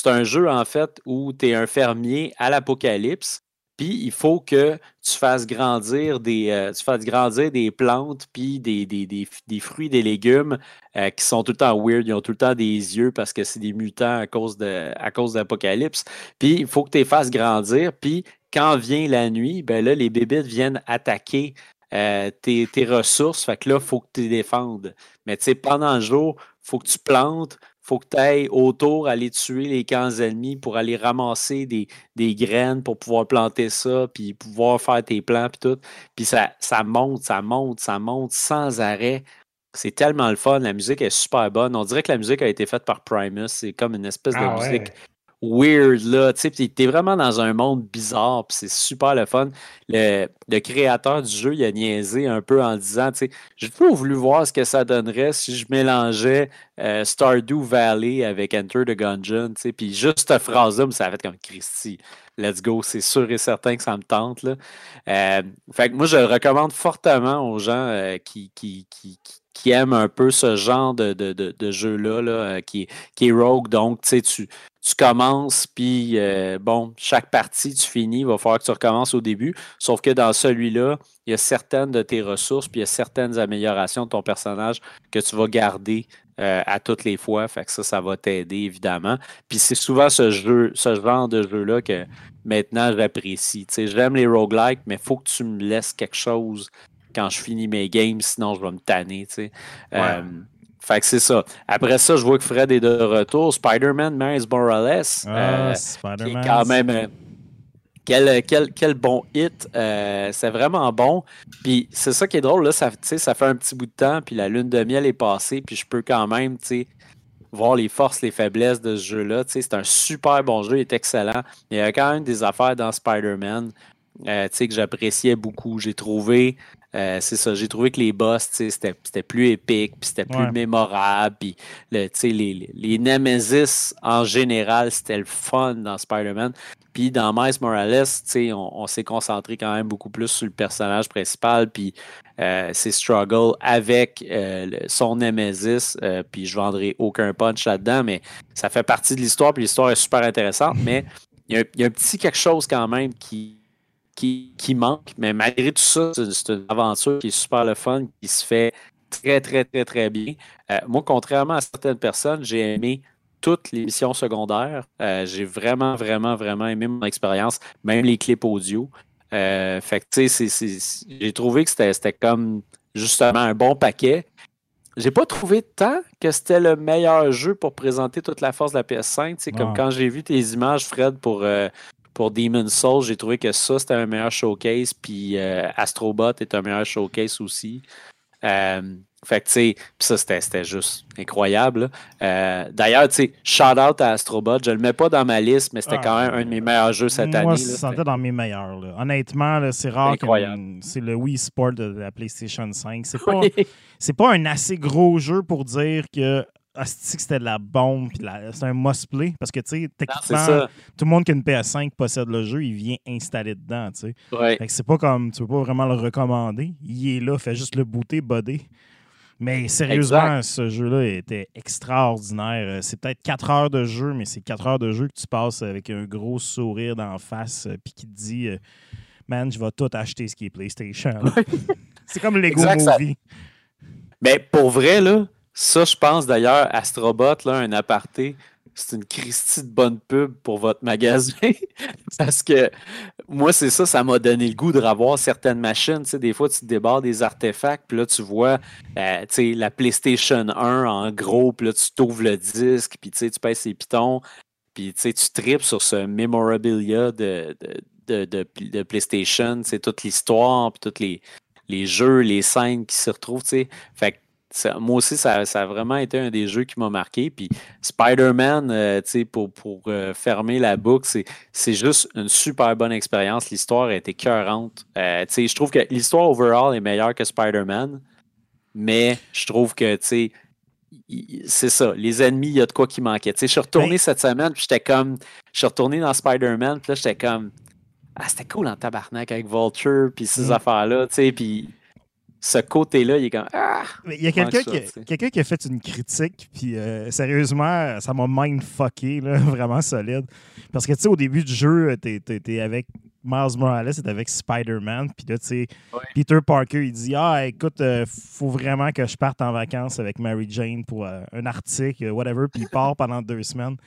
un jeu, en fait, où tu es un fermier à l'apocalypse. Puis il faut que tu fasses grandir des, euh, tu fasses grandir des plantes, puis des, des, des, des fruits, des légumes euh, qui sont tout le temps weird. Ils ont tout le temps des yeux parce que c'est des mutants à cause de à cause de l'apocalypse. Puis il faut que tu les fasses grandir. Puis quand vient la nuit, ben là, les bébites viennent attaquer euh, tes, ressources. Fait que là, il faut que tu les défendes. Mais tu sais, pendant le jour, il faut que tu plantes, il faut que tu ailles autour, aller tuer les camps ennemis pour aller ramasser des, graines pour pouvoir planter ça, puis pouvoir faire tes plans, puis tout. Puis ça, ça monte, ça monte, ça monte sans arrêt. C'est tellement le fun. La musique est super bonne. On dirait que la musique a été faite par Primus. C'est comme une espèce de ah musique weird, là. Tu sais, t'es vraiment dans un monde bizarre, puis c'est super le fun. Le, créateur du jeu, il a niaisé un peu en disant, tu sais, j'ai toujours voulu voir ce que ça donnerait si je mélangeais euh, Stardew Valley avec Enter the Gungeon, tu sais, puis juste cette phrase-là, ça a fait comme Christy. Let's go, c'est sûr et certain que ça me tente. Là. Euh, fait que moi, je le recommande fortement aux gens euh, qui, qui, qui aiment un peu ce genre de, de, jeu-là, là, qui, qui est rogue. Donc, tu sais, tu tu commences, puis euh, bon, chaque partie, tu finis, il va falloir que tu recommences au début. Sauf que dans celui-là, il y a certaines de tes ressources, puis il y a certaines améliorations de ton personnage que tu vas garder euh, à toutes les fois. Fait que ça, ça va t'aider, évidemment. Puis c'est souvent ce jeu, ce genre de jeu-là que maintenant j'apprécie. Tu sais, j'aime les roguelikes, mais il faut que tu me laisses quelque chose quand je finis mes games, sinon je vais me tanner. Tu sais. Euh, fait que c'est ça. Après ça, je vois que Fred est de retour. Spider-Man, Miles Morales. Ah, Spider-Man. quand même. Euh, quel, quel, quel, bon hit. Euh, c'est vraiment bon. Puis c'est ça qui est drôle. Là, ça, ça fait un petit bout de temps. Puis la lune de miel est passée. Puis je peux quand même voir les forces, les faiblesses de ce jeu-là. C'est un super bon jeu. Il est excellent. il y a quand même des affaires dans Spider-Man euh, que j'appréciais beaucoup. J'ai trouvé euh, c'est ça, j'ai trouvé que les boss, c'était plus épique, puis c'était plus mémorable, puis le, les, les Nemesis en général, c'était le fun dans Spider-Man. Puis dans Miles Morales, on, on s'est concentré quand même beaucoup plus sur le personnage principal, puis euh, ses struggles avec euh, son Nemesis, puis je vendrai aucun punch là-dedans, mais ça fait partie de l'histoire, puis l'histoire est super intéressante, mais il y, a un petit quelque chose quand même qui, qui, manque. Mais malgré tout ça, c'est une aventure qui est super le fun, qui se fait très, très, très, très bien. Euh, moi, contrairement à certaines personnes, j'ai aimé toutes les missions secondaires. Euh, j'ai vraiment, vraiment, vraiment aimé mon expérience, même les clips audio. Euh, fait que, tu sais, j'ai trouvé que c'était comme justement un bon paquet. J'ai pas trouvé tant que c'était le meilleur jeu pour présenter toute la force de la PS5. C'est comme quand j'ai vu tes images, Fred, pour, euh, pour Demon's Souls, j'ai trouvé que ça, c'était un meilleur showcase. Puis euh, Astrobot est un meilleur showcase aussi. Euh, fait que, tu sais, ça, c'était juste incroyable. Euh, d'ailleurs, tu sais, shout out à Astrobot. Je le mets pas dans ma liste, mais c'était quand même un de mes meilleurs jeux cette année. Moi, c'était dans mes meilleurs. Honnêtement, c'est rare que c'est le Wii Sport de la PlayStation 5. C'est pas, pas un assez gros jeu pour dire que que c'était de la bombe, c'est un must-play. Parce que, tu sais, techniquement, tout le monde qui a une PS5 possède le jeu, il vient installer dedans, tu sais. c'est pas comme, tu peux pas vraiment le recommander. Il est là, fait juste le booter, buddy. Mais sérieusement, ce jeu-là était extraordinaire. Euh, c'est peut-être 4 heures de jeu, mais c'est 4 heures de jeu que tu passes avec un gros sourire d'en face, euh, puis qui te dit euh, Man, je vais tout acheter ce qui est PlayStation. c'est comme Lego Movie. Mais pour vrai, là, ça, je pense d'ailleurs, Astrobot, là, un aparté, c'est une Christie de bonne pub pour votre magasin. Parce que moi, c'est ça, ça m'a donné le goût de revoir certaines machines. Tu sais, des fois, tu te débarres des artefacts, puis là, tu vois euh, tu sais, la PlayStation 1 en gros, puis là, tu t'ouvres le disque, puis tu sais, tu pèses ses pitons, puis tu sais, tu tripes sur ce memorabilia de, de, de, de, PlayStation, c'est toute l'histoire, puis tous les, les jeux, les scènes qui se retrouvent. Tu sais. Fait que moi aussi, ça, a vraiment été un des jeux qui m'a marqué. Puis Spider-Man, euh, pour, pour euh, fermer la boucle, c'est juste une super bonne expérience. L'histoire a été cœurante. Euh, je trouve que l'histoire overall est meilleure que Spider-Man, mais je trouve que c'est ça. Les ennemis, il y a de quoi qui manquait. je suis retourné cette semaine, puis j'étais comme. Je suis retourné dans Spider-Man, puis là, j'étais comme. Ah, c'était cool en tabarnak avec Vulture, puis ces mm. affaires-là, tu sais, puis ce côté-là, il est comme ah! Il y a quelqu'un qui, qui, a fait une critique, puis euh, sérieusement, ça m'a mindfucké, là, vraiment solide. Parce que, tu sais, au début du jeu, t'es es, avec Miles Morales, t'es avec Spider-Man, puis là, tu sais, Peter Parker, il dit Ah, écoute, euh, faut vraiment que je parte en vacances avec Mary Jane pour euh, un article, whatever, puis il part pendant deux semaines.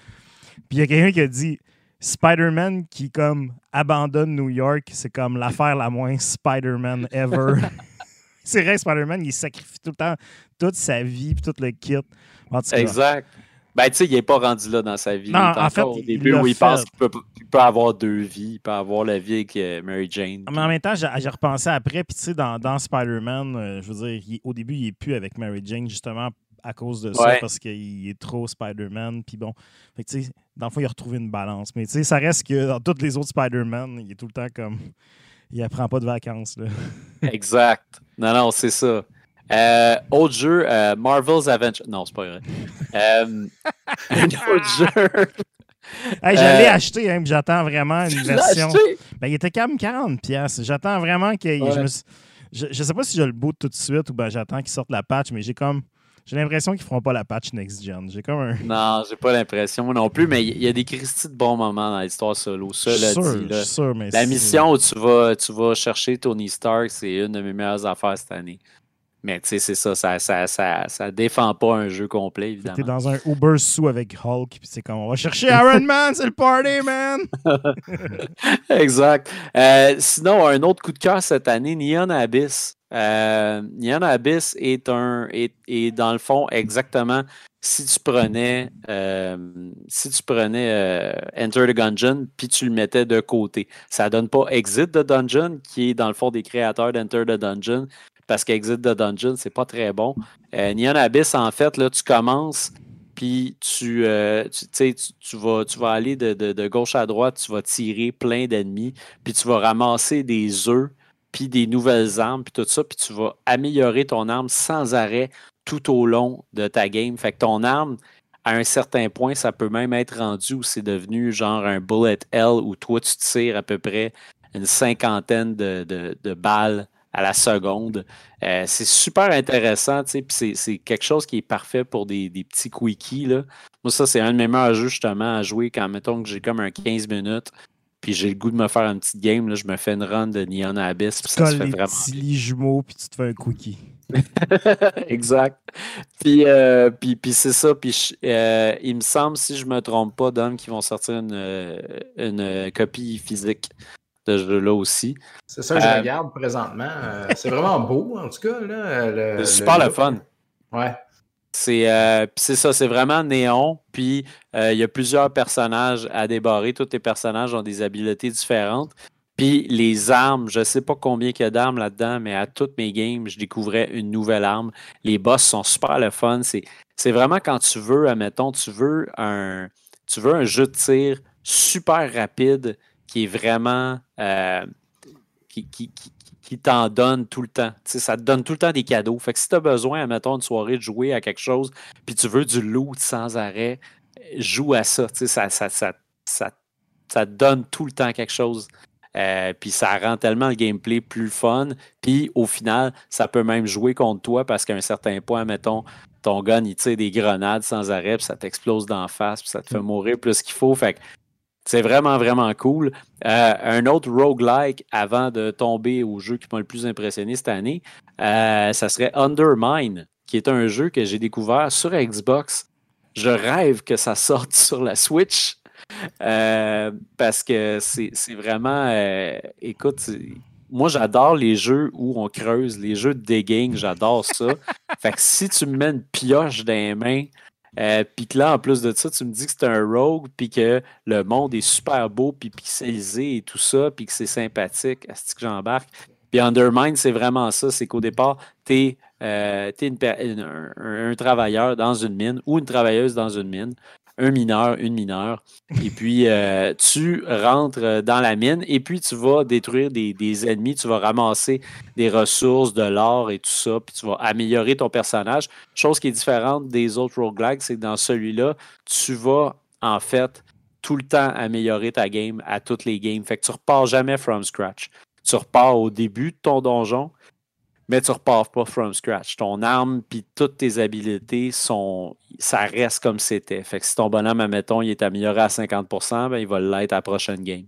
Puis il y a quelqu'un qui a dit Spider-Man qui, comme, abandonne New York, c'est comme l'affaire la moins Spider-Man ever. c'est vrai, Spider-Man, il sacrifie tout le temps toute sa vie puis tout le kit. exact. Ben, tu sais, il n'est pas rendu là dans sa vie. Non, en fait, au début où il pense qu'il peut, peut, avoir deux vies. Il peut avoir la vie avec euh, Mary Jane. Mais en même temps, j'ai repensé après. Puis, tu sais, dans, dans Spider-Man, euh, je veux dire, au début, il n'est plus avec Mary Jane, justement, à cause de ça, parce qu'il est trop Spider-Man. Puis bon, fait tu sais, dans le fond, il a retrouvé une balance. Mais, tu sais, ça reste que dans tous les autres Spider-Man, il est tout le temps comme il apprend pas de vacances. Là. exact. Non, non, c'est ça. Euh, autre jeu, euh, Marvel's Adventure. Non, c'est pas vrai. Euh, un autre jeu. J'allais acheter, hein, j'attends vraiment une version. Ben, il était quand même 40 pièces. J'attends vraiment qu'il. Je, je, sais pas si je le boot tout de suite ou ben j'attends qu'il sorte la patch, mais j'ai comme j'ai l'impression qu'ils feront pas la patch next gen. J'ai comme un. Non, j'ai pas l'impression non plus, mais il y a des Christy de bons moments dans l'histoire solo. Ça, dit, sûr, mais La mission où tu vas, tu vas chercher Tony Stark, c'est une de mes meilleures affaires cette année. Mais tu sais, c'est ça ça, ça, ça, ça, défend pas un jeu complet, évidemment. T'es dans un Uber sous avec Hulk, puis c'est comme on va chercher Iron Man, c'est le party, man! exact. Euh, sinon, un autre coup de cœur cette année, Neon Abyss. Euh, Neon Abyss est un est, dans le fond exactement si tu prenais euh, si tu prenais euh, Enter the Dungeon puis tu le mettais de côté. Ça donne pas Exit the Dungeon qui est dans le fond des créateurs d'Enter the Dungeon parce qu'Exit the Dungeon c'est pas très bon. Neon Abyss en fait là tu commences puis tu, tu, tu, vas, tu vas aller de, de, gauche à droite, tu vas tirer plein d'ennemis, puis tu vas ramasser des œufs puis des nouvelles armes, puis tout ça, puis tu vas améliorer ton arme sans arrêt tout au long de ta game. Fait que ton arme, à un certain point, ça peut même être rendu où c'est devenu genre un bullet L où toi, tu tires à peu près une cinquantaine de, balles à la seconde. Euh, c'est super intéressant, tu sais, puis c'est quelque chose qui est parfait pour des, petits quickies, là. Moi, ça, c'est un de mes meilleurs jeux, justement, à jouer quand, mettons, que j'ai comme un 15 minutes puis j'ai le goût de me faire une petite game, là, je me fais une run de Neon Abyss, puis Tu ça se fait les vraiment petits lits jumeaux, puis tu te fais un cookie. exact. Puis, euh, puis, puis c'est ça. Puis euh, il me semble, si je me trompe pas, Dom, qu'ils vont sortir une, une copie physique ce jeu-là aussi. C'est ça que je Euh, regarde présentement. Euh, c'est vraiment beau, en tout cas. C'est super le fun. Ouais. C'est euh, c'est ça, c'est vraiment néon. Puis euh, il y a plusieurs personnages à débarrer. Tous les personnages ont des habiletés différentes. Puis les armes, je sais pas combien il y a d'armes là-dedans, mais à toutes mes games, je découvrais une nouvelle arme. Les boss sont super le fun. C'est, c'est vraiment quand tu veux, admettons, tu veux un, tu veux un jeu de tir super rapide qui est vraiment euh, qui, qui, qui- qui t'en donne tout le temps. Tu sais, ça te donne tout le temps des cadeaux. Fait que si tu as besoin, admettons, une soirée de jouer à quelque chose, puis tu veux du loot sans arrêt, joue à ça. Tu sais, ça, ça, ça, ça, ça te donne tout le temps quelque chose. Euh, puis ça rend tellement le gameplay plus fun. Puis au final, ça peut même jouer contre toi parce qu'à un certain point, mettons, ton gun, il tire des grenades sans arrêt, puis ça t'explose d'en face, puis ça te fait mourir plus qu'il faut. Fait que c'est vraiment, vraiment cool. Euh, un autre roguelike avant de tomber au jeu qui m'a le plus impressionné cette année, euh, ça serait Undermine, qui est un jeu que j'ai découvert sur Xbox. Je rêve que ça sorte sur la Switch. euh, parce que c'est vraiment. écoute, moi j'adore les jeux où on creuse, les jeux de digging, j'adore ça. fait que si tu me mets une pioche dans les mains, euh, puis que là, en plus de ça, tu me dis que c'est un rogue, puis que le monde est super beau, puis pixelisé et tout ça, puis que c'est sympathique. Est-ce que j'embarque? Puis Undermine, c'est vraiment ça. C'est qu'au départ, tu es, un- un travailleur dans une mine ou une travailleuse dans une mine, un mineur, une mineure. Et puis, euh, tu rentres euh, dans la mine et puis tu vas détruire des, ennemis, tu vas ramasser des ressources, de l'or et tout ça, puis tu vas améliorer ton personnage. Chose qui est différente des autres roguelikes, c'est que dans celui-là, tu vas en fait tout le temps améliorer ta game à toutes les games. Fait que tu repars jamais from scratch. Tu repars au début de ton donjon, mais tu repars pas from scratch. Ton arme puis toutes tes habiletés sont. ça reste comme c'était. Fait que si ton bonhomme, admettons, il est amélioré à 50%, ben, il va l'être à la prochaine game.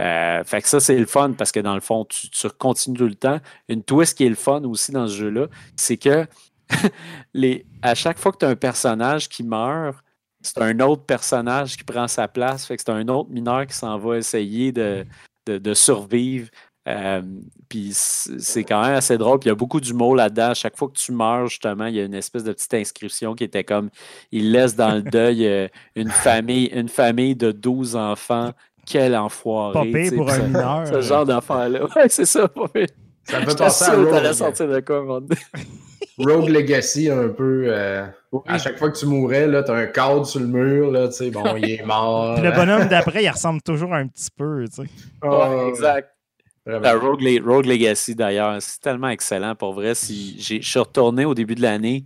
Euh, fait que ça, c'est le fun parce que dans le fond, tu, continues tout le temps. Une twist qui est le fun aussi dans ce jeu-là, c'est que les, à chaque fois que tu as un personnage qui meurt, c'est un autre personnage qui prend sa place. Fait que c'est un autre mineur qui s'en va essayer de, de survivre. Euh, puis c'est quand même assez drôle. Puis il y a beaucoup d'humour là-dedans. À chaque fois que tu meurs, justement, il y a une espèce de petite inscription qui était comme il laisse dans le deuil euh, une famille, une famille de 12 enfants. Quel enfoiré. Pas pire pour un ça- mineur. Ce genre d'affaire-là. Ouais, c'est ça. pire. Ça me fait J'étais penser à Rogue, sortir de quoi, donné. Rogue Legacy un peu. euh, Oui. À chaque fois que tu mourais, là, t'as un cadre sur le mur, là, tu sais, bon, il est mort. Puis le bonhomme d'après, il ressemble toujours un petit peu, tu sais. Ah, Ouais, exact. La Rogue, Le- Rogue Legacy, d'ailleurs, c'est tellement excellent pour vrai. Si je suis retourné au début de l'année,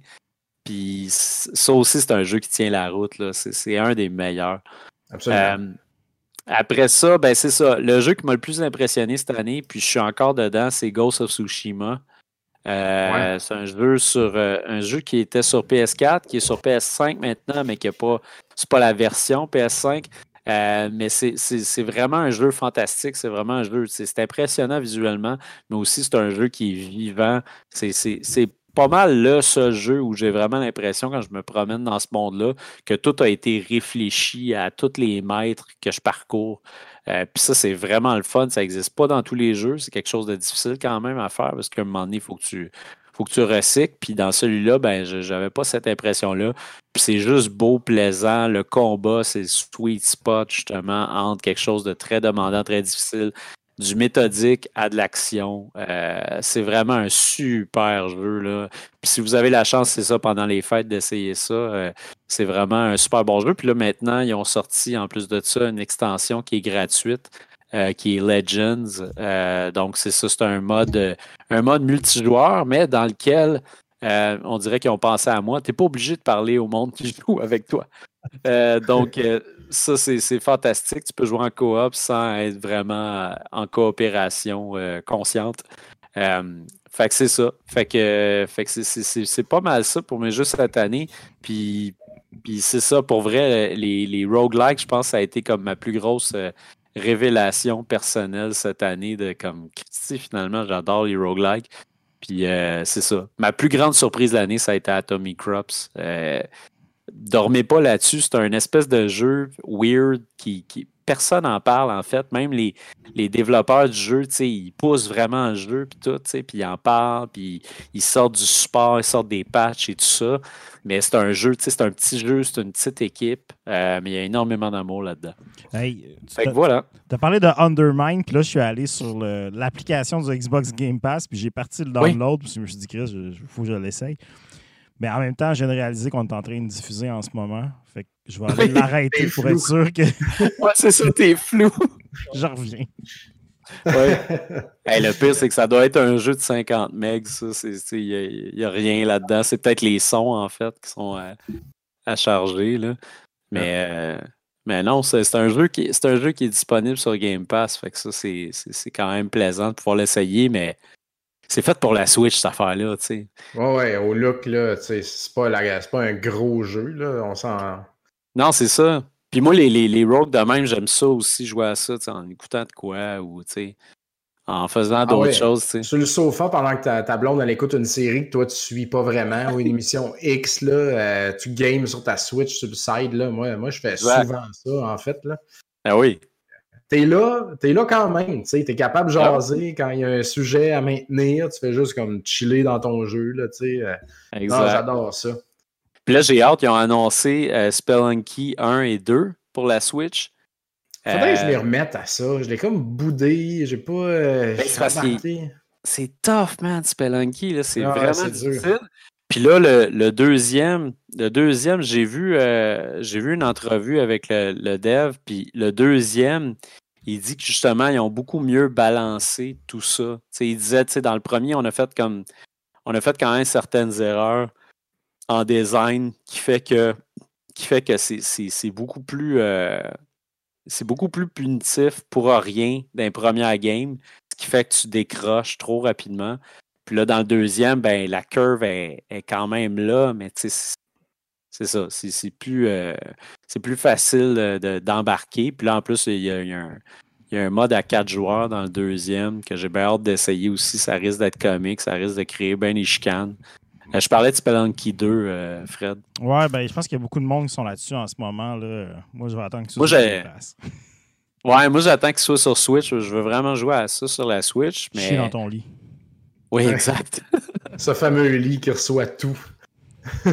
puis ça aussi, c'est un jeu qui tient la route. C'est un des meilleurs. Absolument. Euh, après ça, ben c'est ça. Le jeu qui m'a le plus impressionné cette année, puis je suis encore dedans, c'est Ghost of Tsushima. Euh, C'est un jeu sur euh, un jeu qui était sur PS4, qui est sur PS5 maintenant, mais qui n'est pas. C'est pas la version PS5. Euh, mais c'est- vraiment un jeu fantastique. C'est vraiment un jeu. C'est impressionnant visuellement, mais aussi c'est un jeu qui est vivant. C'est- pas mal le seul jeu où j'ai vraiment l'impression, quand je me promène dans ce monde-là, que tout a été réfléchi à tous les mètres que je parcours. Euh, Puis ça, c'est vraiment le fun. Ça n'existe pas dans tous les jeux. C'est quelque chose de difficile quand même à faire parce qu'à un moment donné, il faut que tu faut que tu recycles. Puis dans celui-là, ben, je n'avais pas cette impression-là. Puis c'est juste beau, plaisant. Le combat, c'est le sweet spot, justement, entre quelque chose de très demandant, très difficile, du méthodique à de l'action. Euh, c'est vraiment un super jeu. Là. Puis si vous avez la chance, c'est ça, pendant les fêtes, d'essayer ça, euh, c'est vraiment un super bon jeu. Puis là, maintenant, ils ont sorti, en plus de ça, une extension qui est gratuite. Euh, qui est Legends. Euh, donc, c'est ça, c'est un mode, euh, un mode multijoueur, mais dans lequel on dirait qu'ils ont pensé à moi. Tu n'es pas obligé de parler au monde qui joue avec toi. Donc, ça, c'est fantastique. Tu peux jouer en coop sans être vraiment en coopération consciente. Fait que c'est ça. Fait que, que c'est- pas mal ça pour mes jeux cette année. Puis, puis c'est ça, pour vrai, les, les roguelikes, je pense ça a été comme ma plus grosse révélation personnelle cette année de comme, Christy, finalement, j'adore les roguelikes. Puis euh, c'est ça. Ma plus grande surprise de l'année, ça a été Atomic Crops. Euh, dormez pas là-dessus. C'est un espèce de jeu weird qui, qui personne n'en parle en fait. Même les, les développeurs du jeu, ils poussent vraiment le jeu puis tout, puis ils en parlent, puis ils sortent du support, ils sortent des patchs et tout ça. Mais c'est un jeu, c'est un petit jeu, c'est une petite équipe, euh, mais il y a énormément d'amour là-dedans. Hey, fait que voilà. Tu as parlé de Undermine, puis là, je suis allé sur l'application du Xbox Game Pass, puis j'ai parti le download, puis je me suis dit, Chris, il faut que je l'essaye. Mais en même temps, je viens de réaliser qu'on est en train de diffuser en ce moment. Fait que je vais aller l'arrêter pour être sûr que. ouais, c'est ça, t'es flou. je reviens. Ouais. le pire, c'est que ça doit être un jeu de 50 megs. Il n'y a, rien là-dedans. C'est peut-être les sons, en fait, qui sont à, charger. Là. Mais, euh, mais non, c'est un, jeu qui, un jeu qui est disponible sur Game Pass. Fait que ça, c'est quand même plaisant de pouvoir l'essayer, mais c'est fait pour la Switch, cette affaire-là. Ouais, ouais, au look, là, c'est pas, pas un gros jeu. Là, on s'en. Non, c'est ça. Puis moi, les, les, les rogues de même, j'aime ça aussi, jouer à ça, en écoutant de quoi ou en faisant ah d'autres choses. T'sais. Sur le sofa, pendant que ta, ta, blonde elle écoute une série que toi tu suis pas vraiment, ou une émission X, là, euh, tu games sur ta Switch sur le side. Là. Moi, moi je fais souvent ça, en fait. Là. Ah oui. T'es là, es là quand même. Tu es capable de ah jaser quand il y a un sujet à maintenir. Tu fais juste comme chiller dans ton jeu. Là, euh. J'adore ça. Puis là, j'ai hâte, ils ont annoncé euh, Spelunky 1 et 2 pour la Switch. Faudrait que je les euh, remette à ça. Je l'ai comme boudé. J'ai pas. Euh, ben, c'est tough, man, Spelunky. C'est ah, vraiment difficile. Puis là, le, deuxième, le deuxième, j'ai vu, j'ai vu une entrevue avec le, dev. Puis le deuxième, il dit que justement, ils ont beaucoup mieux balancé tout ça. il disait, dans le premier, on a fait comme. On a fait quand même certaines erreurs en design qui fait que qui fait que c'est beaucoup plus euh, c'est beaucoup plus punitif pour rien d'un premier game, ce qui fait que tu décroches trop rapidement. Puis là, dans le deuxième, ben, la curve est, quand même là, mais c'est ça. C'est plus, euh, plus facile d'embarquer. Puis là, en plus, il y, a, un, il y, a, un, mode à quatre joueurs dans le deuxième que j'ai bien hâte d'essayer aussi. Ça risque d'être comique, ça risque de créer bien des chicanes. Euh, je parlais de Spelunky 2, euh, Fred. Ouais, ben, je pense qu'il y a beaucoup de monde qui sont là-dessus en ce moment. Là. Moi, je vais attendre que ça Ouais, moi, j'attends qu'il soit sur Switch. Je veux vraiment jouer à ça sur la Switch. Mais... Chier dans ton lit. Oui, exact. Ce fameux lit qui reçoit tout.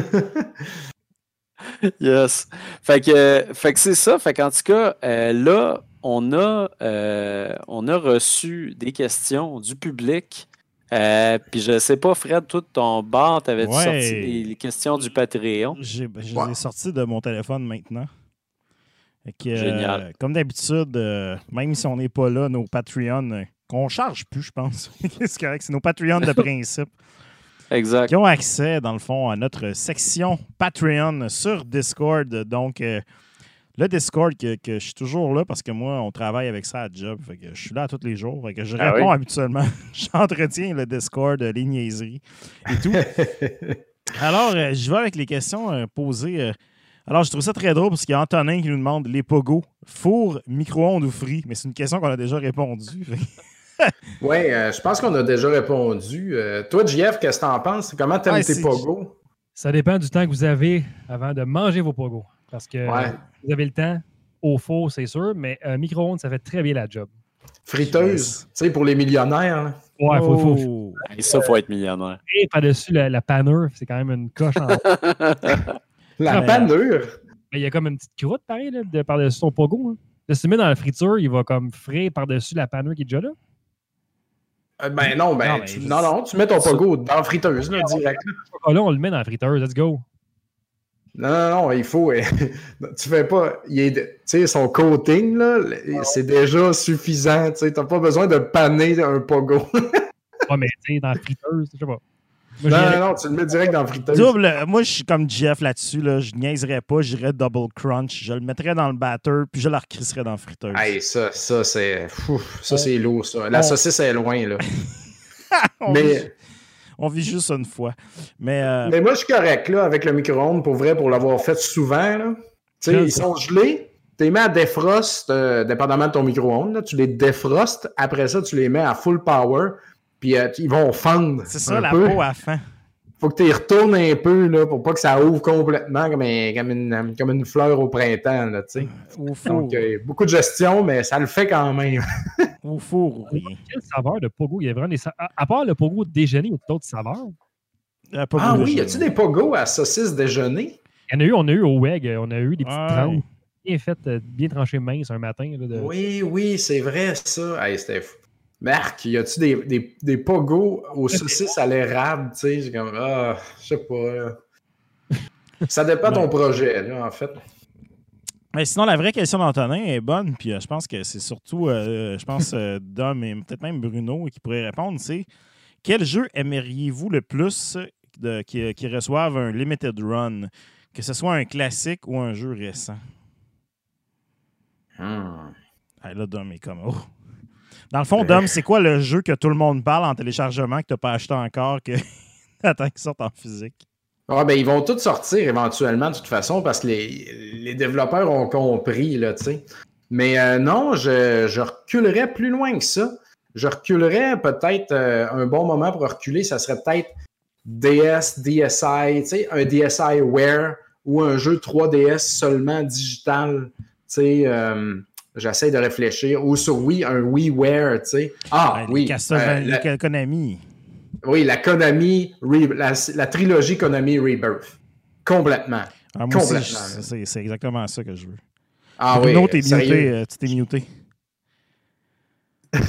yes. Fait que, fait que c'est ça. Fait qu'en tout cas, euh, là, on a, on a reçu des questions du public. Euh, puis je sais pas, Fred, tout ton bar, t'avais ouais. sorti les, questions du Patreon? J'ai, ben, je les ai sorties de mon téléphone maintenant. Génial. Euh, comme d'habitude, euh, même si on n'est pas là, nos Patreons, qu'on charge plus, je pense. c'est correct, c'est nos Patreons de principe. exact. Qui ont accès, dans le fond, à notre section Patreon sur Discord. Donc, le Discord, que, je suis toujours là parce que moi, on travaille avec ça à job. Fait que je suis là tous les jours. Fait que je ah réponds habituellement. J'entretiens le Discord, les niaiseries et tout. Alors, euh, je vais avec les questions euh, posées. Euh. Alors, je trouve ça très drôle parce qu'il y a Antonin qui nous demande les pogos, four, micro-ondes ou frit. Mais c'est une question qu'on a déjà répondu. oui, je pense qu'on a déjà répondu. toi, JF, qu'est-ce que tu en penses? Comment tu aimes tes pogos? Ça dépend du temps que vous avez avant de manger vos pogos. Parce que vous avez le temps au four, c'est sûr, mais un micro-ondes, ça fait très bien la job. Friteuse, tu sais, pour les millionnaires. Ouais, il faut, faut, oh. Et ça, il faut être millionnaire. Et par-dessus la, la panure, c'est quand même une coche en La panure? Il y a comme une petite croûte, pareil, là, par-dessus son pogo. Hein. Si tu mets dans la friture, il va comme frais par-dessus la panure qui est déjà là. Euh, ben non, ben, non, tu, non, non, tu mets ton pogo dans la friteuse, là, direct. Là, on le met dans la friteuse, let's go. Non, non, non, il faut. tu fais pas. Tu sais, son coating, là, c'est déjà suffisant. Tu n'as pas besoin de paner un pogo. ouais, mais tu sais, dans la friteuse, je sais pas. Non, non, non, tu le mets direct dans la friteuse. Double, moi, je suis comme Jeff là-dessus. Là. Je niaiserais pas, j'irais double crunch. Je le mettrais dans le batter, puis je la recrisserais dans la friteuse. Hey, ça, ça, c'est. Ça, c'est lourd, ça. La saucisse est loin, là. mais on vit juste une fois. Mais, euh, Mais moi, je suis correct là, avec le micro-ondes, pour vrai, pour l'avoir fait souvent. Là. sais, ils sont gelés. tu les mets à defrost, euh, dépendamment de ton micro-ondes. là, Tu les defrost. Après ça, tu les mets à full power. Puis euh, ils vont fendre. C'est ça, un la peu. peau à fin. Faut que tu y retournes un peu là, pour pas que ça ouvre complètement comme, un- comme, une, comme une fleur au printemps. Là, tu sais. Au four. Donc, euh, beaucoup de gestion, mais ça le fait quand même. Au four ou rien. Quelle saveur de pogo? Il y a vraiment des à, part le pogo de déjeuner, il y a d'autres saveurs? Euh, Ah oui, y a-tu des pogos à saucisse déjeuner? Il y en a eu, on a eu au WEG, on a eu des petites Ouais. tranches bien faites, euh, bien tranchées minces un matin. là, de- Oui, oui, c'est vrai ça. Hey, c'était fou. Marc, y a-tu des, des, des pogos aux saucisses à l'érable? Tu sais, j'ai comme, ah, je sais pas. là. Ça dépend de ton projet, là, en fait. Mais sinon, la vraie question d'Antonin est bonne, puis euh, je pense que c'est surtout, euh, je pense, euh, Dom et peut-être même Bruno qui pourraient répondre, c'est quel jeu aimeriez-vous le plus de, qui, qui reçoive un limited run, que ce soit un classique ou un jeu récent? Hmm. Ah, là, Dom est comme, oh. Dans le fond, Dom, c'est quoi le jeu que tout le monde parle en téléchargement que tu n'as pas acheté encore, que t'attends qu'il sorte en physique? Ah, ben, ils vont tous sortir éventuellement, de toute façon, parce que les, les développeurs ont compris, là, tu sais. Mais euh, non, je, je reculerais plus loin que ça. Je reculerais peut-être euh, un bon moment pour reculer, ça serait peut-être DS, DSi, tu sais, un DSiWare ou un jeu 3DS seulement digital, tu sais. euh, J'essaie de réfléchir. Ou sur Wii, un WiiWare, tu sais. Ah, Ben, oui. Euh, la- Konami. oui, la Konami, Re- la, la trilogie Konami Rebirth. Complètement. Ah, c'est c'est exactement ça que je veux. Ah Bruno, oui, t'es muté, euh, tu t'es muté.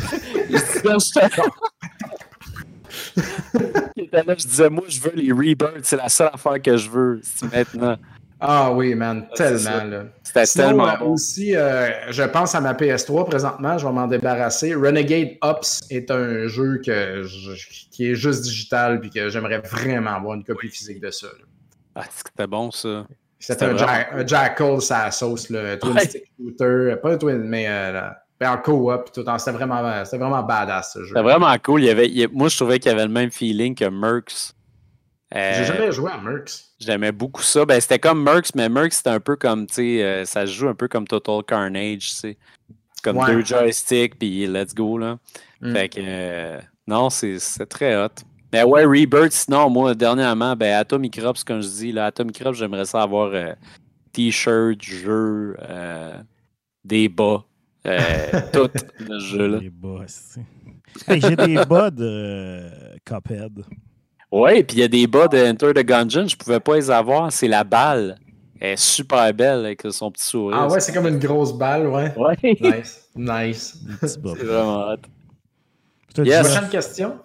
Je disais, moi, je veux les Rebirths, c'est la seule affaire que je veux maintenant. Ah oui, man, Ah, c'est tellement. Là. C'était Sinon, tellement euh, bon. aussi, euh, je pense à ma PS3 présentement, je vais m'en débarrasser. Renegade Ops est un jeu que je- qui est juste digital puis que j'aimerais vraiment avoir une copie physique de ça. là. Ah, c'était bon, ça. C'était un, jack, un Jackal, sa sauce, un twin Ouais. stick shooter, pas un twin, mais euh, là, en co-op, tout en- c'était vraiment, c'était vraiment badass ce jeu. C'était vraiment cool. Il y avait, il moi, je trouvais qu'il y avait le même feeling que Mercs. Euh, J'ai jamais joué à Mercs. J'aimais beaucoup ça. Ben, c'était comme Mercs, mais Mercs, c'était un peu comme, tu sais, euh, ça se joue un peu comme Total Carnage, tu sais. Comme Ouais. deux joysticks, puis let's go, là. Mm. Fait que, euh, non, c'est c'est très hot. Mais ouais, Rebirth, sinon, moi, dernièrement, ben, Atomic Crops, comme je dis, là, Atomic Crops, j'aimerais ça avoir euh, t-shirt, jeu, euh, des bas, euh, tout le jeu, là. Des bas, Hey, J'ai des bas de euh, Cuphead. Ouais, puis il y a des bas de Enter the Gungeon, je pouvais pas les avoir, c'est la balle. Elle est super belle avec son petit sourire. Ah ouais, c'est comme une grosse balle, ouais. Ouais. Nice, nice. C'est vraiment hot. Yes. Prochaine question.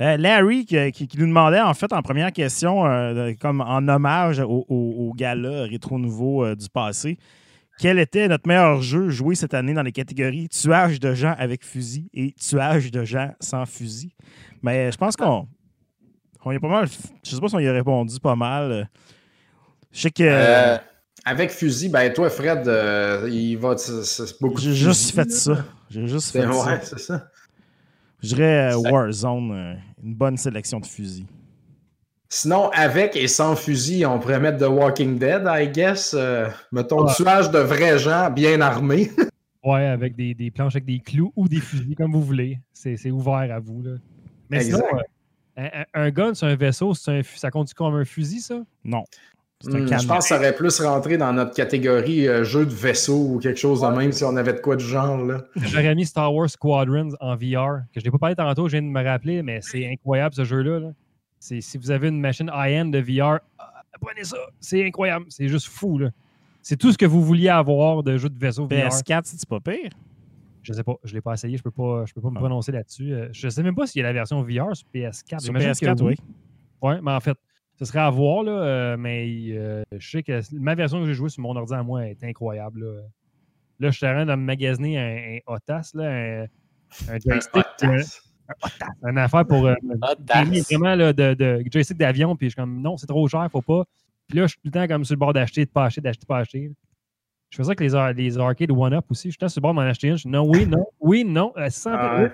Euh, Larry qui, qui- qui nous demandait en fait en première question, euh, comme en hommage au, au- au gala rétro nouveau euh, du passé, quel était notre meilleur jeu joué cette année dans les catégories tuage de gens avec fusil et tuage de gens sans fusil? Mais je pense qu'on on y a pas mal. Je sais pas si on y a répondu pas mal. Je sais que Euh, avec fusil, ben toi, Fred, euh, il va. C'est beaucoup de j'ai juste fait là. ça. J'ai juste fait ça. Ouais, c'est ça. Je dirais euh, Warzone, euh, une bonne sélection de fusils. Sinon, avec et sans fusil, on pourrait mettre The Walking Dead, I guess. Euh, mettons, Ouais. tuage de vrais gens bien armés. Ouais, avec des, des planches avec des clous ou des fusils, comme vous voulez. C'est c'est ouvert à vous. Là. Mais sinon, Exact. euh, un, un- un gun sur un vaisseau, c'est un fu- ça compte comme un fusil, ça? Non. Hmm, je pense que ça aurait plus rentré dans notre catégorie euh, jeu de vaisseau ou quelque chose de même si on avait de quoi du genre. Là. J'aurais mis Star Wars Squadrons en VR, que je n'ai pas parlé tantôt, je viens de me rappeler, mais c'est incroyable ce jeu-là. là. C'est- Si vous avez une machine high-end de VR, ah, prenez ça. C'est incroyable. C'est juste fou. là. C'est tout ce que vous vouliez avoir de jeu de vaisseau VR. PS4, c'est pas pire? Je sais pas, je l'ai pas essayé, je peux pas, je peux pas me Ah. prononcer là-dessus. Euh, Je sais même pas s'il y a la version VR sur PS4. Sur J'imagine PS4, que oui. Ouais, mais en fait, ce serait à voir, là, euh, mais euh, je sais que ma version que j'ai jouée sur mon ordi à moi est incroyable. Là, là je suis en train de me magasiner un, un Otas, là, un, un joystick, euh, une affaire pour euh, vraiment là, de, de joystick d'avion, puis je suis comme non, c'est trop cher, faut pas. Puis là, je suis tout le temps comme sur le bord d'acheter, de pas acheter, d'acheter, pas acheter. Je fais ça avec les, ar- les arcades One-Up aussi. Temps sur le bord acheter une. Je dis non, oui, non, oui, non. euh, sans- Ah ouais.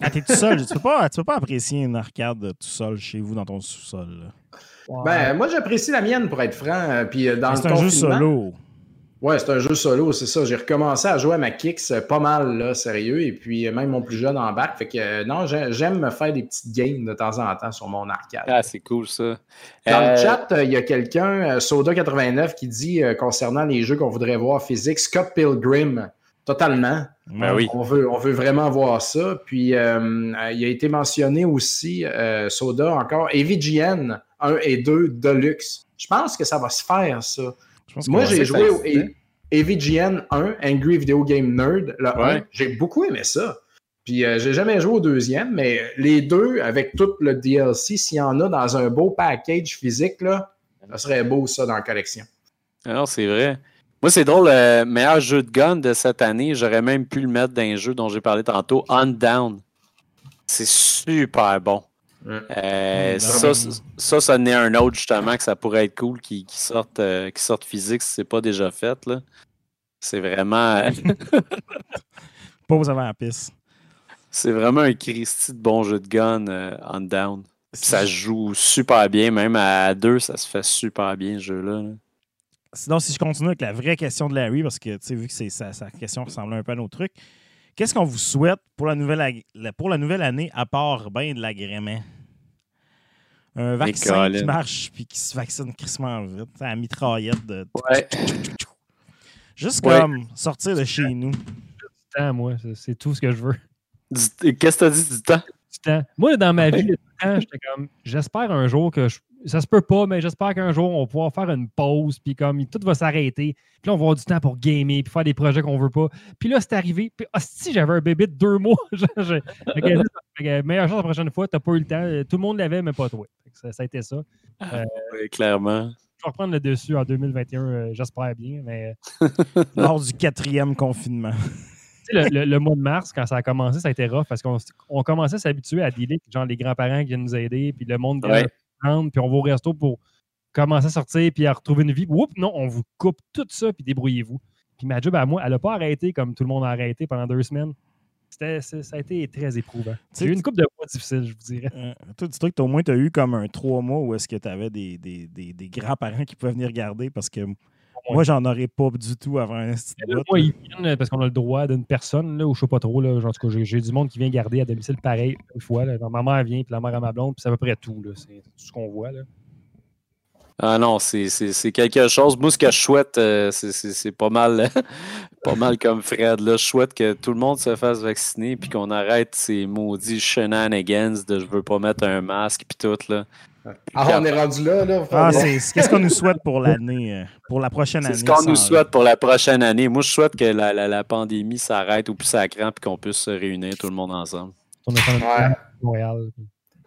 Ah, t'es tout seul. tu, peux pas, tu peux pas apprécier une arcade tout seul chez vous dans ton sous-sol. Ben, moi, j'apprécie la mienne pour être franc. euh, Puis euh, dans le C'est un jeu solo. Ouais, c'est un jeu solo, c'est ça. J'ai recommencé à jouer à ma Kicks euh, pas mal, là, sérieux. Et puis, euh, même mon plus jeune embarque. Fait que, euh, non, j'ai- j'aime me faire des petites games de temps en temps sur mon arcade. Ah, c'est cool ça. Dans Euh, le chat, euh, il y a quelqu'un, euh, Soda89, qui dit euh, concernant les jeux qu'on voudrait voir physique, Scott Pilgrim, totalement. Ben oui. On veut, on veut vraiment voir ça. Puis, il a été mentionné aussi, euh, Soda encore, EVGN 1 et 2 Deluxe. Je pense que ça va se faire, ça. Je pense que Moi, j'ai joué au. EVGN 1, Angry Video Game Nerd, le 1. Ouais. J'ai beaucoup aimé ça. Puis euh, j'ai jamais joué au deuxième, mais les deux, avec tout le DLC, s'il y en a dans un beau package physique, là, ça serait beau ça dans la collection. Alors, c'est vrai. Moi, c'est drôle, le meilleur jeu de gun de cette année, j'aurais même pu le mettre dans un jeu dont j'ai parlé tantôt, On Down. C'est super bon. Euh, Mm, ça, ça, ça, ça en est un autre, justement, que ça pourrait être cool qui, qui sorte, euh, qui sorte physique si c'est pas déjà fait. là. C'est vraiment, Pause avant la piste. c'est vraiment un Christy de bon jeu de gun, euh, On Down. Ça se joue super bien, même à deux, ça se fait super bien, ce jeu-là. là. Sinon, si je continue avec la vraie question de Larry, parce que tu sais, vu que c'est sa, sa question ressemblait un peu à nos trucs, qu'est-ce qu'on vous souhaite pour la nouvelle, pour la nouvelle année à part ben de l'agrément? Un vaccin qui marche puis qui se vaccine crissement vite, à mitraillette de. Ouais. Juste Ouais. comme sortir de chez nous. Du temps, moi, c'est- tout ce que je veux. Qu'est-ce que t'as dit du temps? Temps. Moi, dans ma vie, le temps, j'étais comme, j'espère un jour que je- ça se peut pas, mais j'espère qu'un jour on va pouvoir faire une pause, puis comme tout va s'arrêter, puis là on va avoir du temps pour gamer, puis faire des projets qu'on veut pas. Puis là c'est arrivé, puis si j'avais un bébé de deux mois, meilleure chance la prochaine fois, t'as pas eu le temps, tout le monde l'avait, mais pas toi. Ça, ça a été ça. Oui, clairement. Je vais reprendre le dessus en 2021, euh, j'espère bien, mais lors du quatrième confinement. Le, le- le mois de mars, quand ça a commencé, ça a été rough parce qu'on on commençait à s'habituer à dealer genre les grands-parents qui viennent nous aider, puis le monde qui Ouais. puis on va au resto pour commencer à sortir, puis à retrouver une vie. Oups, non, on vous coupe tout ça, puis débrouillez-vous. Puis ma job à moi, elle n'a pas arrêté comme tout le monde a arrêté pendant deux semaines. C'était, c'est- ça a été très éprouvant. J'ai eu une coupe de mois difficile, je vous dirais. Euh, toi, dis-toi que au moins, tu as eu comme un trois mois où est-ce que tu avais des, des, des, des grands-parents qui pouvaient venir regarder parce que moi, j'en aurais pas du tout avant un là, moi, ils viennent parce qu'on a le droit d'une personne, là, ou je sais pas trop. Là, genre, en tout cas, j'ai, du monde qui vient garder à domicile pareil une fois. Là. Genre, ma mère vient, puis la mère à ma blonde, puis c'est à peu près tout. Là. C'est tout ce qu'on voit. Là. Ah non, c'est c'est- c'est quelque chose. Moi, ce que je souhaite, euh, c'est- c'est c'est pas mal, pas mal comme Fred. Là. Je souhaite que tout le monde se fasse vacciner puis qu'on arrête ces maudits shenanigans de je veux pas mettre un masque puis tout. Là. Ah, on est rendu là, là. Ah, qu'est-ce qu'on nous souhaite pour l'année, euh, pour la prochaine année? C'est ce qu'on nous souhaite pour la prochaine année. Moi, je souhaite que la, la, la pandémie s'arrête au plus sacrant puis qu'on puisse se réunir tout le monde ensemble. On Ouais. Montréal.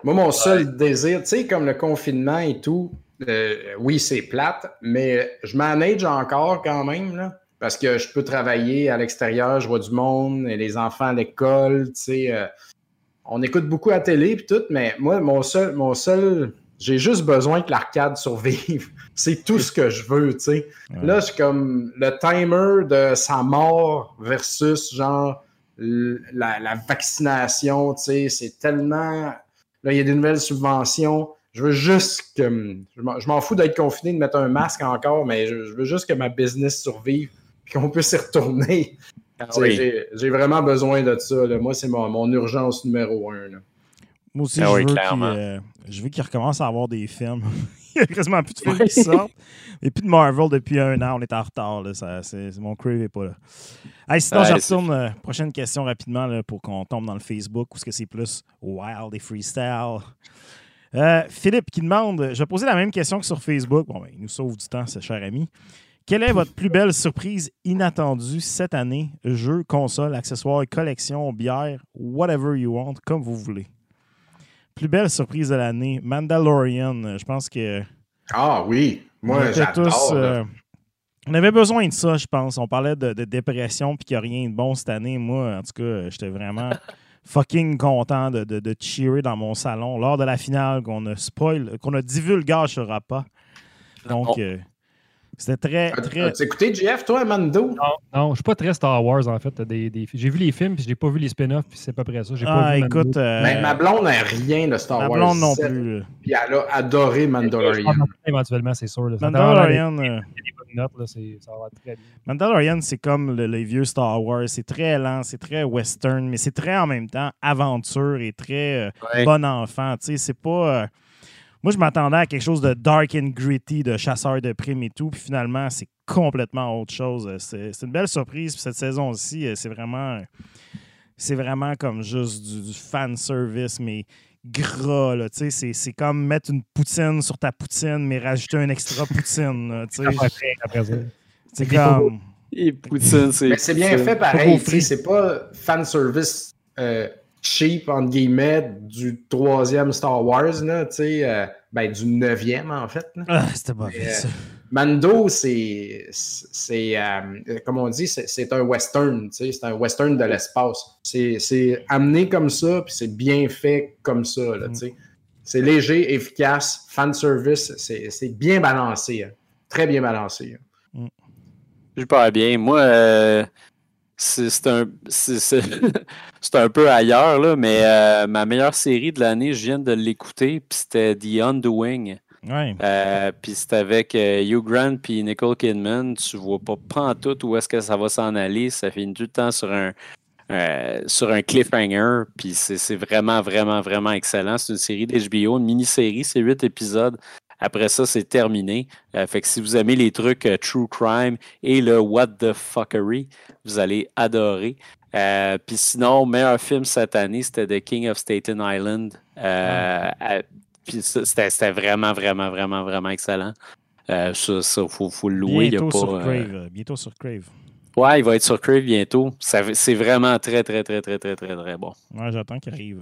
Moi, mon seul désir, tu sais, comme le confinement et tout, euh, oui, c'est plate, mais je manage encore quand même, là, parce que je peux travailler à l'extérieur, je vois du monde, et les enfants à l'école, tu sais. euh, on écoute beaucoup à la télé et tout, mais moi, mon seul, mon seul, j'ai juste besoin que l'arcade survive. c'est tout ce que je veux, tu sais. Ouais. Là, suis comme le timer de sa mort versus genre la, la vaccination, tu sais, c'est tellement. Là, il y a des nouvelles subventions. Je veux juste que. Je m'en- fous d'être confiné, de mettre un masque encore, mais je, je veux juste que ma business survive et qu'on puisse y retourner. Sais, j'ai- J'ai vraiment besoin de ça. là. Moi, c'est mon, mon urgence numéro un. là. Moi aussi, Ah je, oui, veux euh, je veux qu'il recommence à avoir des films. Il y a quasiment plus de films qui sortent. Et plus de Marvel depuis un an. On est en retard. Là. Ça, c'est, c'est- mon crave n'est pas là. Hey, sinon, Ouais, je retourne. euh, prochaine question rapidement là, pour qu'on tombe dans le Facebook. Ou est-ce que c'est plus wild et freestyle? Euh, Philippe qui demande Je vais poser la même question que sur Facebook. Bon, ben, il nous sauve du temps, ce cher ami. Quelle est votre plus belle surprise inattendue cette année? Jeux, consoles, accessoires, collection, bière, whatever you want, comme vous voulez. Plus belle surprise de l'année, Mandalorian. Je pense que Ah oui, moi, j'adore. euh, on avait besoin de ça, je pense. On parlait de, de dépression puis qu'il n'y a rien de bon cette année. Moi, en tout cas, j'étais vraiment fucking content de, de, de cheerer dans mon salon lors de la finale qu'on a spoil, qu'on a divulgage sur Rappa. Donc, euh, c'était très, très. As-tu écouté JF, toi, Mando? Non, non, je suis pas très Star Wars en fait. Des, des- J'ai vu les films, puis j'ai pas vu les spin-offs, puis c'est pas près ça. J'ai pas Ah, vu écoute, euh, Ben, ma blonde n'a rien de Star ma Wars. blonde non 7, plus. Puis elle a adoré Je Mandalorian. éventuellement, c'est sûr. là. Mandalorian, euh, des bonnes note. Là, c'est- ça va très bien. Mandalorian, c'est comme le- les vieux Star Wars. C'est très lent, c'est très western, mais c'est très en même temps aventure et très euh, Ouais. bon enfant. Tu sais, c'est pas. euh, Moi, je m'attendais à quelque chose de dark and gritty, de chasseur de primes et tout, puis finalement, c'est complètement autre chose. Euh, C'est une belle surprise. Puis cette saison-ci, euh, c'est vraiment. C'est vraiment comme juste du, du fan service, mais gras. là, tu sais, C'est comme mettre une poutine sur ta poutine, mais rajouter un extra poutine. là, tu sais. Après, après ça. C'est comme. Et Poutine, c'est. Mais c'est bien fait pareil. trop tu sais, C'est pas fan service euh, cheap, entre guillemets, du troisième Star Wars, là, tu sais, euh, ben, du neuvième, en fait. là. Ah, c'était pas fait, euh, ça. Mando, c'est, c'est euh, comme on dit, c'est, c'est un western, tu sais, c'est un western de l'espace. C'est, c'est amené comme ça, puis c'est bien fait comme ça, là, tu sais. C'est léger, efficace, fan service, c'est, c'est bien balancé, hein. très bien balancé. hein. Super bien. Moi, euh, c'est un, un peu ailleurs, là, mais euh, ma meilleure série de l'année, je viens de l'écouter, puis c'était The Undoing. Ouais. Euh, puis c'est avec euh, Hugh Grant puis Nicole Kidman. Tu vois pas pantoute où est-ce que ça va s'en aller. Ça finit tout le temps sur un, sur un cliffhanger. Puis c'est c'est vraiment, vraiment, vraiment excellent. C'est une série d'HBO, une mini-série. C'est huit épisodes. Après ça, c'est terminé. Euh, fait que si vous aimez les trucs euh, True Crime et le What the Fuckery, vous allez adorer. Euh, Puis sinon, meilleur film cette année, c'était The King of Staten Island. Euh, à- puis c'était vraiment, vraiment, vraiment, vraiment excellent. Euh, ça, ça, faut, faut le louer. il y a Bientôt pas, sur Crave. euh, Bientôt sur Crave. Ouais, il va être sur Crave bientôt. C'est vraiment très, très, très, très, très, très, très bon. Ouais, j'attends qu'il arrive.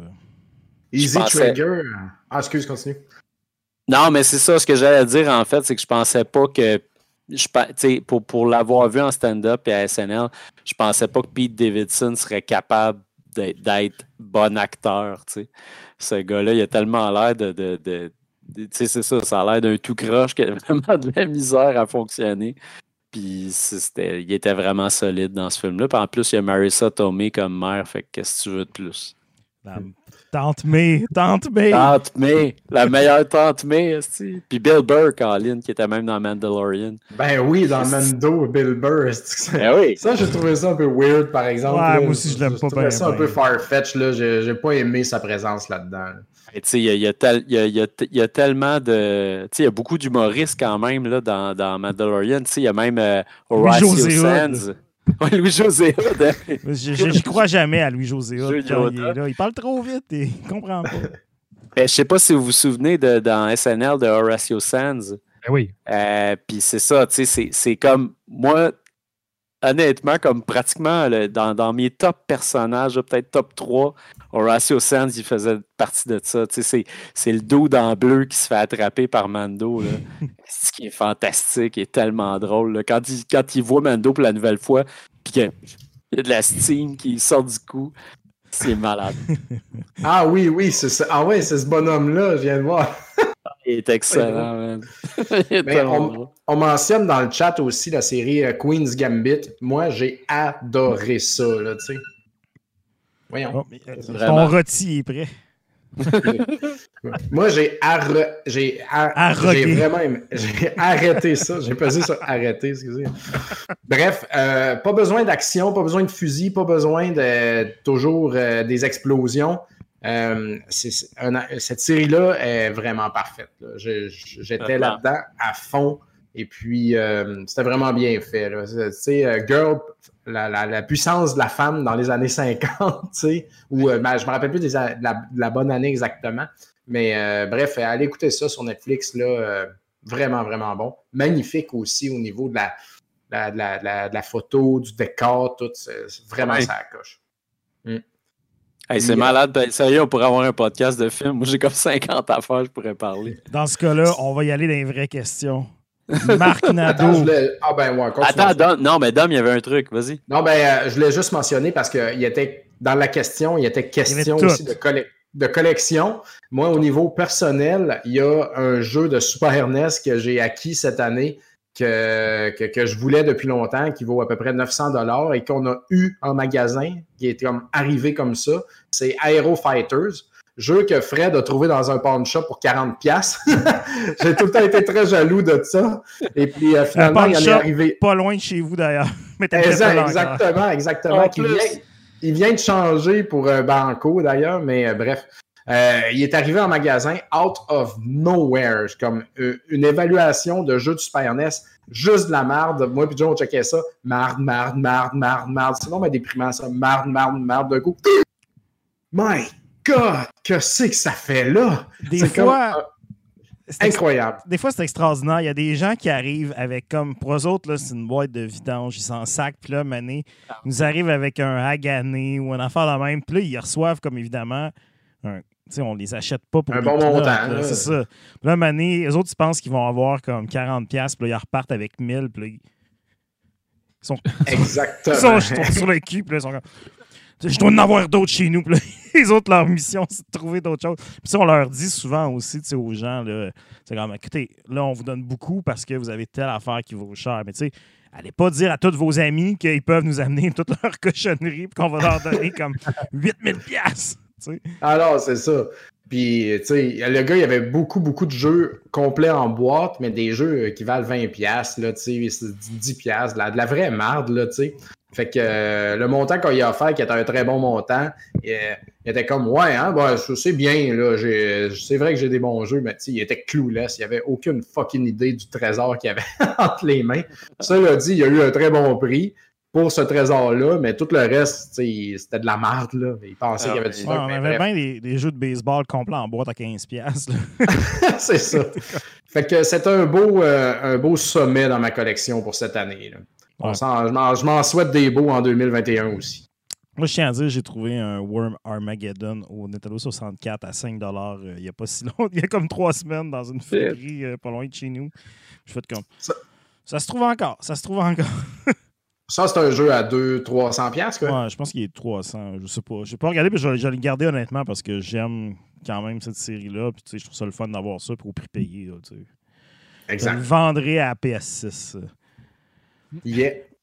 Easy pensais- Trigger. Ah, excuse, continue. Non, mais c'est ça, ce que j'allais dire en fait, c'est que je pensais pas que. Je, pour, pour l'avoir vu en stand-up et à SNL, je pensais pas que Pete Davidson serait capable d'être- bon acteur. tu sais. Ce gars-là, il a tellement l'air de. de, de- c'est ça, ça a l'air d'un tout croche qui a vraiment de la misère à fonctionner. Puis il était vraiment solide dans ce film-là. Puis en plus, il y a Marissa Tomei comme mère, fait que qu'est-ce que tu veux de plus? La- Tante May, Tante May. Tante May, la meilleure Tante May, esti. Puis Bill Burr, Colin, qui était même dans Mandalorian. Ben oui, dans Mando, Bill Burr. Ben oui. Ça, j'ai trouvé ça un peu weird, par exemple. Ouais, moi aussi, je l'aime pas trouvais bien, ça un bien. peu farfetch, là. J'ai j'ai pas aimé sa présence là-dedans. Tu sais, il y y a tel- il y a- il y a te- il y a tellement de. Tu sais, il y a beaucoup d'humoristes quand même là, dans, dans Mandalorian. Tu sais, il y a même euh. Sands. Ouais, Louis-José hein. Je- J'y crois jamais à Louis-José il Yoda. est là. Il parle trop vite et il comprend pas. Ben, je sais pas si vous vous souvenez de, dans SNL de Horacio Sands. Ben oui. Euh, Puis c'est ça, tu sais, c'est- c'est comme moi, honnêtement, comme pratiquement le- dans, dans mes top personnages, peut-être top 3, Horacio Sands, il faisait partie de ça. Tu sais, c'est- c'est le dos dans bleu qui se fait attraper par Mando. Là. Ce qui est fantastique et tellement drôle. là. Quand, il, quand il voit Mando pour la nouvelle fois, puis qu'il y a- il y a de la steam qui sort du cou, c'est malade. Ah oui, oui, c'est ça. Ah ouais, c'est ce bonhomme-là, je viens de voir. Il est excellent, man. Il est Mais tellement on, mentionne dans le chat aussi la série euh, Queen's Gambit. Moi, j'ai adoré ça, là, tu sais. Voyons. Oh, mais, euh, rôti est prêt. Moi, j'ai vraiment arrêté ça. J'ai pesé sur arrêter, excusez. Bref, euh, pas besoin d'action, pas besoin de fusil, pas besoin de toujours euh, des explosions. Euh, un- cette série-là est vraiment parfaite. là. J'étais là-dedans à fond. Et puis, euh, c'était vraiment bien fait. là. Tu sais, euh, Girl, la, la- la puissance de la femme dans les années 50, tu sais, ou euh, ben, je me rappelle plus des la, de la bonne année exactement. Mais bref, allez écouter ça sur Netflix, là, vraiment, vraiment bon. Magnifique aussi au niveau de la, la- de la- de la- de la photo, du décor, tout. Vraiment ça à coche. Hey, c'est malade. Ben, sérieux, on pourrait avoir un podcast de film. Moi, j'ai comme 50 affaires, je pourrais parler. Dans ce cas-là, on va y aller dans les vraies questions. Marc Attends, je Nadeau. voulais- Ah ben ouais. Attends, Dom, non, mais Dom, il y avait un truc. Vas-y. Non, ben, euh, je voulais juste mentionner parce que il était dans la question, il était question aussi de, colle- de collection. Moi, au niveau personnel, il y a un jeu de Super NES que j'ai acquis cette année que, que, que je voulais depuis longtemps, qui vaut à peu près 900 dollars et qu'on a eu en magasin, qui est comme arrivé comme ça. C'est Aero Fighters. jeu que Fred a trouvé dans un pawn shop pour 40$. J'ai tout le temps été très jaloux de ça. Et puis euh, finalement, il est arrivé. Pas loin de chez vous d'ailleurs. exactement, exactement. Il vient, il vient, de changer pour un Banco d'ailleurs, mais euh, bref. Euh, il est arrivé en magasin out of nowhere, comme une évaluation de jeu de Super NES, juste de la marde. Moi puis John, on checkait ça. Marde, marde, marde, marde, marde. Sinon, mais déprimant ça. Marde, marde, marde d'un coup. My God, que c'est que ça fait là? Des fois. Euh, incroyable. Des fois, c'est extraordinaire. Il y a des gens qui arrivent avec, comme pour eux autres, c'est une boîte de vidange, ils s'en sac, puis là, Mané, ils nous arrivent avec un Hagané ou un affaire de même, puis là, ils reçoivent, comme évidemment, un, on les achète pas pour un bon montant. C'est ça. Puis là, Mané, les autres, ils pensent qu'ils vont avoir comme 40$, puis là, ils repartent avec 1000$, puis là, ils sont. Exactement. ils sont sur le cul, puis là, ils sont comme. Je dois en avoir d'autres chez nous. Puis les autres, leur mission, c'est de trouver d'autres choses. Puis ça, on leur dit souvent aussi aux gens, c'est comme, écoutez, là, on vous donne beaucoup parce que vous avez telle affaire qui vaut cher. Mais tu sais, allez pas dire à tous vos amis qu'ils peuvent nous amener toute leur cochonnerie et qu'on va leur donner comme 8000 pièces. Alors, c'est ça. Puis, tu sais, le gars, il y avait beaucoup, beaucoup de jeux complets en boîte, mais des jeux qui valent 20$, là, tu sais, 10$, de la, de la vraie marde, là, tu sais. Fait que euh, le montant qu'on y a offert, qui était un très bon montant, il, était comme Ouais, hein, bah, c'est bien, là, c'est vrai que j'ai des bons jeux, mais il était clueless. Il n'y avait aucune fucking idée du trésor qu'il avait entre les mains. Cela dit, il y a eu un très bon prix pour ce trésor-là, mais tout le reste, c'était de la merde. Là. Il pensait qu'il y avait du On avait bien des, jeux de baseball complets en boîte à 15$. c'est ça. Fait que c'était un beau, euh, un beau sommet dans ma collection pour cette année. Là je m'en souhaite des beaux en 2021 aussi. Moi, je tiens à dire, j'ai trouvé un Worm Armageddon au Nintendo 64 à 5 euh, il n'y a pas si longtemps, il y a comme trois semaines dans une féerie euh, pas loin de chez nous. Je fais comme. Ça, se trouve encore, ça se trouve encore. ça, c'est un jeu à 200-300$, quoi? Ouais, je pense qu'il est 300, je sais pas. Je pas regardé, mais je, vais le garder honnêtement parce que j'aime quand même cette série-là. Puis, tu sais, je trouve ça le fun d'avoir ça pour au prix payé. Là, exact. Je le à PS6.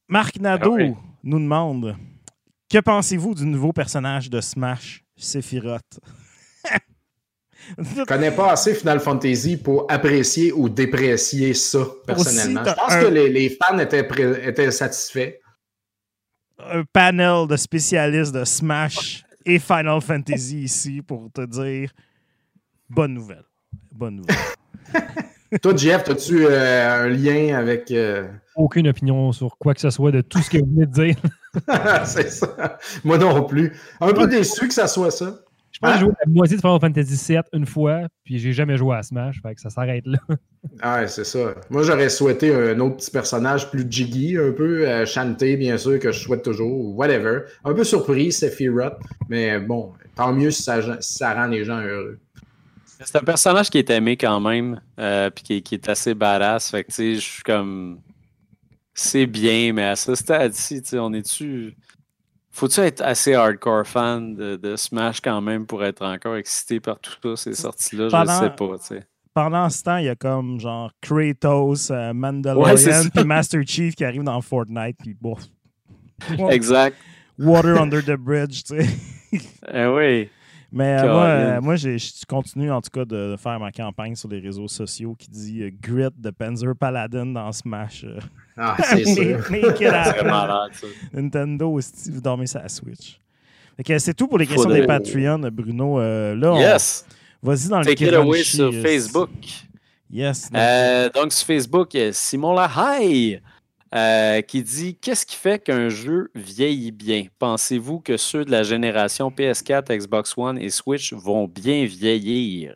Marc Nadeau ah nous demande Que pensez-vous du nouveau personnage de Smash, Sephiroth? Je connais pas assez Final Fantasy pour apprécier ou déprécier ça, personnellement. je pense que les, fans étaient, satisfaits. Un panel de spécialistes de Smash et Final Fantasy ici pour te dire bonne nouvelle. Bonne nouvelle. Toi, Jeff, as-tu euh, un lien avec. Euh, Aucune opinion sur quoi que ce soit de tout ce que vous venez de dire. c'est ça. Moi non plus. Un peu déçu que ça soit ça. Je pense que j'ai joué la moitié de Final Fantasy VII une fois, puis j'ai jamais joué à Smash, fait que ça s'arrête là. ah, c'est ça. Moi, j'aurais souhaité un autre petit personnage plus jiggy, un peu euh, chanté, bien sûr, que je souhaite toujours, whatever. Un peu surpris, Sephiroth, mais bon, tant mieux si ça, si ça rend les gens heureux. C'est un personnage qui est aimé quand même, euh, puis qui, est assez badass. Fait que, tu sais, je suis comme. C'est bien, mais à ce stade-ci, tu sais, on est-tu. Faut-tu être assez hardcore fan de, Smash quand même pour être encore excité par tout ça, ces sorties-là? Je ne sais pas, tu sais. Pendant ce temps, il y a comme genre Kratos, euh, Mandalorian, puis Master Chief qui arrive dans Fortnite, puis bon. Exact. Water under the bridge, tu sais. eh oui. Mais euh, moi, je continue en tout cas de faire ma campagne sur les réseaux sociaux qui dit euh, Grit de Panzer Paladin dans Smash. Euh. Ah, c'est sûr. Nintendo aussi, vous dormez sur la Switch. C'est tout pour les questions des Patreons, Bruno. là, yes. vas-y dans Take le it away sur Facebook. Yes. donc, sur Facebook, Simon Lahaye euh, qui dit Qu'est-ce qui fait qu'un jeu vieillit bien? Pensez-vous que ceux de la génération PS4, Xbox One et Switch vont bien vieillir?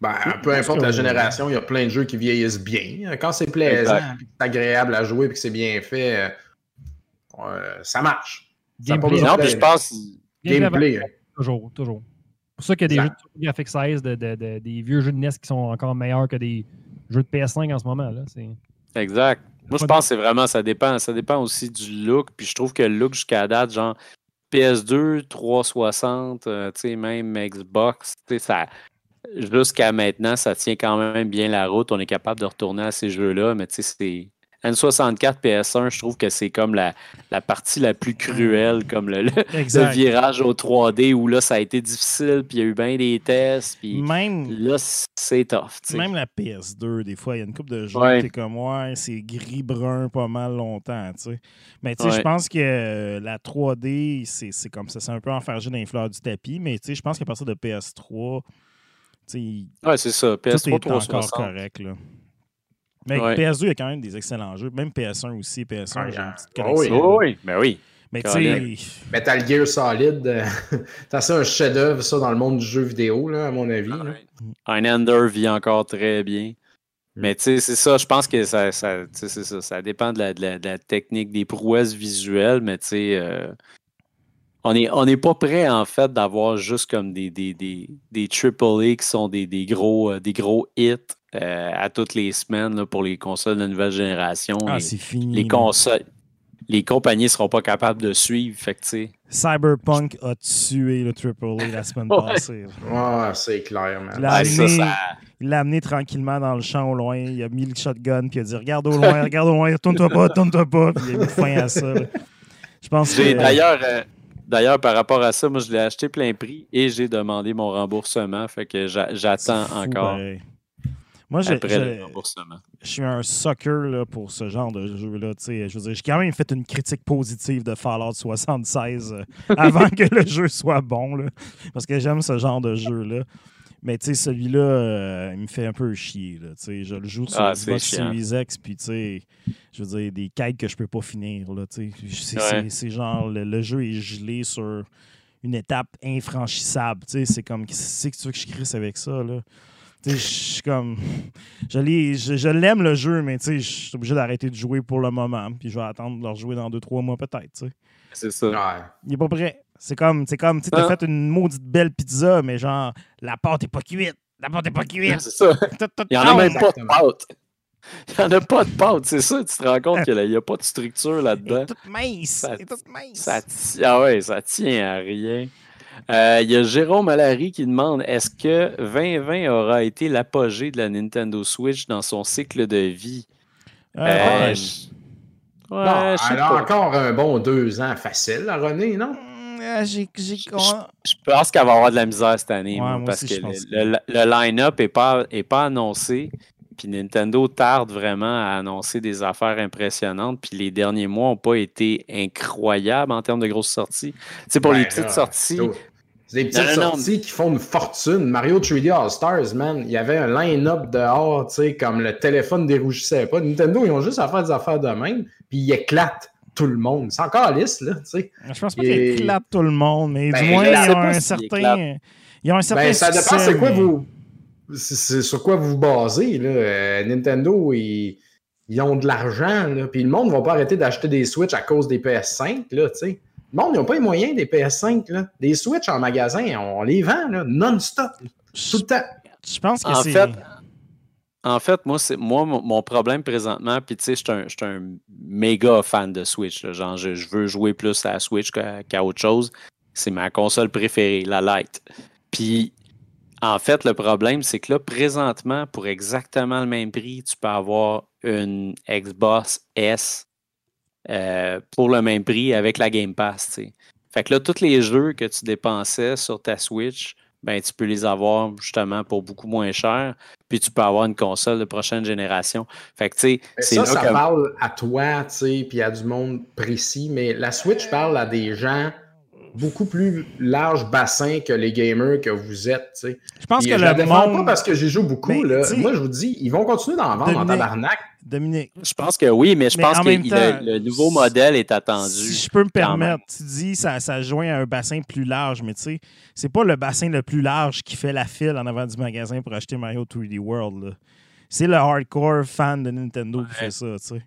Ben, peu importe la génération, il y a plein de jeux qui vieillissent bien. Quand c'est plaisant, c'est agréable à jouer et que c'est bien fait, euh, ça marche. Gameplay. non, puis je pense. Gameplay. Toujours, toujours. C'est pour ça qu'il y a des jeux de graphics 16, des vieux jeux de NES qui sont encore meilleurs que des jeux de PS5 en ce moment. Là. Exact. Moi, je pense que c'est vraiment, ça dépend. Ça dépend aussi du look. Puis je trouve que le look jusqu'à date, genre PS2, 360, euh, tu sais, même Xbox, tu sais, ça. Jusqu'à maintenant, ça tient quand même bien la route. On est capable de retourner à ces jeux-là, mais tu sais, c'est. N64 PS1, je trouve que c'est comme la, la partie la plus cruelle, comme le, le- virage au 3D où là, ça a été difficile, puis il y a eu bien des tests, puis Même, là, c'est tough. même la PS2, des fois, il y a une coupe de jeux Ouais. t'es comme, ouais, c'est gris-brun pas mal longtemps, tu sais. Mais tu sais, je pense que euh, la 3D, c'est comme ça, c'est un peu enfargé dans les fleurs du tapis, mais tu sais, je pense qu'à partir de PS3, tu sais, Ouais, c'est ça. tout PS3 est encore 360. correct, là. Mais Ouais. PS2, il y a quand même des excellents jeux. Même PS1 aussi. PS1, Ah, j'ai une petite Oh, collection. oui. Oui, oui, ben oui. Mais tu sais, Metal Gear Solid, euh, t'as ça un chef-d'œuvre, ça, dans le monde du jeu vidéo, là, à mon avis. Un Ender vit encore très bien. Mais tu sais, c'est ça, je pense que ça, ça, tu sais, c'est ça, ça dépend de la, de la- de la technique, des prouesses visuelles, mais tu sais, euh, on n'est on est pas prêt en fait d'avoir juste comme des, des, des, des AAA qui sont des, des gros, euh, des gros hits euh, à toutes les semaines là, pour les consoles de nouvelle génération. ah, les, c'est fini. les consoles, les compagnies ne seront pas capables de suivre. Fait que tu sais, Cyberpunk a tué le AAA la semaine Ouais. passée. Ah, c'est clair, man. La- ça, amené- ça- Il l'a amené tranquillement dans le champ au loin. Il a mis le shotgun, puis il a dit Regarde au loin, regarde au loin, tourne-toi pas, tourne-toi pas. Puis il a mis fin à ça. là. Je pense que. D'ailleurs, euh, d'ailleurs, par rapport à ça, moi, je l'ai acheté plein prix et j'ai demandé mon remboursement. Fait que j'a- j'attends encore. Moi, j'ai- après le remboursement. je suis un sucker là, pour ce genre de jeu-là. Je veux dire, j'ai quand même fait une critique positive de Fallout 76 euh, avant que le jeu soit bon. là, parce que j'aime ce genre de jeu-là. Mais tu sais, celui-là, euh, il me fait un peu chier. Là, je le joue sur Ah, Xbox c'est. Series X, puis tu sais, je veux dire, des quêtes que je peux pas finir. C'est, Ouais. c'est- c'est genre, le, le jeu est gelé sur une étape infranchissable. tu sais. C'est comme, qu'est-ce que tu veux que je crisse avec ça? Là? Je suis comme. Je, je, je l'aime le jeu, mais je suis obligé d'arrêter de jouer pour le moment. Puis je vais attendre de le rejouer dans 2-3 mois peut-être. C'est ça. Ouais. Il est pas prêt. C'est comme, c'est comme, tu sais, t'as Ah. fait une maudite belle pizza, mais genre, la pâte est pas cuite. La pâte est pas cuite. C'est ça. Tout- tout- Il n'y en a même pas de pâte. Il n'y en a pas de pâte, c'est ça. Tu te rends compte qu'il n'y a pas de structure là-dedans. toute mince. Ça- Elle est toute mince. Ça Ah ouais, ça tient à rien. Euh, Il y a Jérôme Allary qui demande est-ce que 2020 aura été l'apogée de la Nintendo Switch dans son cycle de vie? Euh, Euh, ouais. je- Ouais, non, je sais elle a pas. encore un bon deux ans facile, la René, non? Mm, euh, Je- Je pense qu'elle va avoir de la misère cette année, Ouais, moi, moi parce aussi, que le, le- le line-up n'est pas, est pas annoncé. Puis Nintendo tarde vraiment à annoncer des affaires impressionnantes. Puis les derniers mois n'ont pas été incroyables en termes de grosses sorties. Tu sais, pour les Ben, petites là, sorties, C'est des petites Non, non, non. sorties qui font une fortune. Mario 3D All-Stars, man, il y avait un line-up dehors, tu sais, comme le téléphone dérougissait pas. Nintendo, ils ont juste à faire des affaires de même, puis ils éclatent tout le monde. C'est encore lisse, là, tu sais. Je pense pas Et- qu'ils éclatent tout le monde, mais Ben, du moins, je ils ont pas un certain. Ils ont un certain. Ben, ça dépend c'est quoi mais- vous. C'est sur quoi vous vous basez, là? Euh, Nintendo, ils, ils ont de l'argent, là. Puis le monde ne va pas arrêter d'acheter des Switch à cause des PS5, là, tu sais. Le monde, ils n'ont pas les moyens des PS5, là. Des Switch en magasin, on les vend, non-stop, tout le temps. Je pense que En c'est. fait, En fait, moi, c'est moi mon, problème présentement, puis tu sais, je suis un, je suis un méga fan de Switch. là. Genre, je, je veux jouer plus à la Switch qu'à qu'à autre chose. C'est ma console préférée, la Lite. Puis, en fait, le problème, c'est que là, présentement, pour exactement le même prix, tu peux avoir une Xbox S euh, pour le même prix avec la Game Pass. tu sais. Fait que là, tous les jeux que tu dépensais sur ta Switch, ben, tu peux les avoir justement pour beaucoup moins cher puis tu peux avoir une console de prochaine génération. Fait que, tu sais, Mais c'est ça, là ça que- parle à toi, tu sais, puis à du monde précis, mais la Switch parle à des gens beaucoup plus large bassin que les gamers que vous êtes, tu sais. Je pense Puis que je la le défends monde. pas parce que j'y joue beaucoup, Mais, là. Moi, je vous dis, ils vont continuer d'en vendre en Dominique, tabarnak. Dominique, Je pense que oui, mais je Mais pense en que même il- temps, le, le nouveau modèle est attendu. si je peux me permettre, tu dis ça, ça joint à un bassin plus large, mais tu sais, c'est pas le bassin le plus large qui fait la file en avant du magasin pour acheter Mario 3D World. C'est le hardcore fan de Nintendo qui fait ça, tu sais.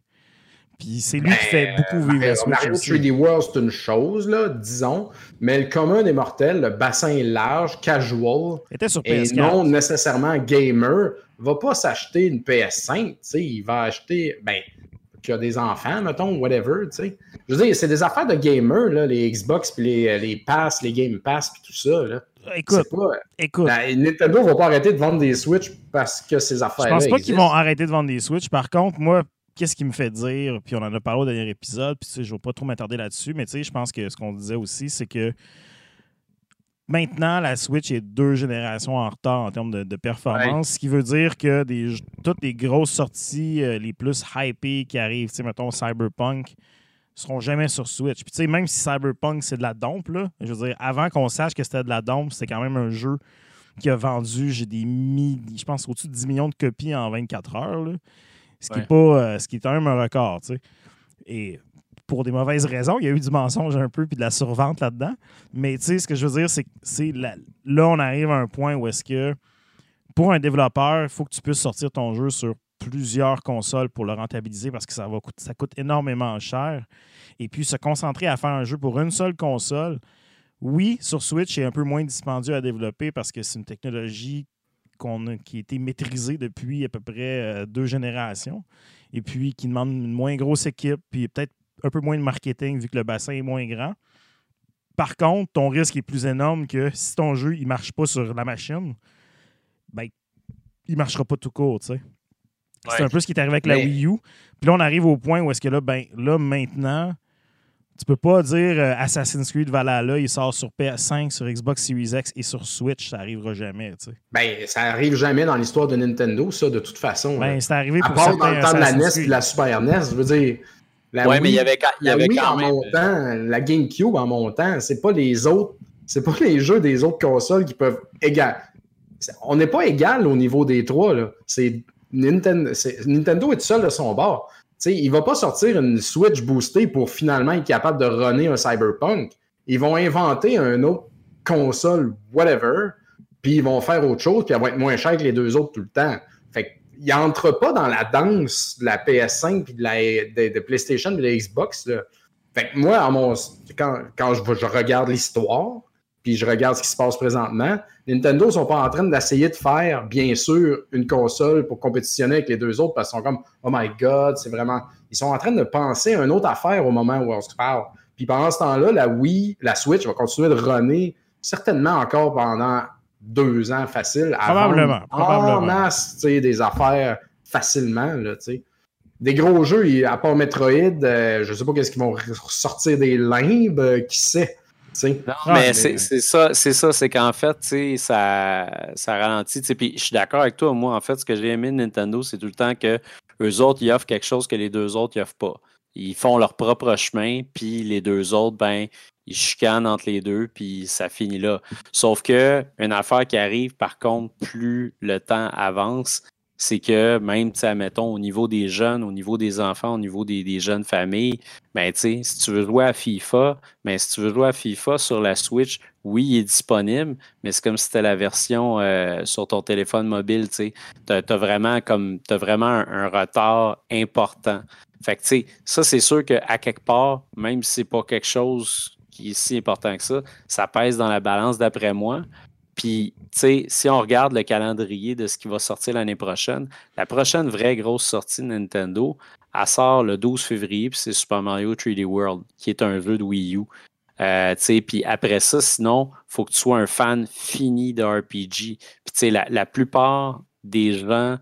Puis c'est lui qui fait beaucoup vivre la Mario, Switch Mario aussi. 3D World, c'est une chose, là, disons, mais le commun des mortels, le bassin large, casual, était sur et PS4. non nécessairement gamer, va pas s'acheter une PS5, tu sais, il va acheter, ben, qui a des enfants, mettons, whatever, tu sais. Je veux dire, c'est des affaires de gamer, là, les Xbox, puis les, les Pass, les Game Pass, puis tout ça, là. Écoute, pas... écoute. Ben, Nintendo va pas arrêter de vendre des Switch parce que ces Je affaires-là pense pas qu'ils vont arrêter de vendre des Switch. Par contre, moi, qu'est-ce qui me fait dire, puis on en a parlé au dernier épisode, puis tu sais, je ne vais pas trop m'attarder là-dessus, mais tu sais, je pense que ce qu'on disait aussi, c'est que maintenant, la Switch est deux générations en retard en termes de, de performance, ce qui veut dire que des, toutes les grosses sorties euh, les plus hypées qui arrivent, tu sais, mettons Cyberpunk, seront jamais sur Switch. Puis tu sais, même si Cyberpunk, c'est de la dompe, là, je veux dire, avant qu'on sache que c'était de la dompe, c'était quand même un jeu qui a vendu, j'ai des milliers, je pense, au-dessus de 10 millions de copies en 24 heures, là. Ce, qui est pas, euh, ce qui est quand même un record, tu sais. Et pour des mauvaises raisons, il y a eu du mensonge un peu puis de la survente là-dedans. Mais tu sais, ce que je veux dire, c'est que là, on arrive à un point où est-ce que pour un développeur, il faut que tu puisses sortir ton jeu sur plusieurs consoles pour le rentabiliser parce que ça, va coûter, ça coûte énormément cher. Et puis se concentrer à faire un jeu pour une seule console, oui, sur Switch, c'est un peu moins dispendieux à développer parce que c'est une technologie qu'on a, qui a été maîtrisée depuis à peu près euh, deux générations et puis qui demande une moins grosse équipe, puis peut-être un peu moins de marketing vu que le bassin est moins grand. Par contre, ton risque est plus énorme que si ton jeu ne marche pas sur la machine, ben, il ne marchera pas tout court, tu sais. C'est un peu ce qui est arrivé avec la Mais- Wii U. Puis là, on arrive au point où est-ce que là, ben, là, maintenant, tu peux pas dire euh, Assassin's Creed Valhalla, il sort sur PS5, sur Xbox Series X et sur Switch, ça arrivera jamais, tu sais. Ben, ça arrive jamais dans l'histoire de Nintendo, ça, de toute façon. Ben, c'est arrivé à pour part dans le temps de la NES et de la Super NES, je veux dire. La Ouais, mais il y avait, il y la avait Wii quand en même. euh, montant, la GameCube en montant, c'est pas les autres, c'est pas les jeux des autres consoles qui peuvent égal. On n'est pas égal au niveau des trois là. C'est Nintendo, c'est- Nintendo est seul de son bord. Il va pas sortir une Switch boostée pour finalement être capable de runner un Cyberpunk. Ils vont inventer un autre console, whatever, puis ils vont faire autre chose, puis elle va être moins chère que les deux autres tout le temps. Fait qu'il entre pas dans la danse de la PS5 puis de la PlayStation et de la Xbox. Moi, quand, je regarde l'histoire, puis je regarde ce qui se passe présentement, Nintendo sont pas en train d'essayer de faire, bien sûr, une console pour compétitionner avec les deux autres parce qu'ils sont comme Oh my God, c'est vraiment. Ils sont en train de penser à une autre affaire au moment où on se parle. Puis pendant ce temps-là, la Wii, la Switch va continuer de runner certainement encore pendant deux ans facile. Probablement, probablement. En masse, tu sais, des affaires facilement, là, tu sais. Des gros jeux, à part Metroid, euh, je sais pas qu'est-ce qu'ils vont ressortir des limbes, euh, qui sait? Non, Ah, mais mais- c'est ça, c'est ça, c'est qu'en fait, tu sais, ça, ça ralentit. tu sais, Puis je suis d'accord avec toi, moi, en fait, ce que j'ai aimé de Nintendo, c'est tout le temps que eux autres, ils offrent quelque chose que les deux autres, ils offrent pas. Ils font leur propre chemin, puis les deux autres, ben, ils chicanent entre les deux, puis ça finit là. Sauf que une affaire qui arrive, par contre, plus le temps avance, c'est que même, mettons, au niveau des jeunes, au niveau des enfants, au niveau des, des jeunes familles, ben, tu sais, si tu veux jouer à FIFA, mais si tu veux jouer à FIFA sur la Switch, oui, il est disponible, mais c'est comme si c'était la version euh, sur ton téléphone mobile, tu sais. T'as as vraiment comme t'as vraiment un, un retard important. Fait que tu sais, ça c'est sûr qu'à quelque part, même si c'est pas quelque chose qui est si important que ça, ça pèse dans la balance d'après moi. Puis, tu sais, si on regarde le calendrier de ce qui va sortir l'année prochaine, la prochaine vraie grosse sortie de Nintendo, elle sort le 12 février, puis c'est Super Mario 3D World, qui est un jeu de Wii U. Euh, puis après ça, sinon, faut que tu sois un fan fini de RPG. Puis la, la plupart des gens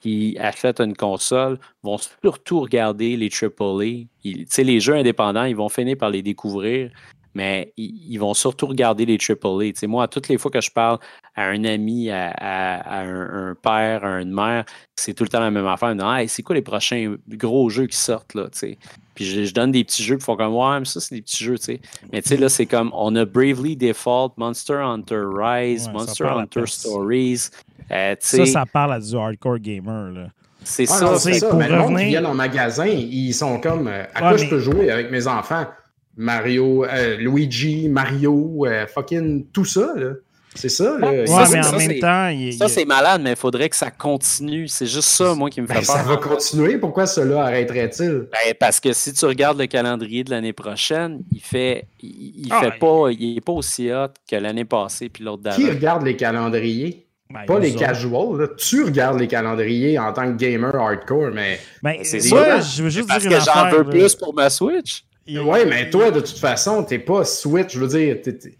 qui achètent une console vont surtout regarder les AAA. Ils- les jeux indépendants, ils vont finir par les découvrir, mais ils, ils vont surtout regarder les AAA. Tu sais, moi, toutes les fois que je parle à un ami, à, à- à un, un père, à une mère, c'est tout le temps la même affaire. Ils me disent, Hey, c'est quoi les prochains gros jeux qui sortent là, tu sais? Puis je, je donne des petits jeux, puis ils font comme ouais, mais ça, c'est des petits jeux, tu sais. Mais tu sais, là, c'est comme on a Bravely Default, Monster Hunter Rise, Ouais, Monster Hunter. Stories. Euh, Ça, ça parle à du hardcore gamer. Là. c'est Ah, ça. c'est ça. pour Mais le monde qui revenir- vient en magasin, ils sont comme euh, à Ouais, quoi je peux jouer avec mes enfants? Mario, euh, Luigi, Mario, euh, fucking tout ça, là. C'est ça, là. Ouais, Ça, mais c'est- en ça, même c'est- temps, il, Ça, il- c'est malade, mais il faudrait que ça continue. C'est juste ça, moi, qui me fait Ben, ça peur. va continuer. Pourquoi cela arrêterait-il? Ben, parce que si tu regardes le calendrier de l'année prochaine, il fait, il, il Ah, fait pas, il est pas aussi hot que l'année passée puis l'autre Qui d'avant. regarde les calendriers? ben, Pas les autres. casuals. là. Tu regardes les calendriers en tant que gamer hardcore, mais. Ben, C'est moi, ça. je veux juste Parce dire que j'en veux plus pour ma Switch. Il- Ouais, mais toi, de toute façon, t'es pas Switch. Je veux dire, t'es- t'es-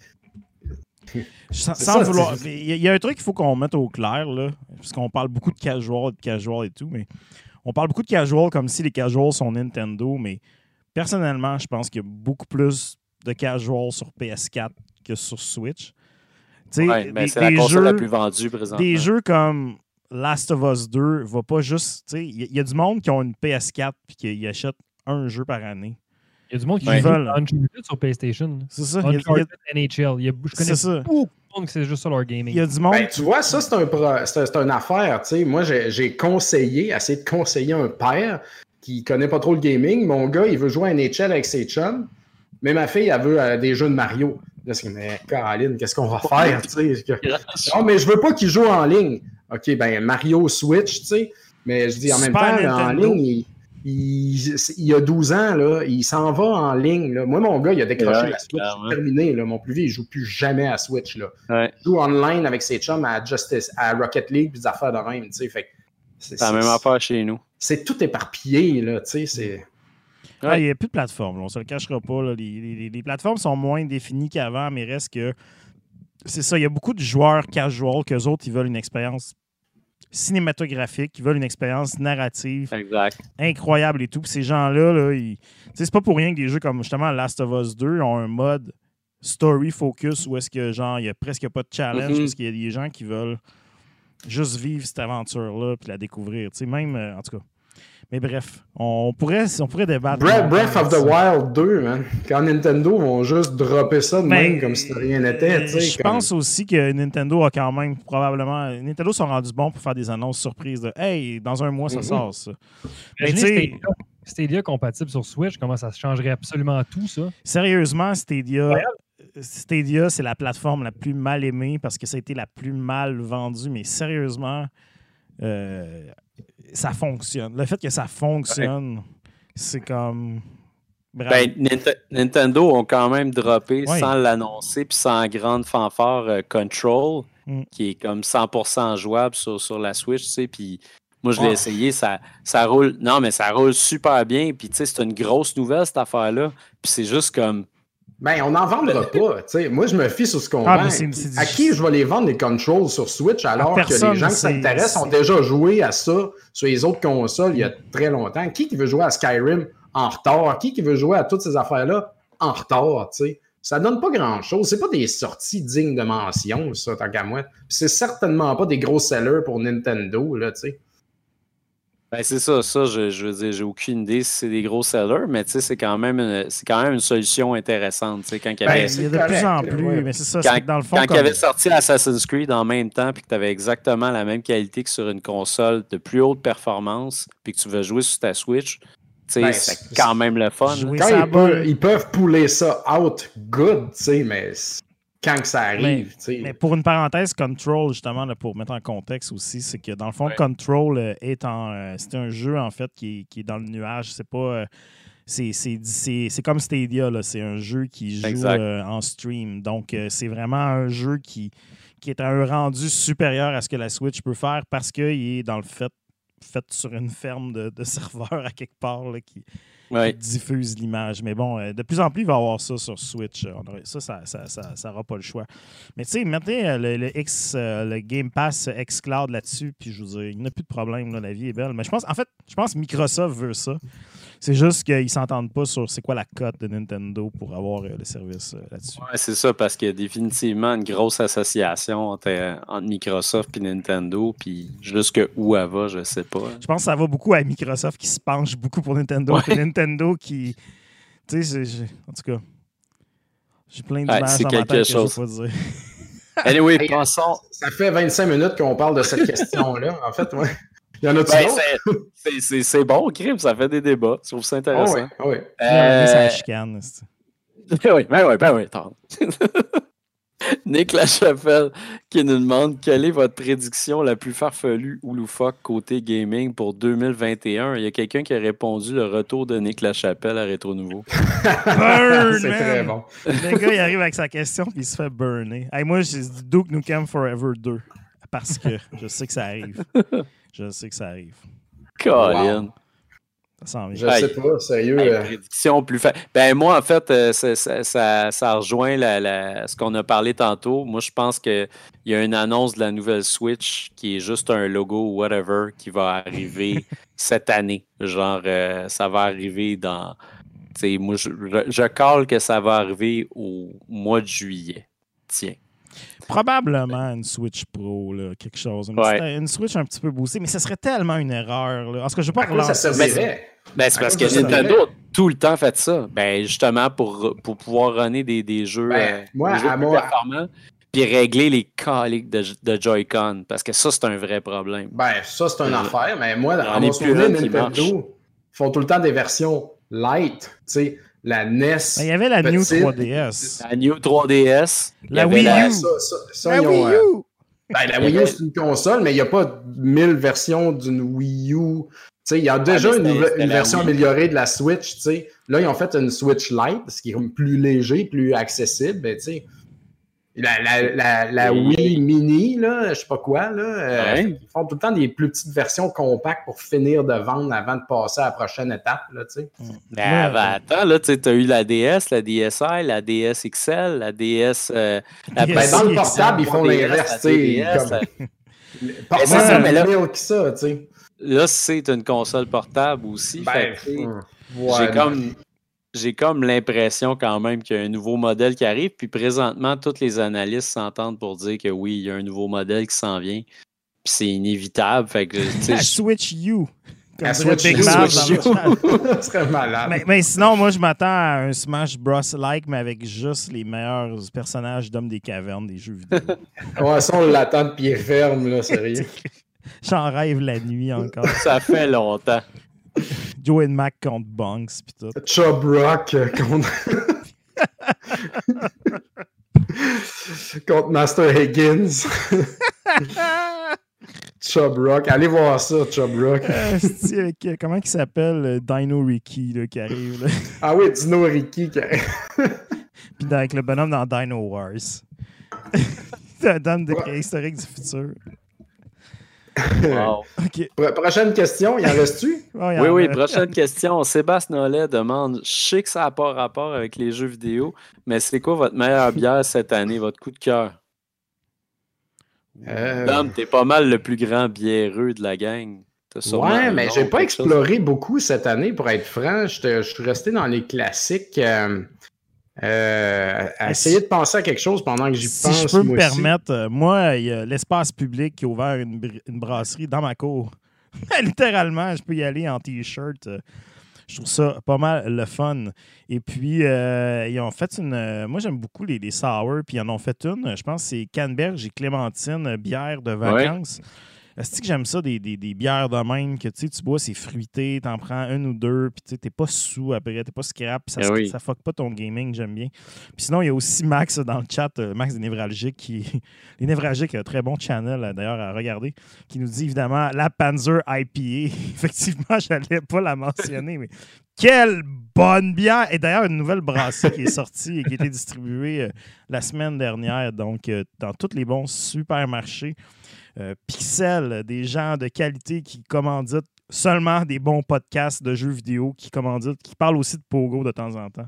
Sans, C'est sans ça, vouloir. Il y, a- un truc qu'il faut qu'on mette au clair, là, parce qu'on parle beaucoup de casual, de casual et tout, mais on parle beaucoup de casual comme si les casuals sont Nintendo, mais personnellement, je pense qu'il y a beaucoup plus de casual sur PS4 que sur Switch. Tu sais, Ouais, mais des- c'est la console la jeux- plus vendue présentement. des jeux comme Last of Us 2 va pas juste. tu sais, Il y, y a du monde qui ont une PS4 et qui achètent un jeu par année. Il y a du monde qui Ouais. joue Uncharted sur PlayStation. C'est ça. Il y a- il y a- Uncharted NHL. Il y a, je connais ça. beaucoup de monde qui c'est juste ça leur gaming. il y a du monde. Ben, tu vois, ça, c'est un pro- c'est c'est une affaire. tu sais. Moi, j'ai conseillé, essayé de conseiller un père qui connaît pas trop le gaming. Mon gars, il veut jouer à NHL avec ses chums, mais ma fille, elle veut euh, des jeux de Mario. Là, mais Caroline, qu'est-ce qu'on va faire? Non, mais je veux pas qu'il joue en ligne. OK, ben Mario Switch, tu sais. Mais je dis en même temps, en ligne, il, il, il y a 12 ans, là, il s'en va en ligne. là. Moi, mon gars, il a décroché Ouais, la Switch. C'est terminé. Là. Mon plus vieux, il joue plus jamais à Switch. Là. Ouais. Il joue online avec ses chums à Justice, à Rocket League, puis des affaires de même. tu sais. Fait que c'est la même affaire chez nous. c'est tout éparpillé. Là, tu sais, c'est... Ah, il n'y a plus de plateforme, là, on ne se le cachera pas. là. Les, les- les plateformes sont moins définies qu'avant, mais reste que. C'est ça, il y a beaucoup de joueurs casual qu'eux autres, ils veulent une expérience cinématographique, ils veulent une expérience narrative Exact. incroyable et tout. Puis ces gens-là, là, ils- c'est pas pour rien que des jeux comme justement Last of Us 2 ont un mode story focus où est-ce que genre il y a presque pas de challenge Mhm. parce qu'il y a des gens qui veulent juste vivre cette aventure-là puis la découvrir. Tu sais, même euh, en tout cas. Mais bref, on pourrait, on pourrait débattre. Breath, Breath of the. Wild 2, man. Quand Nintendo vont juste dropper ça de Ben, même comme si de rien n'était. Je comme- pense aussi que Nintendo a quand même probablement. Nintendo sont rendus bons pour faire des annonces surprises de Hey, dans un mois, ça Mhm. sort ça. Mais tu sais- Stadia, Stadia compatible sur Switch, comment ça changerait absolument tout, ça? Sérieusement, Stadia, Stadia, c'est la plateforme la plus mal aimée parce que ça a été la plus mal vendue. Mais sérieusement, euh, ça fonctionne. Le fait que ça fonctionne, c'est comme. Ben, Nint- Nintendo ont quand même droppé Ouais. sans l'annoncer puis sans grande fanfare euh, Control, Mm. qui est comme 100% jouable sur, sur la Switch, tu sais, puis moi je l'ai essayé, ça, ça roule, non mais ça roule super bien, puis tu sais, c'est une grosse nouvelle cette affaire-là, puis c'est juste comme, Ben, on n'en vendra pas. tu sais. Moi, je me fie sur ce qu'on Ah, vend. À qui je vais les vendre, les controls sur Switch, alors que les gens qui s'intéressent ont déjà joué à ça sur les autres consoles il y a très longtemps. Qui qui veut jouer à Skyrim en retard? Qui qui veut jouer à toutes ces affaires-là en retard? tu sais? Ça donne pas grand-chose. C'est pas des sorties dignes de mention, ça, tant qu'à moi. Puis C'est certainement pas des gros sellers pour Nintendo, là, tu sais. Ben c'est ça, ça, je, je veux dire, j'ai aucune idée si c'est des gros sellers, mais tu sais, c'est quand même une, c'est quand même une solution intéressante, tu sais, quand il y Ben, avait... il y a de plus en plus. ouais. Mais c'est ça, Quand- dans le fond. Quand il comme- avait sorti Assassin's Creed en même temps, puis que tu avais exactement la même qualité que sur une console de plus haute performance, puis que tu veux jouer sur ta Switch, tu sais, Ben, c'est quand même le fun. Quand ils, peuvent, ils peuvent pouler ça out good, tu sais, mais quand que ça arrive. Mais pour une parenthèse, Control, justement, là, pour mettre en contexte aussi, c'est que dans le fond, Ouais. Control euh, est en. euh, c'est un jeu, en fait, qui est, qui est dans le nuage. C'est pas. euh, c'est- c'est c'est- c'est comme Stadia, là. C'est un jeu qui joue euh, en stream. Donc, euh, c'est vraiment un jeu qui, qui est à un rendu supérieur à ce que la Switch peut faire parce qu'il est dans le fait fait sur une ferme de, de serveurs à quelque part là, qui, Qui diffuse l'image. Mais bon, euh, de plus en plus, il va y avoir ça sur Switch. Euh, Ça, ça ça, ça, ça pas le choix. Mais tu sais, mettez euh, le, X, le Game Pass X Cloud là-dessus, puis je vous dis, il n'y a plus de problème, la vie est belle. Mais je pense, en fait, je pense que Microsoft veut ça. C'est juste qu'ils ne s'entendent pas sur c'est quoi la cote de Nintendo pour avoir euh, le service euh, là-dessus. Ouais, c'est ça, parce qu'il y a définitivement une grosse association entre, euh, entre Microsoft et Nintendo, puis jusque où elle va, je sais pas. Je pense que ça va beaucoup à Microsoft qui se penche beaucoup pour Nintendo. Ouais. puis Nintendo qui. Tu sais, en tout cas, j'ai plein Ouais, d'images c'est dans ma quelque tête que je chose. veux pas dire. Anyway, Hey, passons. Ça fait 25 minutes qu'on parle de cette question-là. En fait, ouais. Il y en a-tu Ben, c'est- bon, Crime, ça fait des débats. Je trouve ça intéressant. ouais. Euh, ça chicane. oui, ben oui, ben oui, attends. Nick Lachapelle qui nous demande quelle est votre prédiction la plus farfelue ou loufoque côté gaming pour 2021. Il y a quelqu'un qui a répondu le retour de Nick Lachapelle à Rétro Nouveau. Burn, c'est très bon. Le gars, il arrive avec sa question puis il se fait burner. Hey, moi, j'ai dit Duke Nukem Forever 2. Parce que je sais que ça arrive. Je sais que ça arrive. Colin. Ça Je sais pas, sérieux. Hey, euh, prédiction plus fa- Ben moi, en fait, euh, ça, ça- ça- ça rejoint la- la- ce qu'on a parlé tantôt. Moi, je pense qu'il y a une annonce de la nouvelle Switch qui est juste un logo ou whatever qui va arriver cette année. Genre, euh, ça va arriver dans. tu sais, moi, je, je, je cale que ça va arriver au mois de juillet. Tiens. Probablement une Switch Pro, là, quelque chose. Une, Ouais. petite- une Switch un petit peu boostée, mais ce serait tellement une erreur. Là. Tout cas, je à pas ça servirait? Ben, c'est parce que. Nintendo a tout le temps fait ça. Ben, justement, pour, pour pouvoir runner des, des jeux, Ben, euh, moi, des jeux à plus moi- performants, puis régler les caliques de, de Joy-Con, parce que ça, c'est un vrai problème. Ben, ça, c'est une Euh, affaire, mais moi, dans mon plus souvenir, Nintendo font tout le temps des versions light. Tu sais, la NES. Il y avait la New Petite. 3DS. La New 3DS, il y La Wii la- U. ça, ça, ça, La ils ont, Wii euh, U! ben, la Wii U, c'est une console, mais il n'y a pas 1000 versions d'une Wii U. Tu sais, il y a déjà une, version Wii. améliorée de la Switch. tu sais. Là, ils ont fait une Switch Lite, ce qui est plus léger, plus accessible. Ben, tu sais, la, la, la, la Et- Wii Mini, là, je sais pas quoi, là, euh, ils font tout le temps des plus petites versions compactes pour finir de vendre avant de passer à la prochaine étape. Là, tu sais. Ben, Ouais. ben, attends, là, tu as eu la DS, la DSi, la DS XL, la DS. euh, la Ben, dans le portable, ils font 3DS, l'inverse. tu sais, 2DS, comme- la- Pas c'est ça, mais là- que ça, tu sais. Là, c'est une console portable aussi. Ben, fait hum, j'ai comme j'ai comme l'impression quand même qu'il y a un nouveau modèle qui arrive. Puis présentement, tous les analystes s'entendent pour dire que oui, il y a un nouveau modèle qui s'en vient. Puis c'est inévitable. Fait que, je- Switch U. Comme Switch Big Switch ça serait malade. Mais, mais sinon, moi, je m'attends à un Smash Bros. like, mais avec juste les meilleurs personnages d'hommes des cavernes des jeux vidéo. Ouais, ça, on l'attend de pied ferme, là, sérieux. J'en rêve la nuit encore. ça fait longtemps. Joe and Mac contre Bunks pis tout. Chub Rock euh, contre... contre Master Higgins. Chub Rock. Allez voir ça, Chub Rock. Euh, avec, euh, comment il s'appelle euh, Dino Ricky là, qui arrive là? Ah oui, Dino Ricky. qui- Puis dans- avec le bonhomme dans Dino Wars. Dame de préhistorique du futur. Wow. Ok. Pro- Prochaine question, il en reste-tu? Oh, Oui, en oui, prochaine question. Sébastien Nollet demande Je sais que ça n'a pas rapport avec les jeux vidéo, mais c'est quoi votre meilleure bière cette année, votre coup de cœur? Euh, t'es pas mal le plus grand biéreux de la gang. Ouais, mais j'ai pas chose. exploré beaucoup cette année, pour être franc. Je je suis resté dans les classiques. euh, euh, essayer si- de penser à quelque chose pendant que j'y Si pense. je peux me permettre, euh, moi, il y a l'espace public qui a ouvert une, br- une brasserie dans ma cour. Littéralement, je peux y aller en t-shirt. euh, Je trouve ça pas mal le fun. Et puis, euh, ils ont fait une. euh, moi, j'aime beaucoup les, les sour, puis ils en ont fait une. Je pense que c'est Canberge et Clémentine, bière de vacances. Est-ce que j'aime ça, des, des- des bières de même, que tu bois, c'est fruité, t'en prends une ou deux, puis t'es pas sous après, t'es pas scrap, ça, Eh oui. ça fuck pas ton gaming, j'aime bien. Puis sinon, il y a aussi Max dans le chat, euh, Max des Névralgiques, qui. Les Névralgiques, un très bon channel euh, d'ailleurs à regarder, qui nous dit évidemment la Panzer IPA. Effectivement, j'allais pas la mentionner, mais quelle bonne bière! Et d'ailleurs, une nouvelle brasserie qui est sortie et qui a été distribuée euh, la semaine dernière, donc euh, dans tous les bons supermarchés. Euh, Pixel, des gens de qualité qui commanditent seulement des bons podcasts de jeux vidéo, qui commanditent, qui parlent aussi de Pogo de temps en temps.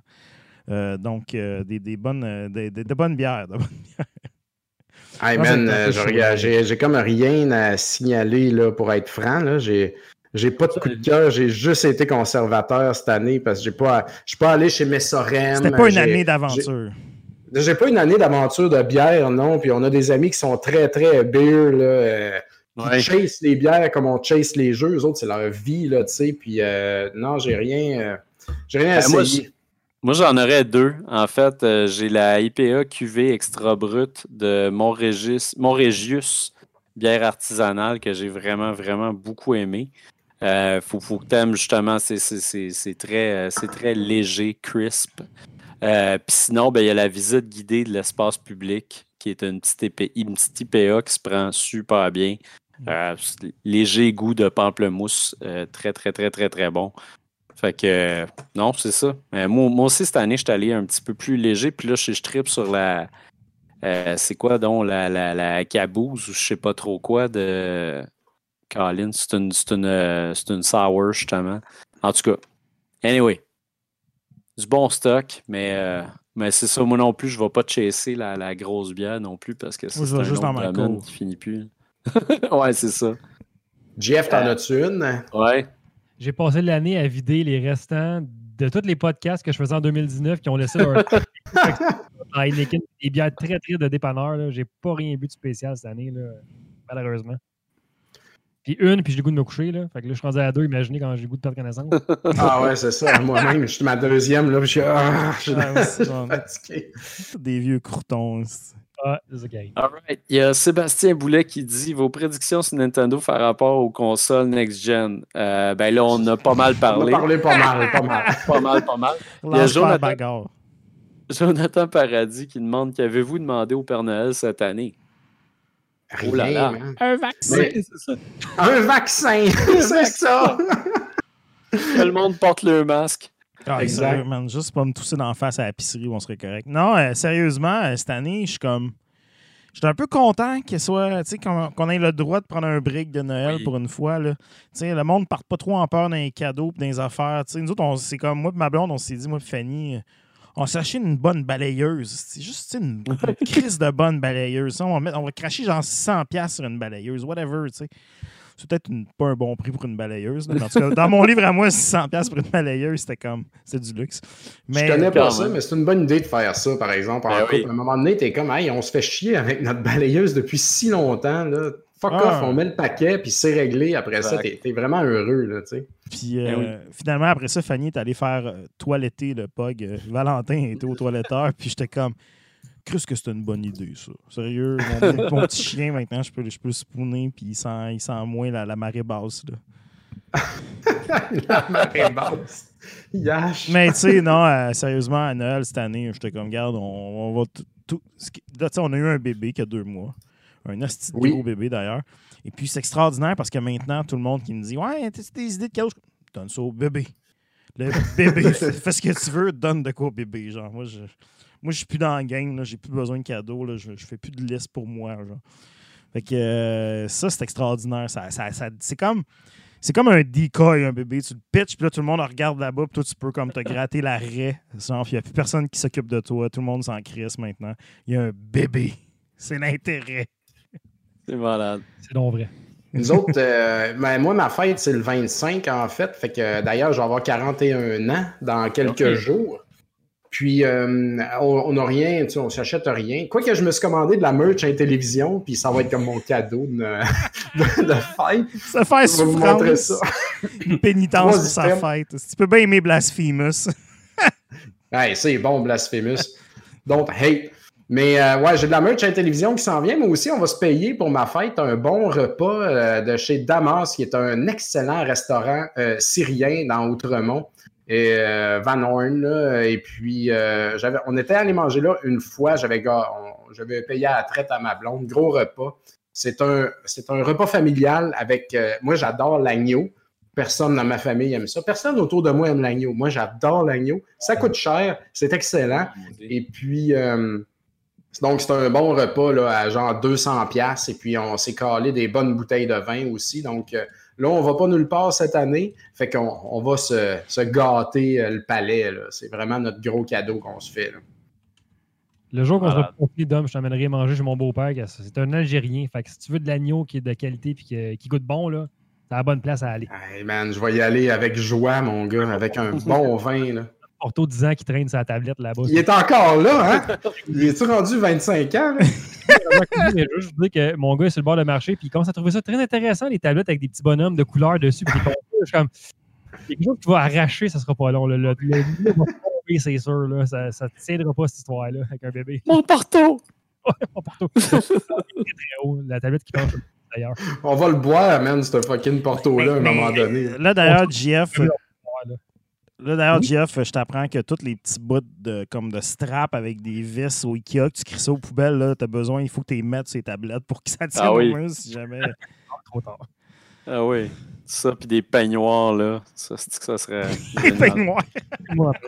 Euh, donc, euh, des, des bonnes, des, des- de bonnes bières. de bonnes- Hey Non, man, j'ai comme rien à signaler là, pour être franc. J'ai j'ai pas de coup de cœur, j'ai juste été conservateur cette année parce que j'ai pas, je suis pas allé chez Messorem. C'était pas une année d'aventure. J'ai pas une année d'aventure de bière, non. Puis on a des amis qui sont très, très beer, là. euh, qui Ouais. chase les bières comme on chase les jeux. Eux autres, c'est leur vie, là, tu sais. Puis euh, non, j'ai rien, euh, j'ai rien à Ben, moi, essayer. Moi, j'en aurais deux. En fait, euh, j'ai la IPA QV Extra Brut de Montrégis- bière artisanale que j'ai vraiment, vraiment beaucoup aimé. Euh, faut, faut que tu aimes justement, très, euh, c'est très léger, crisp. Euh, Puis sinon, ben, il y a la visite guidée de l'espace public, qui est une petite, épée- une petite IPA qui se prend super bien. Euh, c'est léger goût de pamplemousse, euh, très, très, très, très, très bon. Fait que, euh, non, c'est ça. Euh, moi, moi aussi, cette année, je suis allé un petit peu plus léger. Puis là, je, je tripe sur la. euh, c'est quoi donc la, la, la caboose ou je sais pas trop quoi de. Colin, c'est une, c'est une, euh, c'est une sour, justement. En tout cas, anyway, du bon stock, mais, euh, mais c'est ça, moi non plus, je ne vais pas chasser la, la grosse bière non plus parce que c'est un juste dans autre ma domaine cour. qui finit plus. ouais, c'est ça. Jeff, t'en as-tu une? Ouais. J'ai passé l'année à vider les restants de tous les podcasts que je faisais en 2019 qui ont laissé leur. Heineken, des bières très, très de dépanneur. J'ai pas rien bu de spécial cette année, là, malheureusement. Puis une, puis j'ai le goût de me coucher. Là. Fait que là, je suis rendu à deux. Imaginez quand j'ai le goût de perdre connaissance. Ah ouais, c'est ça. Moi-même, je suis ma deuxième, là, puis je suis ah, je suis genre, fatigué. Des vieux croutons. Ah, arrive. All right. Il y a Sébastien Boulet qui dit Vos prédictions sur Nintendo par rapport aux consoles next-gen. Euh, ben là, on a pas mal On a parlé. parlé pas mal, pas mal. Pas mal, pas mal. y a Jonathan- bagarre. Jonathan Paradis qui demande Qu'avez-vous demandé au Père Noël cette année? Rien, Oh là là. man. Un vaccin. Mais- Un vaccin, c'est ça. Que le monde porte le masque. Ah, Exact. man, juste pas me tousser d'en face à la pisserie où on serait correct. Non, euh, sérieusement, euh, cette année, je suis comme. J'étais un peu content qu'il soit, tu sais, qu'on ait le droit de prendre un break de Noël Oui. pour une fois. Là. Tu sais, le monde ne part pas trop en peur dans les cadeaux et dans les affaires. Tu sais, nous autres, on- c'est comme moi et ma blonde, on s'est dit, moi et Fanny, euh, on s'est acheté une bonne balayeuse. C'est juste une, une crise de bonne balayeuse. Ça, On va, mettre- on va cracher genre 600$ sur une balayeuse, whatever. tu sais. C'est peut-être une- pas un bon prix pour une balayeuse. là, en tout cas, dans mon livre à moi, 600$ pour une balayeuse, c'était comme, c'est du luxe. Mais, je connais pas ça, mais c'est une bonne idée de faire ça, par exemple. En Ben couple. oui. À un moment donné, t'es comme, hey, on se fait chier avec notre balayeuse depuis si longtemps. Là. Fuck Ah. off, on met le paquet, puis c'est réglé. Après ça, t'es t'es vraiment heureux. Là, tu sais. Puis euh, Ben finalement, après ça, Fanny est allée faire euh, toiletter le pug. Euh, Valentin était au toiletteur, puis j'étais comme, Crus que c'était une bonne idée, ça. Sérieux, mon, mon petit chien, maintenant, je peux, je peux le spooner, puis il sent, il sent moins la, la marée basse. Là. La marée basse. Yash. Mais tu sais, non, euh, sérieusement, à Noël cette année, j'étais comme, regarde, on, on va tout. Là, tu sais, on a eu un bébé qui a deux mois. Un hostie de Oui. gros bébé d'ailleurs. Et puis c'est extraordinaire parce que maintenant, tout le monde qui me dit Ouais, t'as des idées de cadeaux? Donne ça au bébé. Le bébé, fais ce que tu veux, donne de quoi au bébé. Genre, moi, je. Moi, je suis plus dans la game, j'ai plus besoin de cadeaux, là, je, je fais plus de liste pour moi. Genre. Fait que euh, ça, c'est extraordinaire. Ça, ça- ça- c'est comme. C'est comme un decoy, un bébé. Tu le pitches, puis là, tout le monde regarde là-bas, puis toi, tu peux comme te gratter. Genre, puis il n'y a plus personne qui s'occupe de toi. Tout le monde s'en crisse maintenant. Il y a un bébé. C'est l'intérêt. C'est malade. C'est donc vrai. Nous autres, euh, ben, moi, ma fête, c'est le 25, en fait. Fait que d'ailleurs, je vais avoir 41 ans dans quelques jours. Puis, euh, on n'a rien, tu sais, on s'achète rien. Quoique, je me suis commandé de la merch à la télévision, puis ça va être comme mon cadeau de, de, de fête. Ça fait vous montrer ça. Une pénitence pour sa fête. Tu peux bien aimer Blasphemous. Hey, c'est bon, Blasphemous. Don't hate. Mais euh, ouais, j'ai de la merch à la télévision qui s'en vient, mais aussi on va se payer pour ma fête un bon repas euh, de chez Damas, qui est un excellent restaurant euh, syrien dans Outremont. Et Van Horn, là, et puis on était allé manger là une fois, j'avais, payé à la traite à ma blonde, gros repas. C'est un, un repas familial avec, moi j'adore l'agneau, Personne dans ma famille aime ça. Personne autour de moi aime l'agneau. Moi, j'adore l'agneau. Ça coûte cher. C'est excellent. Et puis, donc, c'est un bon repas là, à genre 200 pièces Et puis, on s'est calé des bonnes bouteilles de vin aussi. Donc, euh, là, on va pas nulle part cette année. Fait qu'on on va se, se gâter euh, le palais. là. C'est vraiment notre gros cadeau qu'on se fait. là. Le jour qu'on sera confié d'homme, je t'emmènerai manger chez mon beau-père. que C'est un Algérien. Fait que si tu veux de l'agneau qui est de qualité et qui, qui goûte bon, là, c'est la bonne place à aller. Hey, man, je vais y aller avec joie, mon gars, avec un bon vin. Là. Porto 10 ans qui traîne sa tablette là-bas. Il est encore là, hein? Il est-tu rendu 25 ans? là? Juste vous dire que mon gars est sur le bord de marché puis il commence à trouver ça très intéressant, les tablettes avec des petits bonhommes de couleurs dessus. Puis je suis comme, il y a quelque chose qui va arracher, ça sera pas long. Le, le, le- le- va tomber, c'est sûr. Là. Ça ne tiendra pas cette histoire-là avec un bébé. Mon partout! Pas partout. très, très haut. La tablette qui penche d'ailleurs. On va le boire, man, ce fucking Porto-là, à un moment donné. Là, d'ailleurs, GF, Ouais, là. D'ailleurs, Oui. Jeff, je t'apprends que tous les petits bouts de, comme de strap avec des vis au Ikea, que tu cries ça aux poubelles, là, t'as besoin, il faut que tu les mettes sur les tablettes pour que ça tienne Ah oui. au moins si jamais. Trop tard. Ah oui. Ça, puis des peignoirs, là. Ça, c'est que ça serait. Les peignoirs.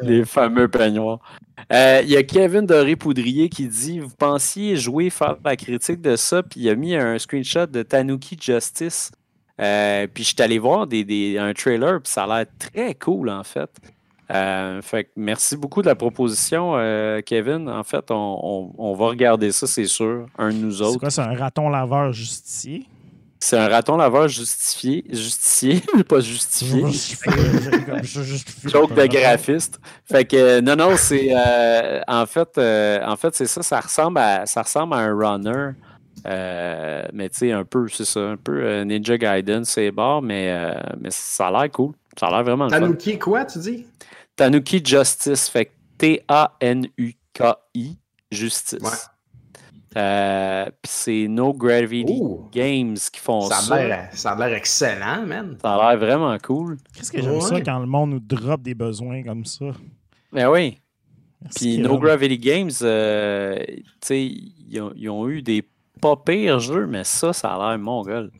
Les fameux peignoirs. Euh, Il y a Kevin Doré-Poudrier qui dit Vous pensiez jouer, faire la critique de ça, puis il a mis un screenshot de Tanuki Justice. Euh, puis je suis allé voir des, des- un trailer, puis ça a l'air très cool, en fait. Euh, fait que merci beaucoup de la proposition, euh, Kevin. En fait, on, on- on va regarder ça, c'est sûr, un de nous C'est autres. quoi, c'est un raton laveur justicier? C'est un raton laveur justifié, justicier, pas justifié. Joke de graphiste. Fait que euh, non, non, c'est euh, en fait, euh, en fait, c'est ça, ça ressemble à ça ressemble à un runner. Euh, mais tu sais, un peu, c'est ça, un peu euh, Ninja Gaiden, c'est barre, mais, euh, mais ça a l'air cool. Ça a l'air vraiment fun. Tanuki, quoi, tu dis? Tanuki Justice, fait que T-A-N-U-K-I, Justice. Ouais. Euh, Puis c'est No Gravity Games qui font ça ça. a l'air- ça a l'air excellent, man. Ça a l'air vraiment cool. Qu'est-ce que j'aime ça quand le monde nous drop des besoins comme ça? Mais oui. Puis. No Gravity Games, euh, tu sais, ils ont, ils ont eu des pas pires jeux, mais ça, ça a l'air mongol.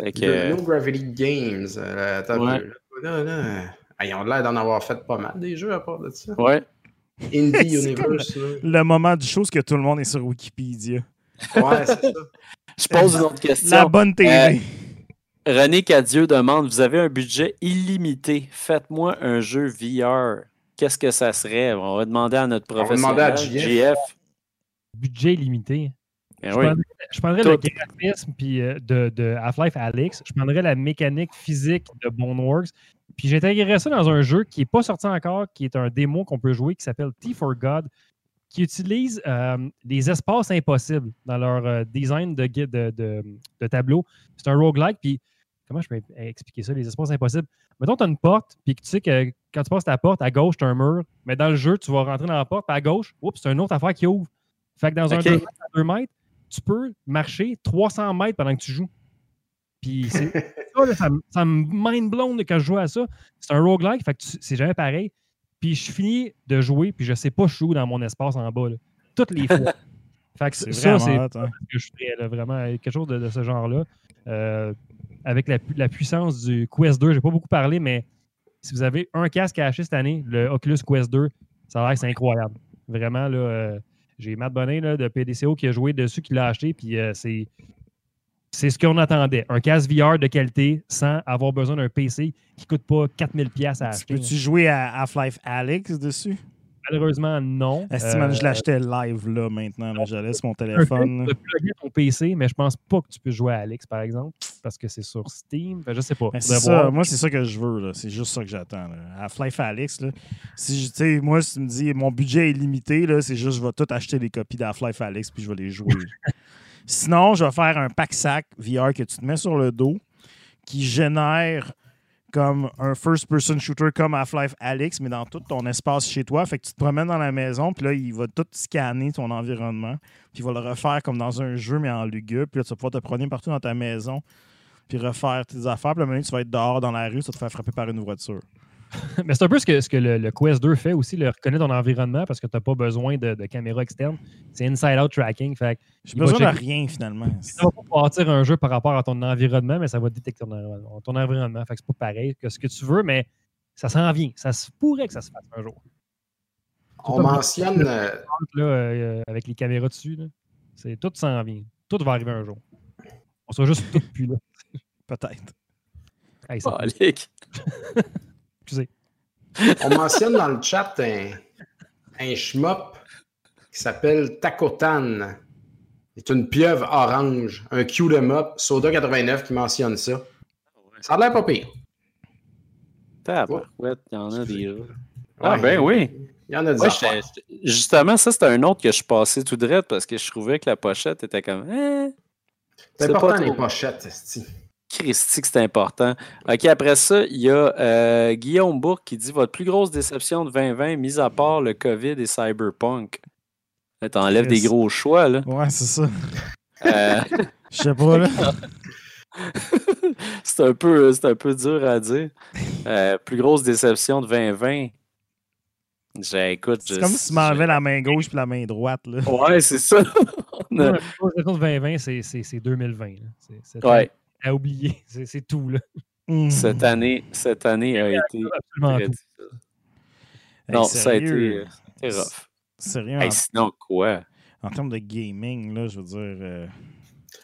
Fait que. No Gravity Games. euh, attends Ouais. là. Là, là. Ah, ils ont l'air d'en avoir fait pas mal des jeux à part de ça. Ouais. Indie Universe. Le moment du show, c'est que tout le monde est sur Wikipédia. Ouais, c'est ça. Je pose une autre question. La bonne TV. Euh, René Cadieux demande Vous avez un budget illimité, faites-moi un jeu VR. Qu'est-ce que ça serait? On va demander à notre va demander à professionnel. JF. Budget limité. Ben Je oui. prendrais, je prendrais le graphisme puis, euh, de, de Half-Life Alyx. Je prendrais la mécanique physique de Boneworks. Puis j'intégrerais ça dans un jeu qui n'est pas sorti encore, qui est un démo qu'on peut jouer, qui s'appelle T for God, qui utilise euh, les espaces impossibles dans leur euh, design de, guide- de, de, de tableau. C'est un roguelike. Puis comment je peux expliquer ça, les espaces impossibles? Mettons, tu as une porte, puis tu sais que quand tu passes ta porte, à gauche, tu as un mur, mais dans le jeu, tu vas rentrer dans la porte, puis à gauche, oups, c'est une autre affaire qui ouvre. Fait que dans un Ok. 2 mètres à 2 mètres, tu peux marcher 300 mètres pendant que tu joues. Puis c'est ça, là, ça, me- ça me mind blown là, quand je joue à ça. C'est un roguelike, fait que c'est jamais pareil. Puis je finis de jouer, puis je sais pas je suis où dans mon espace en bas. là. Toutes les fois. fait que C'est ça, vraiment c'est hein. ce que je ferais, là, vraiment, quelque chose de, de ce genre-là. Euh, avec la, pu- la puissance du Quest 2, j'ai pas beaucoup parlé, mais si vous avez un casque à acheter cette année, le Oculus Quest 2, ça a l'air que c'est incroyable. Vraiment, là, euh, j'ai Matt Bonnet là, de PDCO qui a joué dessus, qui l'a acheté, puis euh, c'est. C'est ce qu'on attendait. Un casque VR de qualité sans avoir besoin d'un PC qui coûte pas 4000$ pièces à acheter. Peux-tu jouer à Half-Life Alex dessus? Malheureusement, non. Que je Euh, l'achetais live là maintenant? là, J'allais sur mon téléphone. de plugger ton PC, mais je pense pas que tu peux jouer à Alex, par exemple, parce que c'est sur Steam. Fait, je sais pas. C'est ça, moi, c'est ça que je veux. C'est juste ça que j'attends. Half-Life Alex, là, si je- tu moi, si tu me dis mon budget est limité, c'est juste je vais tout acheter des copies d'Half-Life Alex puis je vais les jouer. Sinon, je vais faire un pack-sac VR que tu te mets sur le dos qui génère comme un first-person shooter comme Half-Life Alex, mais dans tout ton espace chez toi. Fait que tu te promènes dans la maison, puis là, il va tout scanner ton environnement, puis il va le refaire comme dans un jeu, mais en lugubre. Puis là, tu vas pouvoir te promener partout dans ta maison, puis refaire tes affaires. Puis là, maintenant, tu vas être dehors dans la rue, ça te faire frapper par une voiture. Mais c'est un peu ce que, ce que le, le Quest 2 fait aussi, le reconnaît ton environnement parce que tu n'as pas besoin de, de caméra externe. C'est inside-out tracking. Fait J'ai besoin de rien, finalement. ça va pas bâtir un jeu par rapport à ton environnement, mais ça va détecter ton environnement. Ton environnement. Fait que c'est pas pareil que ce que tu veux, mais ça s'en vient. Ça se pourrait que ça se fasse un jour. On mentionne. euh, Là, euh, avec les caméras dessus, c'est, tout s'en vient. Tout va arriver un jour. On sera juste tout plus là. Peut-être. Hey, ça-. excusez. On mentionne dans le chat un, un shmup qui s'appelle Takotan. C'est une pieuvre orange, un Q de mop, Soda 89 qui mentionne ça. Ça a l'air pas pire. Tabarouette, il y en a des jeux. Ah, Ouais. ben oui. Il y en a des Ouais, justement, ça, c'était un autre que je passais tout droit parce que je trouvais que la pochette était comme. Eh, C'est important pas les pochettes, esti. Christy, que c'est important. OK, après ça, il y a euh, Guillaume Bourque qui dit Votre plus grosse déception de 2020, mis à part le COVID et Cyberpunk. Là, T'enlèves des gros choix, là. Ouais, c'est ça. Euh, Je sais pas, là. c'est un, peu- c'est un peu dur à dire. Euh, plus grosse déception de 2020. J'ai- Écoute, C'est comme si tu m'enlevais la main gauche puis la main droite, là. Ouais, c'est ça. On a- Ouais, la saison de 2020, c'est, c'est, c'est 2020. là. C'est, c'est Ouais, à oublier. C'est, tout. Là. Mm. cette année, cette année a été Absolument très tout. difficile. Hey, Non, ça a été, euh, c'était rough. Sérieux, Hey, sinon, quoi? en termes de gaming, là, je veux dire. euh,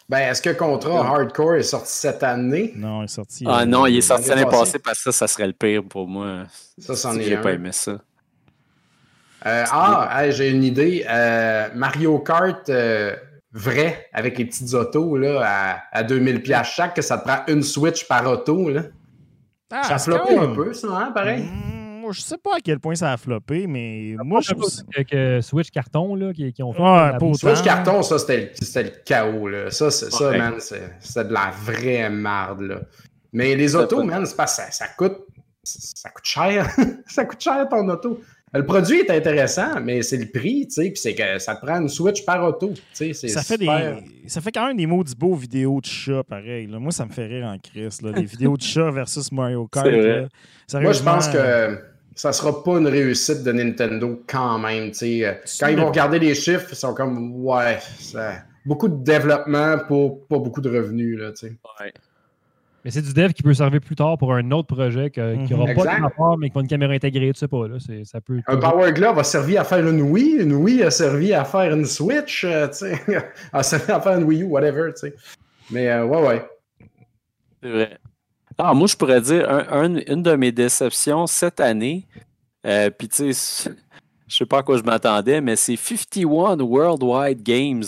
Ben, est-ce que Contra Hardcore est sorti cette année? Non, il est sorti. Ah euh, non, il est sorti l'année passée. parce que ça, ça serait le pire pour moi. Ça, c'en est J'ai pas aimé ça. Euh, ah, hey, j'ai une idée. Euh, Mario Kart euh, vrai, avec les petites autos là, à, à 2000 pièces chaque, que ça te prend une Switch par auto. Là. Ah, ça a floppé un peu, ça, hein, pareil? Mm, moi, je sais pas à quel point ça a floppé, mais moi, je trouve. que, que Switch Carton là, qui, qui ont fait. La-. Switch carton, ça, c'était le- chaos. Là. Ça, c'est- ça Ouais. man, c'est c'est de la vraie marde. Là. Mais les autos, man, c'est pas ça, ça coûte. Ça coûte cher. ça coûte cher ton auto. Le produit est intéressant, mais c'est le prix, tu sais, puis c'est que ça te prend une Switch par auto. tu sais, c'est Ça fait, super. des, ça fait quand même des maudits beaux vidéos de chat, pareil. là. Moi, ça me fait rire en crise. Là. Les vidéos de chat versus Mario Kart. Là. Moi, je pense que ça sera pas une réussite de Nintendo quand même. tu sais. Quand ils vont regarder les chiffres, ils sont comme ouais, ça- beaucoup de développement pour pas beaucoup de revenus. Là, tu sais. Ouais. Mais c'est du dev qui peut servir plus tard pour un autre projet que- qui n'aura pas de rapport, mais qui a une caméra intégrée, tu sais pas. Là, ça peut. Un Power Glove a servi à faire une Wii, une Wii a servi à faire une Switch, euh, tu sais. a servi à faire une Wii U, whatever. tu sais. Mais euh, ouais, ouais. C'est vrai. Ah, moi, je pourrais dire un- un- une de mes déceptions cette année, euh, puis tu sais, je sais pas à quoi je m'attendais, mais c'est 51 Worldwide Games.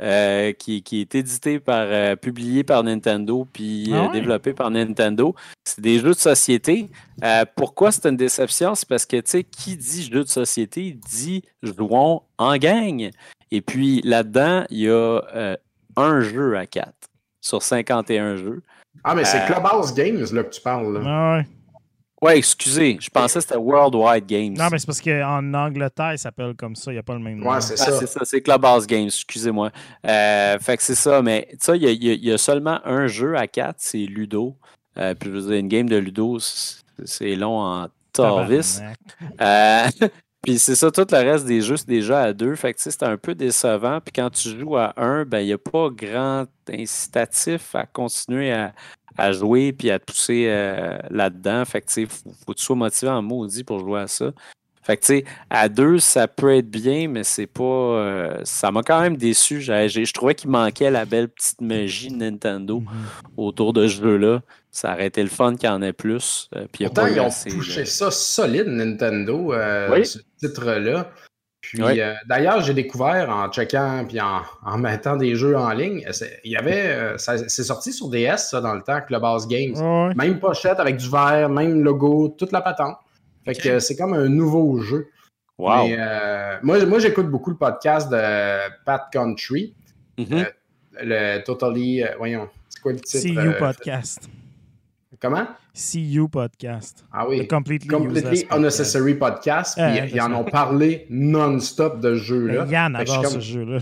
Euh, qui, qui est édité par, euh, publié par Nintendo, puis Ah euh, ouais? développé par Nintendo. C'est des jeux de société. Euh, pourquoi c'est une déception? C'est parce que, tu sais, qui dit jeu de société dit jouons en gang. Et puis là-dedans, il y a euh, un jeu à 4 sur 51 jeux. Ah, mais c'est Clubhouse Games là, que tu parles. Là. Ah ouais. Ouais, excusez, je pensais que c'était Worldwide Games. Non, mais c'est parce qu'en Angleterre, il s'appelle comme ça. Il n'y a pas le même nom. Ouais, c'est Ah, ça. c'est ça, c'est Clubhouse Games, excusez-moi. Euh, fait que c'est ça, mais tu sais, il y, a- y y seulement un jeu à 4, c'est Ludo. Euh, puis je veux dire, une game de Ludo, c'est long en torvis. Euh, puis c'est ça, tout le reste des jeux, c'est des jeux à deux. Fait que c'est un peu décevant. Puis quand tu joues à un, ben il n'y a pas grand incitatif à continuer à, à jouer puis à te pousser euh, là-dedans. Fait que tu faut, faut que tu sois motivé en maudit pour jouer à ça. Fait que tu sais, à deux, ça peut être bien, mais c'est pas. euh, ça m'a quand même déçu. Je trouvais qu'il manquait la belle petite magie de Nintendo Mhm. autour de ce jeu-là. Ça aurait été le fun qu'il y en ait plus. euh, puis il y a Pourtant, ils ont là. ça solide, Nintendo, euh, Oui. ce titre-là. Puis Oui. euh, d'ailleurs, j'ai découvert en checkant puis en, en mettant des jeux en ligne, il y avait. euh, ça- c'est sorti sur DS, ça, dans le temps, Clubhouse Games. Ouais, ouais. Même pochette avec du vert, même logo, toute la patente. Fait que c'est comme un nouveau jeu. Wow. Mais, euh, moi, moi j'écoute beaucoup le podcast de Pat Country, Mhm. euh, le Totally. euh, voyons, c'est quoi le titre See You euh, Podcast. Comment? See You Podcast. Ah The oui. Completely, Completely Podcast. Unnecessary Podcast. Puis Ah, ils- en ont parlé non-stop de ce jeu-là. Mais Yann adore comme- ce jeu-là.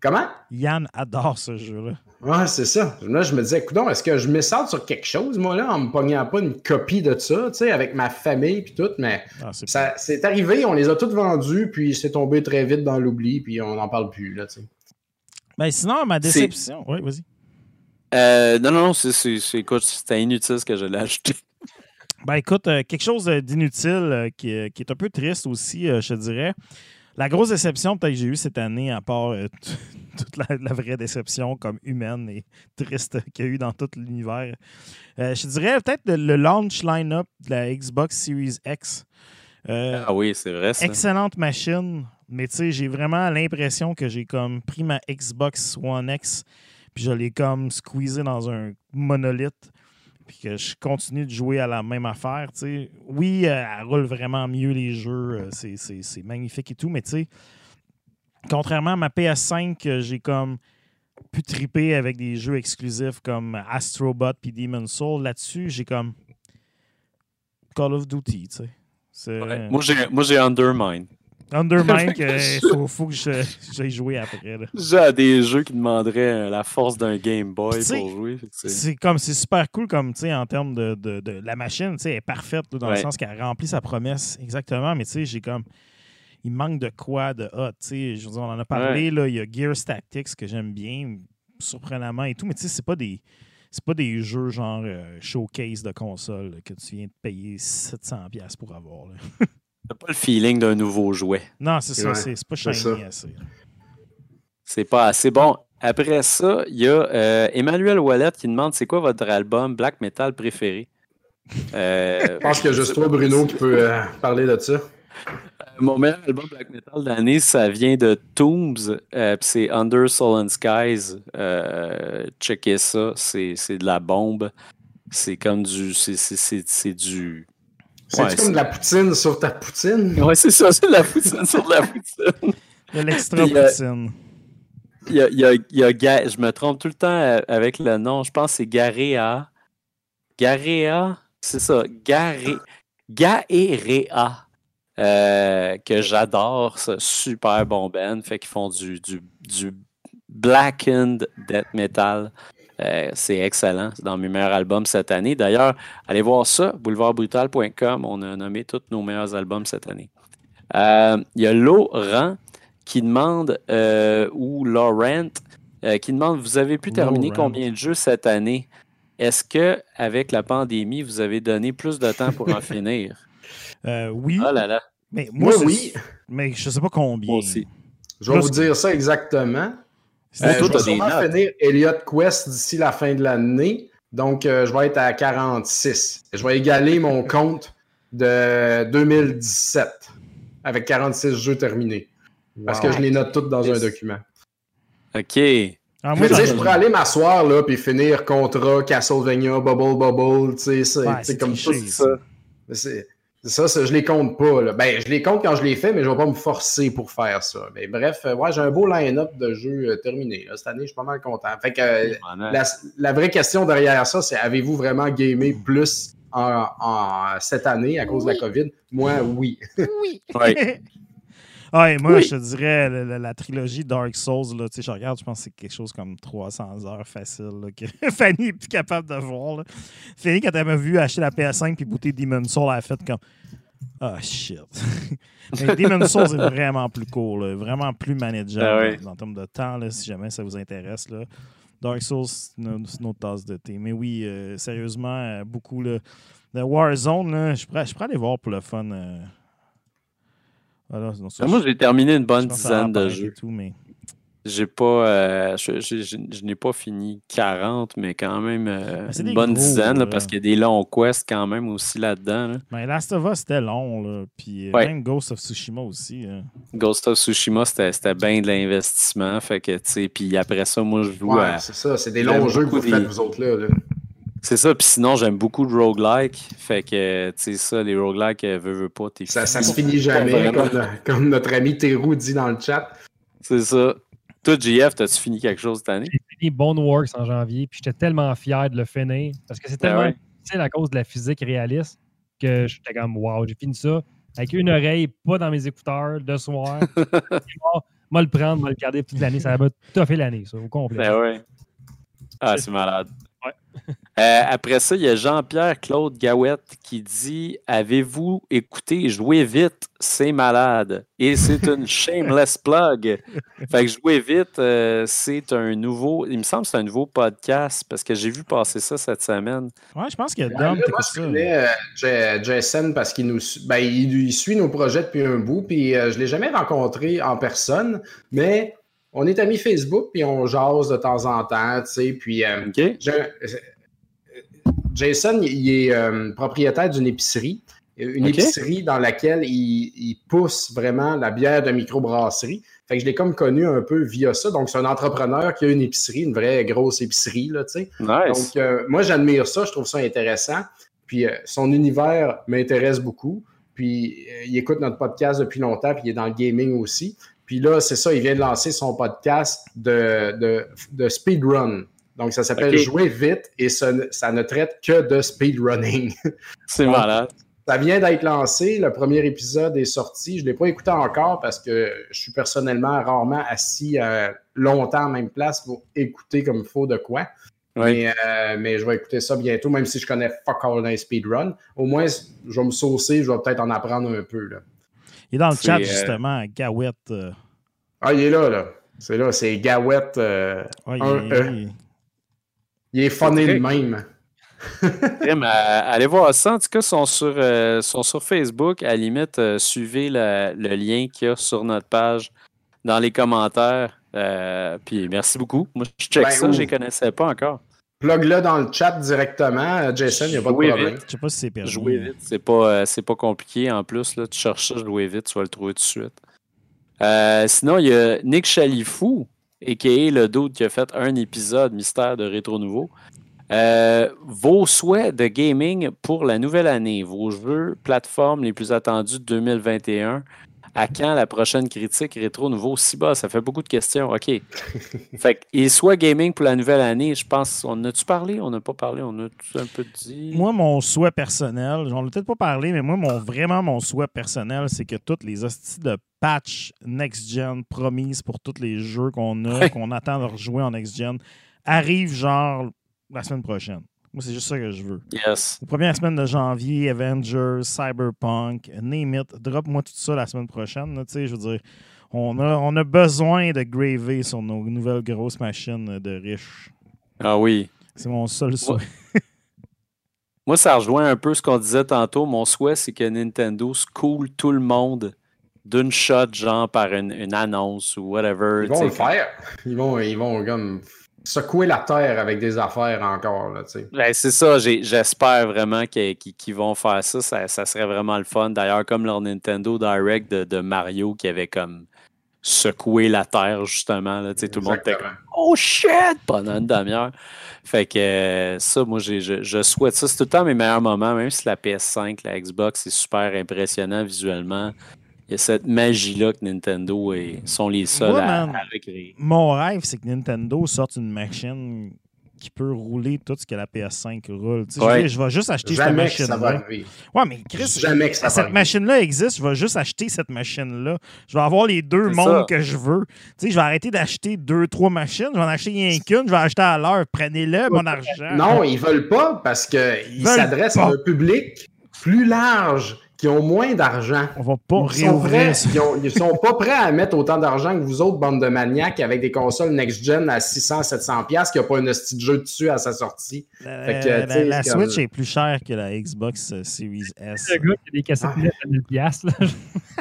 Comment? Yann adore ce jeu-là. Ouais, c'est ça. Là, je me disais, coudonc, est-ce que je m'essalte sur quelque chose, moi, là, en me pognant pas une copie de ça, tu sais, avec ma famille puis tout, mais Ah, c'est arrivé, on les a toutes vendus, puis c'est tombé très vite dans l'oubli, puis on n'en parle plus, là, tu sais. Ben, sinon, ma déception. Oui, vas-y. Euh, non, non, non, c'est, c'était inutile ce que je l'ai acheté. Ben écoute, euh, quelque chose euh, d'inutile euh, qui, qui est un peu triste aussi, je te dirais. La grosse déception peut-être que j'ai eue cette année, à part toute la, la vraie déception comme humaine et triste qu'il y a eu dans tout l'univers, je te dirais peut-être le, launch line-up de la Xbox Series X. Ah oui, c'est vrai, ça. excellente machine, mais tu sais, j'ai vraiment l'impression que j'ai comme pris ma Xbox One X, puis je l'ai comme squeezé dans un monolithe, puis que je continue de jouer à la même affaire. Oui, euh, elle roule vraiment mieux les jeux, euh, c'est- magnifique et tout, mais tu sais, contrairement à ma PS5, que j'ai comme pu triper avec des jeux exclusifs comme Astrobot puis Demon's Soul, là-dessus, j'ai comme Call of Duty, tu sais. Moi, j'ai Undermine. Undermine, il faut, faut que je- j'aille jouer après. là. J'ai des jeux qui demanderaient euh, la force d'un Game Boy pour jouer. c'est- C'est comme c'est super cool comme tu sais en termes de, de- de- la machine, tu sais, elle est parfaite là, dans le sens qu'elle remplit sa promesse exactement, mais tu sais, j'ai comme il manque de quoi de hot, tu sais, je veux dire, on en a parlé là, il y a Gears Tactics que j'aime bien surprenamment et tout, mais tu sais, c'est pas des c'est pas des jeux genre euh, showcase de console là, que tu viens de payer 700 pièces pour avoir. là. T'as pas le feeling d'un nouveau jouet. Non, c'est ça, Ouais, c'est pas shiny ça. assez. C'est pas assez bon. Après ça, il y a euh, Emmanuel Wallet qui demande c'est quoi votre album black metal préféré? Euh, Je pense qu'il y a juste toi, Bruno, qui peut euh, parler de ça. Mon meilleur album black metal d'année, ça vient de Tombs, c'est Under Sullen Skies. checkez ça, c'est de la bombe. C'est comme du. C'est du. C'est comme de la poutine sur ta poutine? Ouais, c'est ça, c'est de la poutine sur de la poutine. De l'extra poutine. Il y a, il y a, je me trompe tout le temps euh, avec le nom. Je pense que c'est Garéa. Garéa, c'est ça. Garé, Gaéréa. Euh, que j'adore, ce super bon band. Fait qu'ils font du, du, du blackened death metal. Euh, c'est excellent. C'est dans mes meilleurs albums cette année. D'ailleurs, allez voir ça, boulevardbrutal.com. On a nommé tous nos meilleurs albums cette année. Il y a Laurent qui demande, euh, ou Laurent, euh, qui demande Vous avez pu terminer combien de jeux cette année? Est-ce que avec la pandémie, vous avez donné plus de temps pour en finir? Euh, Oui. Oh là là. Mais moi, oui. Mais je ne sais pas combien. aussi. Je vais vous dire ça exactement. Je vais sûrement finir Elliot Quest d'ici la fin de l'année. Donc, je vais être à 46. Je vais égaler mon compte de 2017 avec 46 jeux terminés. Parce que je les note toutes dans un document. OK. Ah, moi, je pourrais aller m'asseoir là puis finir Contra, Castlevania, Bubble Bubble, tu sais, c'est comme tout ça. C'est ça, ça, je les compte pas. Là. Ben, je les compte quand je les fais, mais je vais pas me forcer pour faire ça. Mais bref, euh, ouais, j'ai un beau line-up de jeux euh, terminé. Cette année, je suis pas mal content. Fait que euh, la, vraie question derrière ça, c'est avez-vous vraiment gamé plus en, cette année à cause de la COVID? Moi, oui. Oui. ouais. Ouais, moi, je te dirais la, trilogie Dark Souls, là, je regarde, je pense que c'est quelque chose comme 300 heures facile que Fanny est plus capable de voir. Là. Fanny, quand elle m'a vu acheter la PS5 et booter Demon Soul, elle a fait comme Ah, oh, shit. Mais Demon Souls est vraiment plus cool, vraiment plus manageable ah en termes de temps, là, si jamais ça vous intéresse. Là. Dark Souls, c'est une, autre tasse de thé. Mais oui, euh, sérieusement, euh, beaucoup. Là, de Warzone, là, je pourrais, aller voir pour le fun. Euh, ah, moi, j'ai terminé une bonne dizaine de jeux. J'ai pas, euh, je, n'ai pas fini 40, mais quand même euh, une bonne dizaine, parce qu'il y a des longs quests quand même aussi là-dedans. Là. Ben, Last of Us, c'était long, là. puis euh, même Ghost of Tsushima aussi. Hein. Ghost of Tsushima, c'était bien de l'investissement, fait que, puis après ça, moi, je joue ouais, c'est ça, c'est des longs jeux que vous faites, vous autres, là. C'est ça, puis sinon, j'aime beaucoup le roguelike. Fait que, tu sais, ça, les roguelikes, euh, veut, veut pas. Ça, ça se finit jamais, comme, notre ami Théroux dit dans le chat. C'est ça. Toi, JF, t'as-tu fini quelque chose cette année? J'ai fini Boneworks en janvier, puis j'étais tellement fier de le finir. Parce que c'est ben tellement difficile à cause de la physique réaliste que j'étais comme, wow, j'ai fini ça avec une oreille, pas dans mes écouteurs, de soir. moi, le prendre, moi le garder toute l'année. Ça va tout fait l'année, ça, au complet. Ben ouais. Ah, c'est malade. Euh, après ça, il y a Jean-Pierre Claude Gawette qui dit Avez-vous écouté Jouer vite, c'est malade Et c'est une shameless plug. Fait que Jouer vite, euh, c'est un nouveau, il me semble que c'est un nouveau podcast parce que j'ai vu passer ça cette semaine. Ouais, je pense qu'il y a Dom qui je connais euh, Jason parce qu'il nous ben, il, suit nos projets depuis un bout, puis je ne l'ai jamais rencontré en personne, mais on est amis Facebook, puis on jase de temps en temps, tu sais, puis Jason, il est euh, propriétaire d'une épicerie. Une épicerie dans laquelle il, pousse vraiment la bière de microbrasserie. Fait que je l'ai comme connu un peu via ça. Donc, c'est un entrepreneur qui a une épicerie, une vraie grosse épicerie, là, tu sais. Donc, euh, moi, j'admire ça. Je trouve ça intéressant. Puis, euh, son univers m'intéresse beaucoup. Puis, il écoute notre podcast depuis longtemps, puis il est dans le gaming aussi. Puis là, c'est ça, il vient de lancer son podcast de, de, de speedrun. Donc, ça s'appelle Jouer vite et ça, ne traite que de speedrunning. C'est malade. Ça vient d'être lancé. Le premier épisode est sorti. Je ne l'ai pas écouté encore parce que je suis personnellement rarement assis euh, longtemps en même place pour écouter comme il faut de quoi. Mais, euh, mais, je vais écouter ça bientôt, même si je connais fuck all dans speedrun. Au moins, je vais me saucer, je vais peut-être en apprendre un peu. Là. Il est dans le chat, euh, justement, Gawette. Ah, il est là, là. C'est là, c'est Gawette. il, il est funny le même. allez voir ça. En tout cas, ils sont sur, euh, sont sur Facebook. À la limite, euh, suivez le lien qu'il y a sur notre page dans les commentaires. Euh, puis merci beaucoup. Moi, je check Ben, ça, je les connaissais pas encore. Plug-le dans le chat directement. Euh, Jason, il n'y a pas de problème. Je sais pas si c'est permis. Jouer vite, c'est pas, euh, c'est pas compliqué. En plus, là, tu cherches ça, jouer vite, tu vas le trouver tout de suite. Euh, sinon, il y a Nick Chalifou, a.k.a. le dude qui a fait un épisode Mystère de Rétro Nouveau. Euh, vos souhaits de gaming pour la nouvelle année, vos jeux, plateformes les plus attendus de 2021. À quand la prochaine critique rétro nouveau? Si bas, ça fait beaucoup de questions. OK. fait que, et soit gaming pour la nouvelle année, je pense, on a-tu parlé? On n'a pas parlé, on a tout un peu dit. Moi, mon souhait personnel, j'en ai peut-être pas parlé, mais moi, mon, vraiment, mon souhait personnel, c'est que toutes les hosties de patch next-gen promises pour tous les jeux qu'on a, qu'on attend de rejouer en next-gen, arrivent genre la semaine prochaine. Moi, c'est juste ça que je veux. Yes. La première semaine de janvier, Avengers, Cyberpunk, name it, drop-moi tout ça la semaine prochaine. tu sais, je veux dire, on a, on a besoin de graver sur nos nouvelles grosses machines de riches. Ah oui. C'est mon seul souhait. Moi, ça rejoint un peu ce qu'on disait tantôt. Mon souhait, c'est que Nintendo school tout le monde d'une shot, genre par une, une annonce ou whatever. Ils vont le faire. Ils vont, ils vont comme secouer la terre avec des affaires encore. Là, tu sais. Ben, c'est ça, j'espère vraiment qu'ils vont faire ça. ça. ça serait vraiment le fun. D'ailleurs, comme leur Nintendo Direct de, de Mario qui avait comme secoué la terre, justement. Là, Tu sais, tout le monde était comme. Oh shit! pendant une demi-heure. Fait que ça, moi, j'ai- je, je souhaite ça. C'est tout le temps mes meilleurs moments, même si la PS5, la Xbox, c'est super impressionnant visuellement. Il y a cette magie-là que Nintendo est, sont les seuls Ouais, à, man. à recréer. Mon rêve, c'est que Nintendo sorte une machine qui peut rouler tout ce que la PS5 roule. Tu sais, je veux Ouais. Je vais juste acheter cette Jamais que ça va machine-là. arriver. Ouais, mais Chris, Jamais que ça cette machine-là existe, je vais juste acheter cette machine-là. Je vais avoir les deux mondes ça. que je veux. Tu sais, je vais arrêter d'acheter deux, trois machines. Je vais en acheter rien qu'une. Je vais acheter à l'heure. Prenez-le, mon argent. Non, ils veulent pas parce qu'ils s'adressent à un public plus large, qui ont moins d'argent. On va pas Ils sont, prêts, ils, ont- ils sont pas prêts à mettre autant d'argent que vous autres, bande de maniaques, avec des consoles next-gen à 600-700$, piastres, qui a pas un de jeu dessus à sa sortie. Euh, Fait que, la, comme- Switch est plus chère que la Xbox euh, Series S. Le gars qui a des cassettes Ah. nettes à 1000 piastres, là.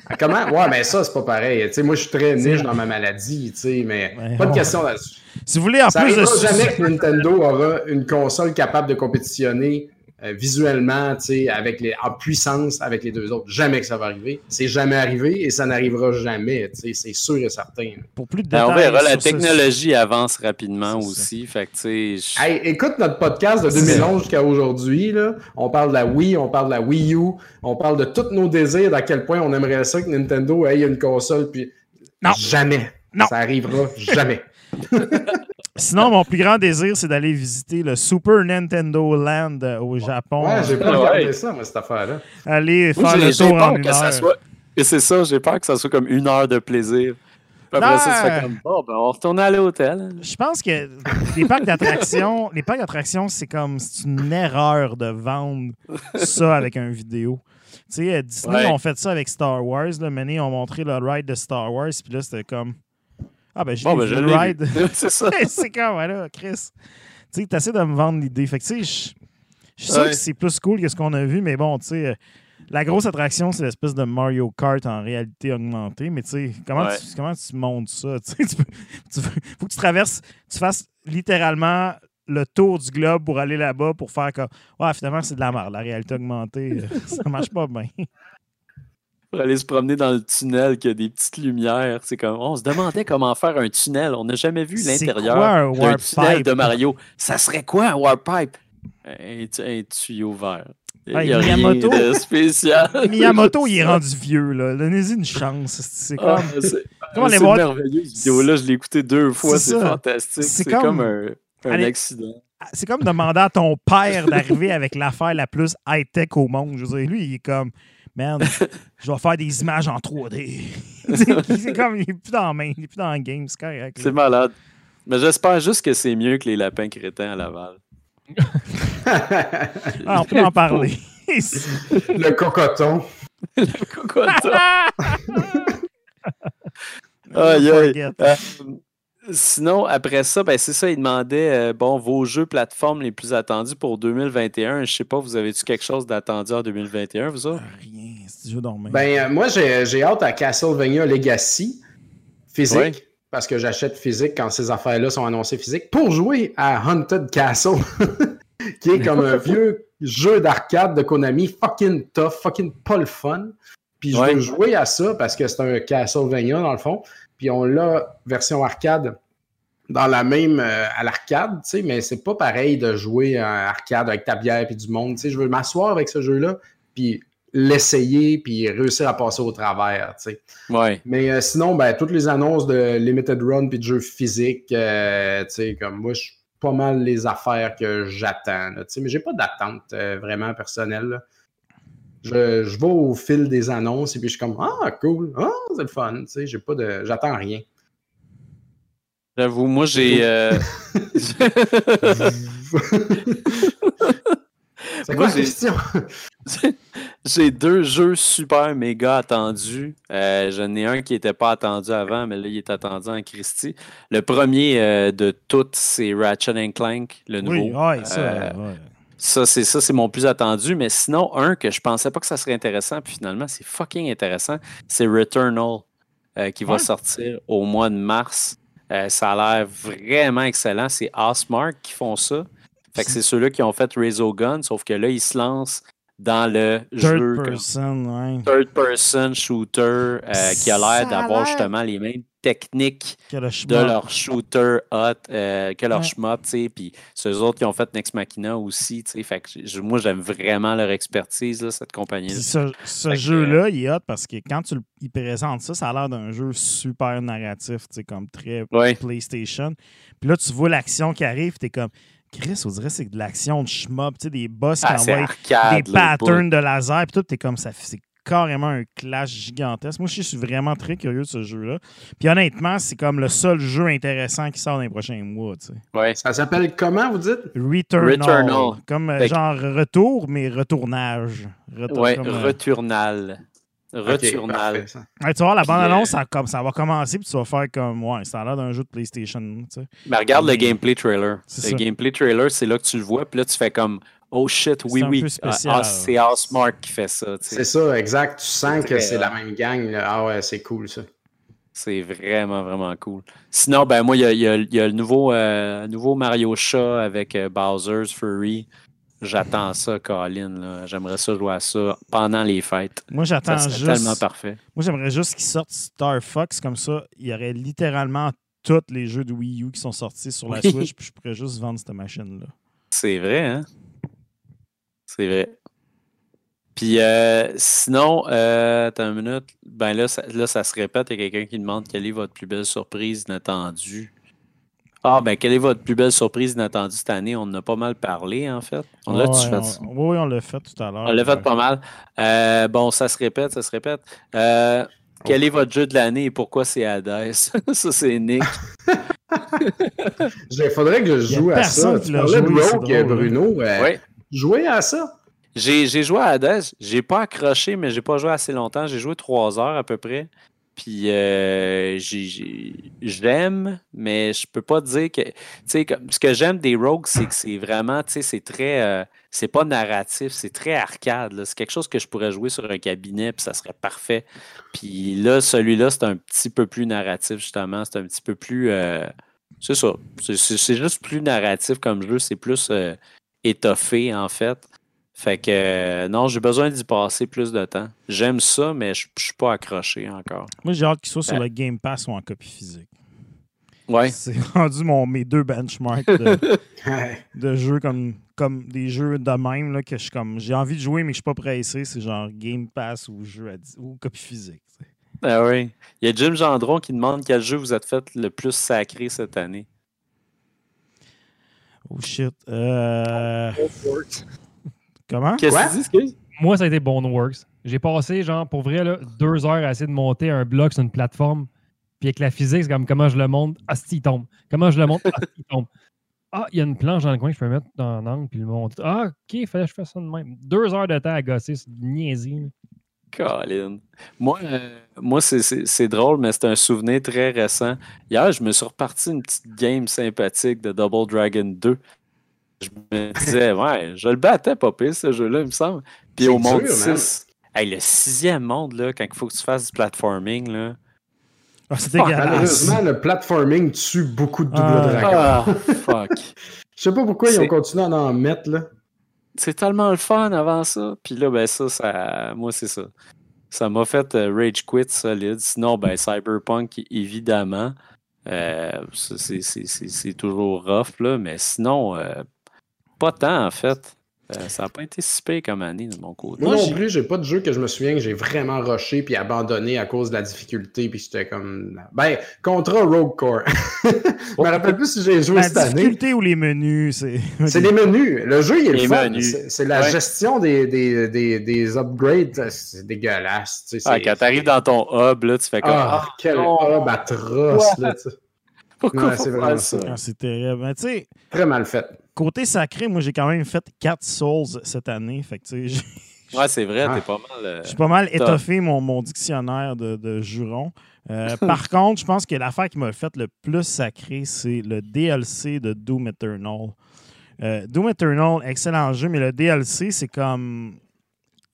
Ah, Comment? Ouais, mais ça, c'est pas pareil. Tu sais, moi, je suis très niche dans ma maladie, tu sais, mais Ouais, pas de on- question là-dessus. Si vous voulez en Ça plus sous- jamais que Nintendo aura une console capable de compétitionner euh, visuellement, tu sais, avec les, en puissance avec les deux autres. Jamais que ça va arriver. C'est jamais arrivé et ça n'arrivera jamais, tu sais, c'est sûr et certain. pour plus de Ben, détails. on verra, la ça, technologie avance rapidement aussi. Fait que, tu sais, je- Hey, écoute notre podcast de 2011 jusqu'à aujourd'hui. là. On parle de la Wii, on parle de la Wii U, on parle de tous nos désirs, d'à quel point on aimerait ça que Nintendo ait une console. Puis Non. jamais. Non. Ça arrivera jamais. Sinon, mon plus grand désir, c'est d'aller visiter le Super Nintendo Land euh, au Japon. Ouais, j'ai pas Ouais. regardé ça, moi, cette affaire-là. Aller faire le tour en une heure. soit. Et c'est ça, j'ai peur que ça soit comme une heure de plaisir. Après Non. ça, tu fais comme bon, ben, on retourne à l'hôtel. Je pense que les parcs d'attractions, les parcs d'attractions, c'est comme c'est une erreur de vendre ça avec un vidéo. Tu sais, euh, Disney Ouais. ont fait ça avec Star Wars. Là, Mené ont montré le ride de Star Wars, puis là, c'était comme Ah ben, j'ai Bon, ben, le l'ai ride. c'est ça. c'est comme, voilà, Chris. Tu sais, t'essaies de me vendre l'idée. Fait que, tu sais, je suis sûr que c'est plus cool que ce qu'on a vu, mais bon, tu sais, euh, la grosse attraction, c'est l'espèce de Mario Kart en réalité augmentée. Mais tu sais, comment, Ouais. tu, comment tu montes ça? Tu sais, tu peux- tu veux- faut que tu traverses, tu fasses littéralement le tour du globe pour aller là-bas pour faire comme, ouais, finalement, c'est de la merde, la réalité augmentée. ça marche pas bien. Pour aller se promener dans le tunnel, qu'il y a des petites lumières. C'est comme, on se demandait comment faire un tunnel. On n'a jamais vu l'intérieur d'un tunnel pipe? de Mario. Ça serait quoi un warp pipe? Un, un tuyau vert. Il Ah, n'y a rien Miyamoto. de spécial. Miyamoto, il est rendu vieux, là. Donnez-y une chance. C'est Ah, comme. aller c'est voir- merveilleux, cette vidéo-là. Je l'ai écouté deux fois. C'est fantastique. C'est C'est comme- comme, un, un Allez. accident. c'est comme demander à ton père d'arriver avec l'affaire la plus high-tech au monde. Je veux dire, lui, il est comme, man, je vais faire des images en 3D. c'est comme, il est plus dans la main, il est plus dans le game, c'est correct. C'est malade. Mais j'espère juste que c'est mieux que les lapins crétins à Laval. Ah, on peut en parler. Le cocoton. Cocoton. Aïe, aïe. Euh, sinon, après ça, ben, c'est ça, il demandait euh, bon, vos jeux plateformes les plus attendus pour 2021. Je sais pas, vous avez-tu quelque chose d'attendu en 2021, vous autres? Rien, tu veux dormir. Ben, euh, moi, j'ai j'ai hâte à Castlevania Legacy physique. Ouais. parce que j'achète physique quand ces affaires-là sont annoncées physiques, pour jouer à Haunted Castle, qui est comme un vieux jeu d'arcade de Konami, fucking tough, fucking pas le fun. Puis je Ouais. veux jouer à ça parce que c'est un Castlevania dans le fond. Puis on l'a version arcade dans la même euh, à l'arcade, tu sais, mais c'est pas pareil de jouer à arcade avec ta bière puis du monde. Tu sais, je veux m'asseoir avec ce jeu-là, puis l'essayer, puis réussir à passer au travers, tu sais. Ouais. Mais euh, sinon, ben, toutes les annonces de Limited Run puis de jeux physiques, euh, tu sais, comme moi, je suis pas mal les affaires que j'attends. tu sais, Mais j'ai pas d'attente vraiment personnelle. là. Je, je vais au fil des annonces et puis je suis comme Ah, cool, ah, c'est le fun. tu sais, J'ai pas de. J'attends rien. J'avoue, moi, j'ai. euh, c'est Moi, quoi la j'ai- question? J'ai deux jeux super méga attendus. Euh, J'en ai un qui n'était pas attendu avant, mais là, il est attendu en Christie. Le premier euh, de toutes, c'est Ratchet and Clank, le nouveau. Oui, ouais, ça. Euh, ouais. Ça, c'est ça, c'est mon plus attendu. Mais sinon, un que je pensais pas que ça serait intéressant, puis finalement, c'est fucking intéressant, c'est Returnal, euh, qui va sortir au mois de mars. Euh, ça a l'air vraiment excellent. C'est Osmark qui font ça. Fait que c'est ceux-là qui ont fait Gun, sauf que là, ils se lancent dans le Third jeu comme person, ouais. third person shooter euh, qui a l'air d'avoir justement les mêmes techniques Que le de leur shooter hot euh, que leur Ouais. tu sais, puis ceux autres qui ont fait Next Machina aussi, tu sais, fait que moi j'aime vraiment leur expertise, là, cette compagnie-là. Ce, jeu-là, il est hot parce que quand tu le il présente ça, ça a l'air d'un jeu super narratif, tu sais, comme très Ouais, PlayStation. Puis là, tu vois l'action qui arrive, t'es comme, Chris, on dirait que c'est de l'action de shmup, tu sais, des boss qui ah, c'est envoient arcade. des là, patterns de laser, puis tout, t'es comme ça, c'est carrément un clash gigantesque. Moi, je suis vraiment très curieux de ce jeu-là. Puis honnêtement, c'est comme le seul jeu intéressant qui sort dans les prochains mois, tu sais. Ouais. Ça s'appelle comment, vous dites? Returnal. Returnal. Comme euh, Fait genre retour, mais retournage. Retour- Ouais, comme, euh, Returnal. Returnal. Ouais, tu voir, la bande-annonce, euh, ça, va commencer, puis tu vas faire comme, ouais, ça a l'air d'un jeu de PlayStation, tu sais. Mais regarde Mais- le gameplay trailer. Le ça. gameplay trailer, c'est là que tu le vois, puis là tu fais comme Oh shit, oui, oui. Ah, ah, c'est Housemark qui fait ça. tu sais. C'est ça, exact. Tu sens C'est que c'est la même gang. là. Ah ouais, c'est cool ça. C'est vraiment, vraiment cool. Sinon, ben moi, il y a, il y a- il y a le nouveau, euh, nouveau Mario Chat avec euh, Bowser's Fury. J'attends ça, Colin. J'aimerais ça jouer à ça pendant les fêtes. Moi, j'attends juste. tellement parfait. Moi, j'aimerais juste qu'ils sortent Star Fox, comme ça, il y aurait littéralement tous les jeux de Wii U qui sont sortis sur la Oui. Switch, puis je pourrais juste vendre cette machine-là. C'est vrai, hein? C'est vrai. Puis euh, sinon, euh, attends une minute. Ben là ça, là, ça se répète. Il y a quelqu'un qui demande quelle est votre plus belle surprise inattendue. Ah, ben, quelle est votre plus belle surprise inattendue cette année? On en a pas mal parlé, en fait. On l'a-tu Ouais, fait? on- Oui, oui, on l'a fait tout à l'heure. On l'a fait pas mal. Euh, bon, ça se répète, ça se répète. Euh, quel est votre jeu de l'année et pourquoi c'est Hades? ça, c'est Nick. Il faudrait que je joue à ça. Tu l'a parlais de Rogue, drôle, Bruno. euh, Ouais. Jouer à ça? J'ai joué à Hades. J'ai pas accroché, mais j'ai pas joué assez longtemps. J'ai joué trois heures à peu près. Puis euh, j'ai- j'ai- j'aime, mais je peux pas dire que. Tu sais, ce que j'aime des Rogues, c'est que c'est vraiment, tu sais, c'est très. euh, c'est pas narratif, c'est très arcade. C'est quelque chose que je pourrais jouer sur un cabinet, puis ça serait parfait. Puis là, celui-là, c'est un petit peu plus narratif, justement. C'est un petit peu plus. euh, c'est ça. C'est- juste plus narratif comme jeu. C'est plus étoffé, en fait. Fait que euh, non, j'ai besoin d'y passer plus de temps. J'aime ça, mais je suis pas accroché encore. Moi, j'ai hâte qu'il soit sur Ben- le Game Pass ou en copie physique. Ouais. C'est rendu mon, mes deux benchmarks de, jeux comme, comme des jeux de même là, que je suis comme j'ai envie de jouer mais que je suis pas pressé. C'est genre Game Pass ou jeu à ou copie physique. Ah oui. Il y a Jim Gendron qui demande quel jeu vous êtes fait le plus sacré cette année. Oh shit. Euh, Comment? Qu'est-ce que tu dis, excuse? Moi, ça a été Boneworks. J'ai passé, genre, pour vrai, là, deux heures à essayer de monter un bloc sur une plateforme. Puis avec la physique, c'est comme comment je le monte, ah, si, il tombe. Comment je le monte, ah, il tombe. Ah, il y a une planche dans le coin que je peux mettre dans l'angle puis le monter. Ah, ok, il fallait que je fasse ça de même. Deux heures de temps à gosser, c'est là. Colin. Moi, euh, moi c'est- drôle, mais c'est un souvenir très récent. Hier, je me suis reparti une petite game sympathique de Double Dragon 2. Je me disais, ouais, je le battais pas pire, ce jeu-là, il me semble. Puis au monde dur, man. 6, hey, le sixième monde, là, quand il faut que tu fasses du platforming, là, Ah, c'est. Malheureusement, le platforming tue beaucoup de double Ah. dragon. Ah, fuck. Je sais pas pourquoi ils ont continué à en mettre, là. C'est tellement le fun avant ça. Puis là, ben ça, ça moi, c'est ça. Ça m'a fait euh, rage quit solide. Sinon, ben Cyberpunk, évidemment. Euh, c'est toujours rough, là. Mais sinon, euh, pas tant, en fait. Euh, ça n'a pas été si pire comme année de mon côté. Moi, non j'ai- plus, j'ai pas de jeu que je me souviens que j'ai vraiment rushé puis abandonné à cause de la difficulté. Puis j'étais comme. Ben, Contra Rogue Core. je me rappelle plus si j'ai joué La cette année. difficulté ou les menus, c'est. C'est les menus. Le jeu, il est Les le fun. menus. C'est la Ouais. gestion des, des, des, des upgrades. C'est dégueulasse. tu sais, Ah, quand t'arrives dans ton hub, là, tu fais comme. Ah, Ah, quel hub atroce. Là, tu pourquoi ouais, c'est vraiment ça? ça. Ah, c'est terrible. Mais tu sais, Très mal fait. Côté sacré, moi, j'ai quand même fait 4 Souls cette année. Fait que tu sais, j'ai- Ouais, c'est vrai, Ah. t'es pas mal. euh, j'ai pas mal étoffé mon, mon dictionnaire de, de jurons. Euh, par contre, je pense que l'affaire qui m'a fait le plus sacré, c'est le DLC de Doom Eternal. Euh, Doom Eternal, excellent jeu, mais le DLC, c'est comme.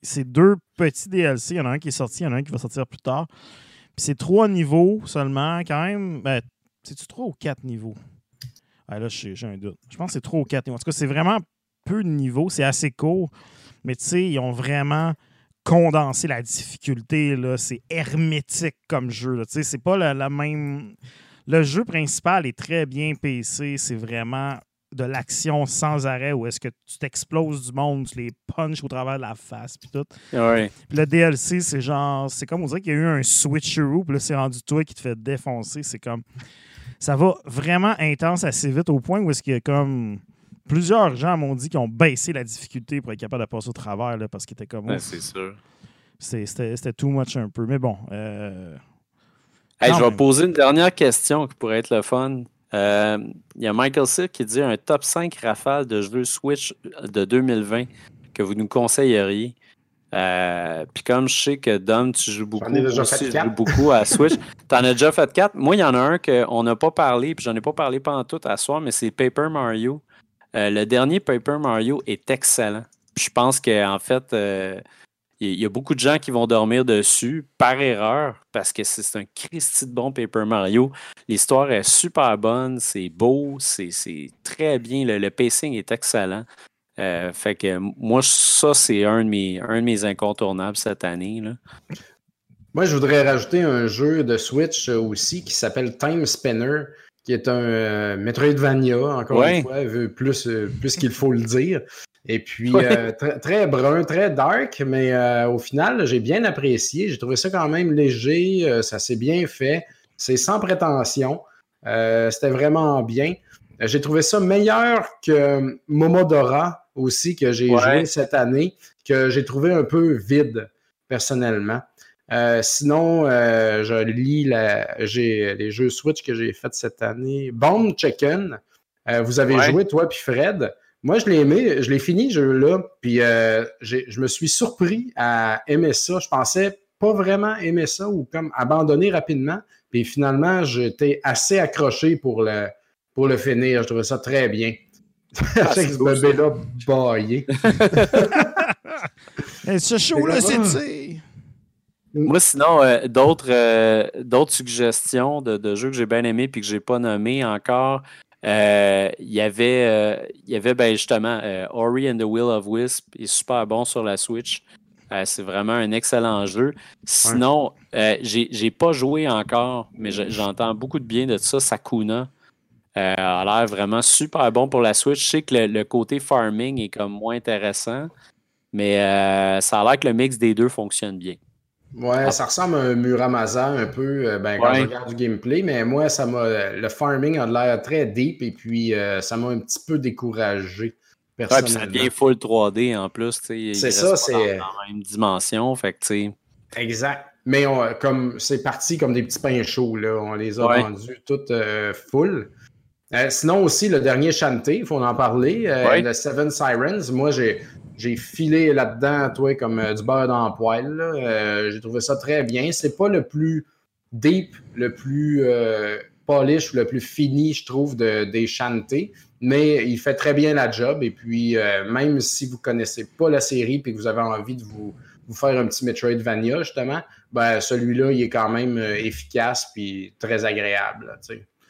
C'est deux petits DLC. Il y en a un qui est sorti, il y en a un qui va sortir plus tard. Puis c'est trois niveaux seulement, quand même. Ben, c'est-tu trois ou quatre niveaux? Ah, là, j'ai un doute. Je pense que c'est trois ou quatre niveaux. En tout cas, c'est vraiment peu de niveaux. C'est assez court. Mais tu sais, ils ont vraiment condensé la difficulté. C'est hermétique comme jeu. Tu sais, c'est pas la, la même. Le jeu principal est très bien PC. C'est vraiment de l'action sans arrêt où est-ce que tu t'exploses du monde, tu les punches au travers de la face, puis tout. Ouais. Puis le DLC, c'est genre, c'est comme on dirait qu'il y a eu un switcheroo, puis là, c'est rendu toi qui te fait défoncer. C'est comme, ça va vraiment intense assez vite au point où est-ce qu'il y a comme, plusieurs gens m'ont dit qu'ils ont baissé la difficulté pour être capable de passer au travers, là, parce qu'ils étaient comme, Ouais, c'est sûr. c'était too much un peu. Mais bon, euh, Hey, je vais poser une dernière question qui pourrait être le fun. Euh, Il y a Michael Silk qui dit un top 5 rafale de jeux Switch de 2020 que vous nous conseilleriez. Euh, Puis comme je sais que Dom, tu joues beaucoup, aussi, je quatre. joue beaucoup à Switch. T'en as déjà fait 4. Moi, il y en a un qu'on n'a pas parlé, puis j'en ai pas parlé pendant tout à soir, mais c'est Paper Mario. Euh, le dernier Paper Mario est excellent. Je pense qu'en fait, euh, il y a beaucoup de gens qui vont dormir dessus par erreur parce que c'est un Christy de bon Paper Mario. L'histoire est super bonne, c'est beau, c'est c'est très bien, le, le pacing est excellent. Euh, fait que moi, ça, c'est un, de mes- un de mes incontournables cette année. Là. Moi, je voudrais rajouter un jeu de Switch euh, aussi qui s'appelle Time Spinner, qui est un euh, Metroidvania, encore Ouais. une fois, plus, plus qu'il faut le dire. Et puis, Ouais. euh, tr- très brun, très dark, mais au final, j'ai bien apprécié. J'ai trouvé ça quand même léger, ça s'est bien fait. C'est sans prétention. C'était vraiment bien. J'ai trouvé ça meilleur que Momodora aussi, que j'ai Ouais. joué cette année, que j'ai trouvé un peu vide, personnellement. Euh, sinon, euh, je lis la, les jeux Switch que j'ai fait cette année. Bomb Chicken, euh, vous avez Ouais. joué, toi puis Fred. Moi, je l'ai aimé, je l'ai fini, ce jeu-là, puis euh, j'ai- je me suis surpris à aimer ça. Je pensais pas vraiment aimer ça ou comme abandonner rapidement. Puis finalement, j'étais assez accroché pour le, pour le finir. Je trouvais ça très bien. Ah, ça. bébé-là baillé. ce show-là, c'est. Moi, sinon, euh, d'autres euh, d'autres suggestions de, de jeux que j'ai bien aimés puis que j'ai pas nommés encore. euh, Il y avait, euh, il y avait ben, justement euh, Ori and the Will of Wisp, il est super bon sur la Switch. Euh, c'est vraiment un excellent jeu. Sinon, euh, j'ai pas joué encore, mais je- j'entends beaucoup de bien de ça. Sakuna euh, a l'air vraiment super bon pour la Switch. Je sais que le, le côté farming est comme moins intéressant, mais euh, ça a l'air que le mix des deux fonctionne bien. Ouais, ça ressemble à un Muramasa un peu euh, ben, quand Ouais. je regarde du gameplay, mais moi, ça m'a. Le farming a l'air très deep et puis euh, ça m'a un petit peu découragé. Ouais, puis ça Personnellement. devient full 3D en plus. tu sais, il C'est ça, c'est- Dans, dans la même dimension. Fait que, tu sais, Exact. Mais on- comme c'est parti comme des petits pains chauds, là. On les a Ouais. vendus toutes euh, full. Euh, sinon aussi, le dernier Shanté, il faut en parler. euh. Le Seven Sirens. Moi, j'ai, j'ai filé là-dedans, toi, comme euh, du beurre dans le. Euh, j'ai trouvé ça très bien. C'est pas le plus deep, le plus polish, le plus fini, je trouve, de, des Shanté. Mais il fait très bien la job. Et puis, même si vous connaissez pas la série et que vous avez envie de vous, vous faire un petit Metroidvania, justement, ben, celui-là, il est quand même efficace puis très agréable. là,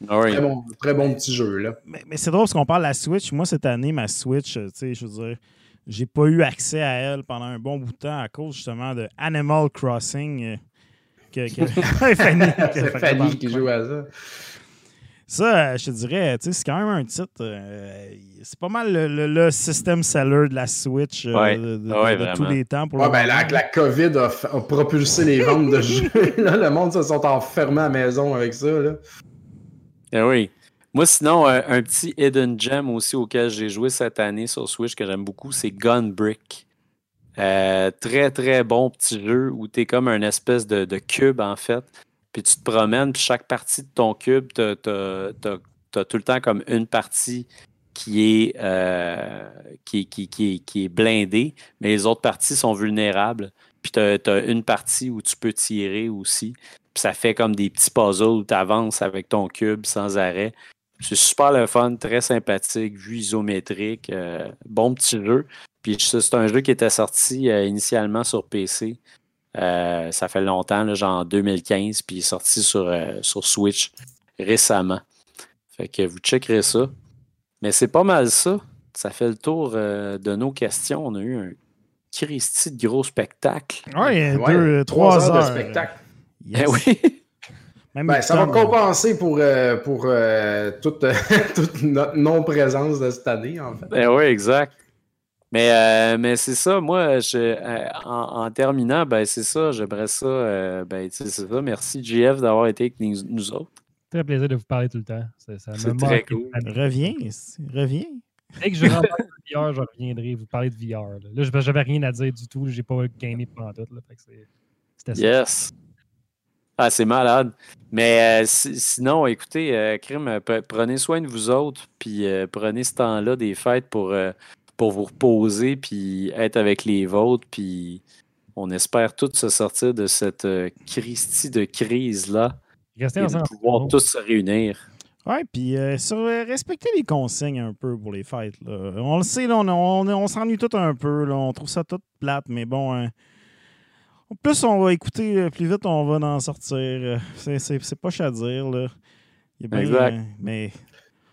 sais. Ah oui. Très, bon, très bon petit jeu. Là. Mais, mais c'est drôle parce qu'on parle de la Switch. Moi, cette année, ma Switch, euh, tu sais, je veux dire, j'ai pas eu accès à elle pendant un bon bout de temps à cause justement de Animal Crossing. euh, que, que- Fanny, que- C'est Fanny qui joue à ça. Ça, euh, je te dirais, c'est quand même un titre. euh, c'est pas mal le, le- le system seller de la Switch euh, Ouais. de, de- Ouais, de tous les temps. Pour Ouais, le ben, moment. la, la COVID a, f- a propulsé les ventes de jeux. Là, le monde se sont enfermés à la maison avec ça. Là. Ah oui. Moi, sinon, euh, un petit hidden gem aussi auquel j'ai joué cette année sur Switch que j'aime beaucoup, c'est Gunbrick. Euh, très, très bon petit jeu où tu es comme un espèce de, cube, en fait. Puis tu te promènes, puis chaque partie de ton cube, tu as, tout le temps comme une partie qui est, euh, qui, qui est blindée, mais les autres parties sont vulnérables. Puis tu as, une partie où tu peux tirer aussi. Puis ça fait comme des petits puzzles où tu avances avec ton cube sans arrêt. C'est super le fun, très sympathique, vue isométrique, euh, bon petit jeu. Puis c'est un jeu qui était sorti euh, initialement sur PC. Euh, ça fait longtemps, là, genre en 2015, puis il est sorti sur, euh, sur Switch récemment. Fait que vous checkerez ça. Mais c'est pas mal ça. Ça fait le tour euh, de nos questions. On a eu un Christy de gros spectacle. Ouais, Ouais, deux, trois heures. de spectacle. Yes. Eh oui! Même Ben, ça va compenser pour, euh, pour euh, toute, toute notre non-présence de cette année, en fait. Ben oui, exact. Mais, euh, mais c'est ça, moi, je, euh, en, en terminant, ben c'est ça, j'aimerais ça, euh, ben tu sais, c'est ça, merci JF d'avoir été avec nous, nous autres. Très plaisir de vous parler tout le temps. Ça, ça me C'est très cool. Reviens, reviens. Dès que je rentre VR, je reviendrai vous parler de VR. Là, Là, je- j'avais rien à dire du tout. J'ai pas gamé pendant tout. Là, fait que c'est- C'était ça. Yes. Ah, c'est malade. Mais euh, si- sinon, écoutez, euh, Crime, euh, pre- prenez soin de vous autres, puis euh, prenez ce temps-là des fêtes pour, euh, pour vous reposer, puis être avec les vôtres, puis on espère tous se sortir de cette euh, Christie de crise-là Restez et de pouvoir tous se réunir. Ouais, puis euh, euh, respecter les consignes un peu pour les fêtes. Là. On le sait, là, on, on, on s'ennuie tout un peu. Là. On trouve ça tout plate, mais bon. hein, plus on va écouter, euh, plus vite on va en sortir. Euh, C'est, pas à dire. Là. Il y a bien, Exact. mais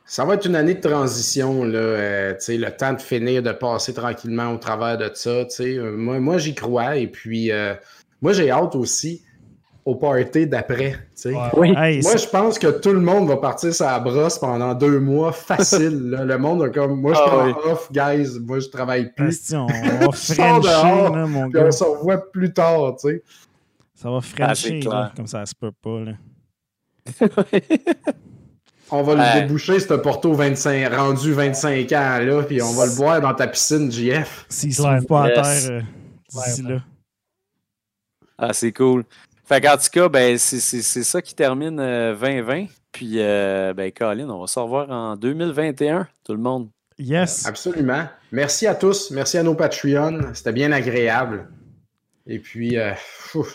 Ça va être une année de transition, là, euh, tu sais, le temps de finir, de passer tranquillement au travers de ça. tu sais. Moi, moi j'y crois. Et puis, euh, moi, j'ai hâte aussi au party d'après. tu sais. Ouais. Oui. hey, Moi, je pense que tout le monde va partir sa brosse pendant deux mois facile. là. Le monde a comme moi, je Ah prends oui. off, guys. Moi, je travaille plus. on, on va dehors, là, mon gars. on se revoit plus tard, tu sais. Ça va Ah, frencher, là, comme ça se peut pas. Là. On va le déboucher, ce Porto 25, rendu 25 ans, là, puis on va le boire dans ta piscine, JF. S'il se Claire. trouve pas à Yes. terre euh, d'ici là. Ah, c'est cool. Fait qu'en tout cas, ben, c'est c'est- c'est ça qui termine euh, 2020. Puis, euh, ben, Colin, on va se revoir en 2021, tout le monde. Yes. Absolument. Merci à tous. Merci à nos Patreons. C'était bien agréable. Et puis, euh,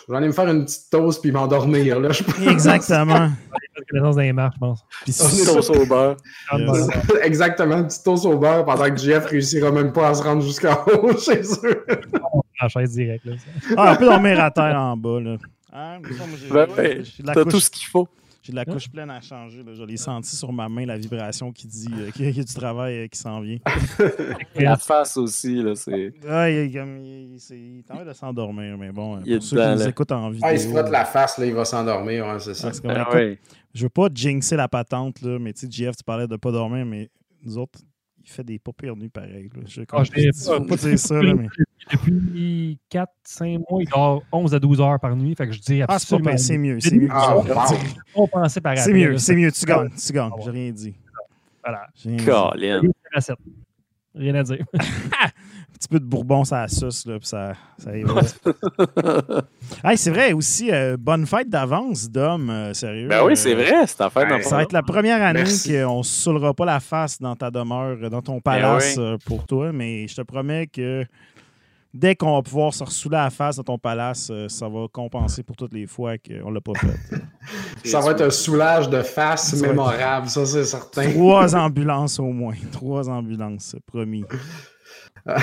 j'en ai me faire une petite toast puis m'endormir, là, je pense. Exactement. Dans les marches, je pense. Puis On si- Sauce au beurre. Exactement, une petite toast au beurre pendant que JF réussira même pas à se rendre jusqu'en haut chez eux. La chaise directe. Là. Ah, on peut dormir à terre en bas. Là. Ah, j'ai- Ben ouais, j'ai de la t'as couche- tout ce qu'il faut. J'ai de la couche pleine à changer. là. Je l'ai senti sur ma main, la vibration qui dit euh, qu'il y a du travail euh, qui s'en vient. La face aussi, là, c'est... Ah, il, il, c'est- il est en train de s'endormir, mais bon, Il est pour ceux dedans, qui nous là. écoutent en vidéo. Ah, il se frotte la face, là, il va s'endormir, ouais, c'est ça. Ah, c'est comme, Ah écoute, ouais. Je veux pas jinxer la patente, là, mais tu sais, JF, tu parlais de pas dormir, mais nous autres, il fait des pas pires nuits pareil. Là. Je, Ah, l'ai je veux pas dire ça, là, mais. Depuis 4-5 mois, il dort 11 à 12 heures par nuit. Fait que je dis Ah, absolument. pire, c'est mieux. C'est mieux. Ah. On pensait par C'est mieux, c'est mieux. Tu Ah, gagnes, tu gagnes. Ah, J'ai rien dit. Voilà. Colin. Recette. Rien à dire. Un petit peu de bourbon, ça sauce, là, puis ça, ça y va. Hey, c'est vrai aussi, euh, bonne fête d'avance, Dom, euh, sérieux. ben oui, c'est vrai, c'est en fait Ouais, Ça va être la première année qu'on ne se saoulera pas la face dans ta demeure, dans ton palace euh, pour toi, mais je te promets que dès qu'on va pouvoir se ressouler la face dans ton palace, euh, ça va compenser pour toutes les fois qu'on ne l'a pas fait. Ça va être un soulage de face Ça mémorable, ça, c'est certain. Trois ambulances au moins. Trois ambulances, promis.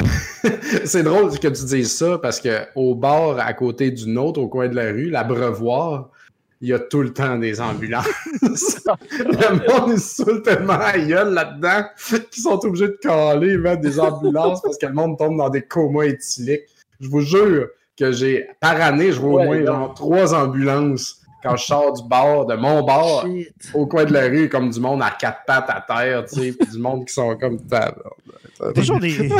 c'est drôle que tu dises ça parce que au bar à côté du nôtre, au coin de la rue, l'abreuvoir, il y a tout le temps des ambulances. le monde est saoule tellement à gueule là-dedans qu'ils sont obligés de caler, mettre des ambulances parce que le monde tombe dans des comas éthyliques. Je vous jure que j'ai, par année, je vois au moins genre, trois ambulances quand je sors du bar, de mon bar, au coin de la rue, comme du monde à quatre pattes à terre, tu sais, puis du monde qui sont comme... Toujours des,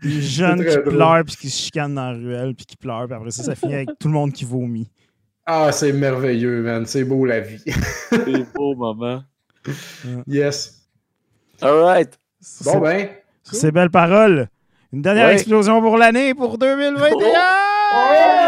des jeunes qui pleurent puis qui se chicanent dans la ruelle puis qui pleurent, puis après ça, ça finit avec tout le monde qui vomit. Ah, c'est merveilleux, man. C'est beau la vie. c'est beau, maman. Yes. All right. Bon, ben. Sur ces belles paroles, une dernière Ouais. explosion pour l'année pour 2021! Oh!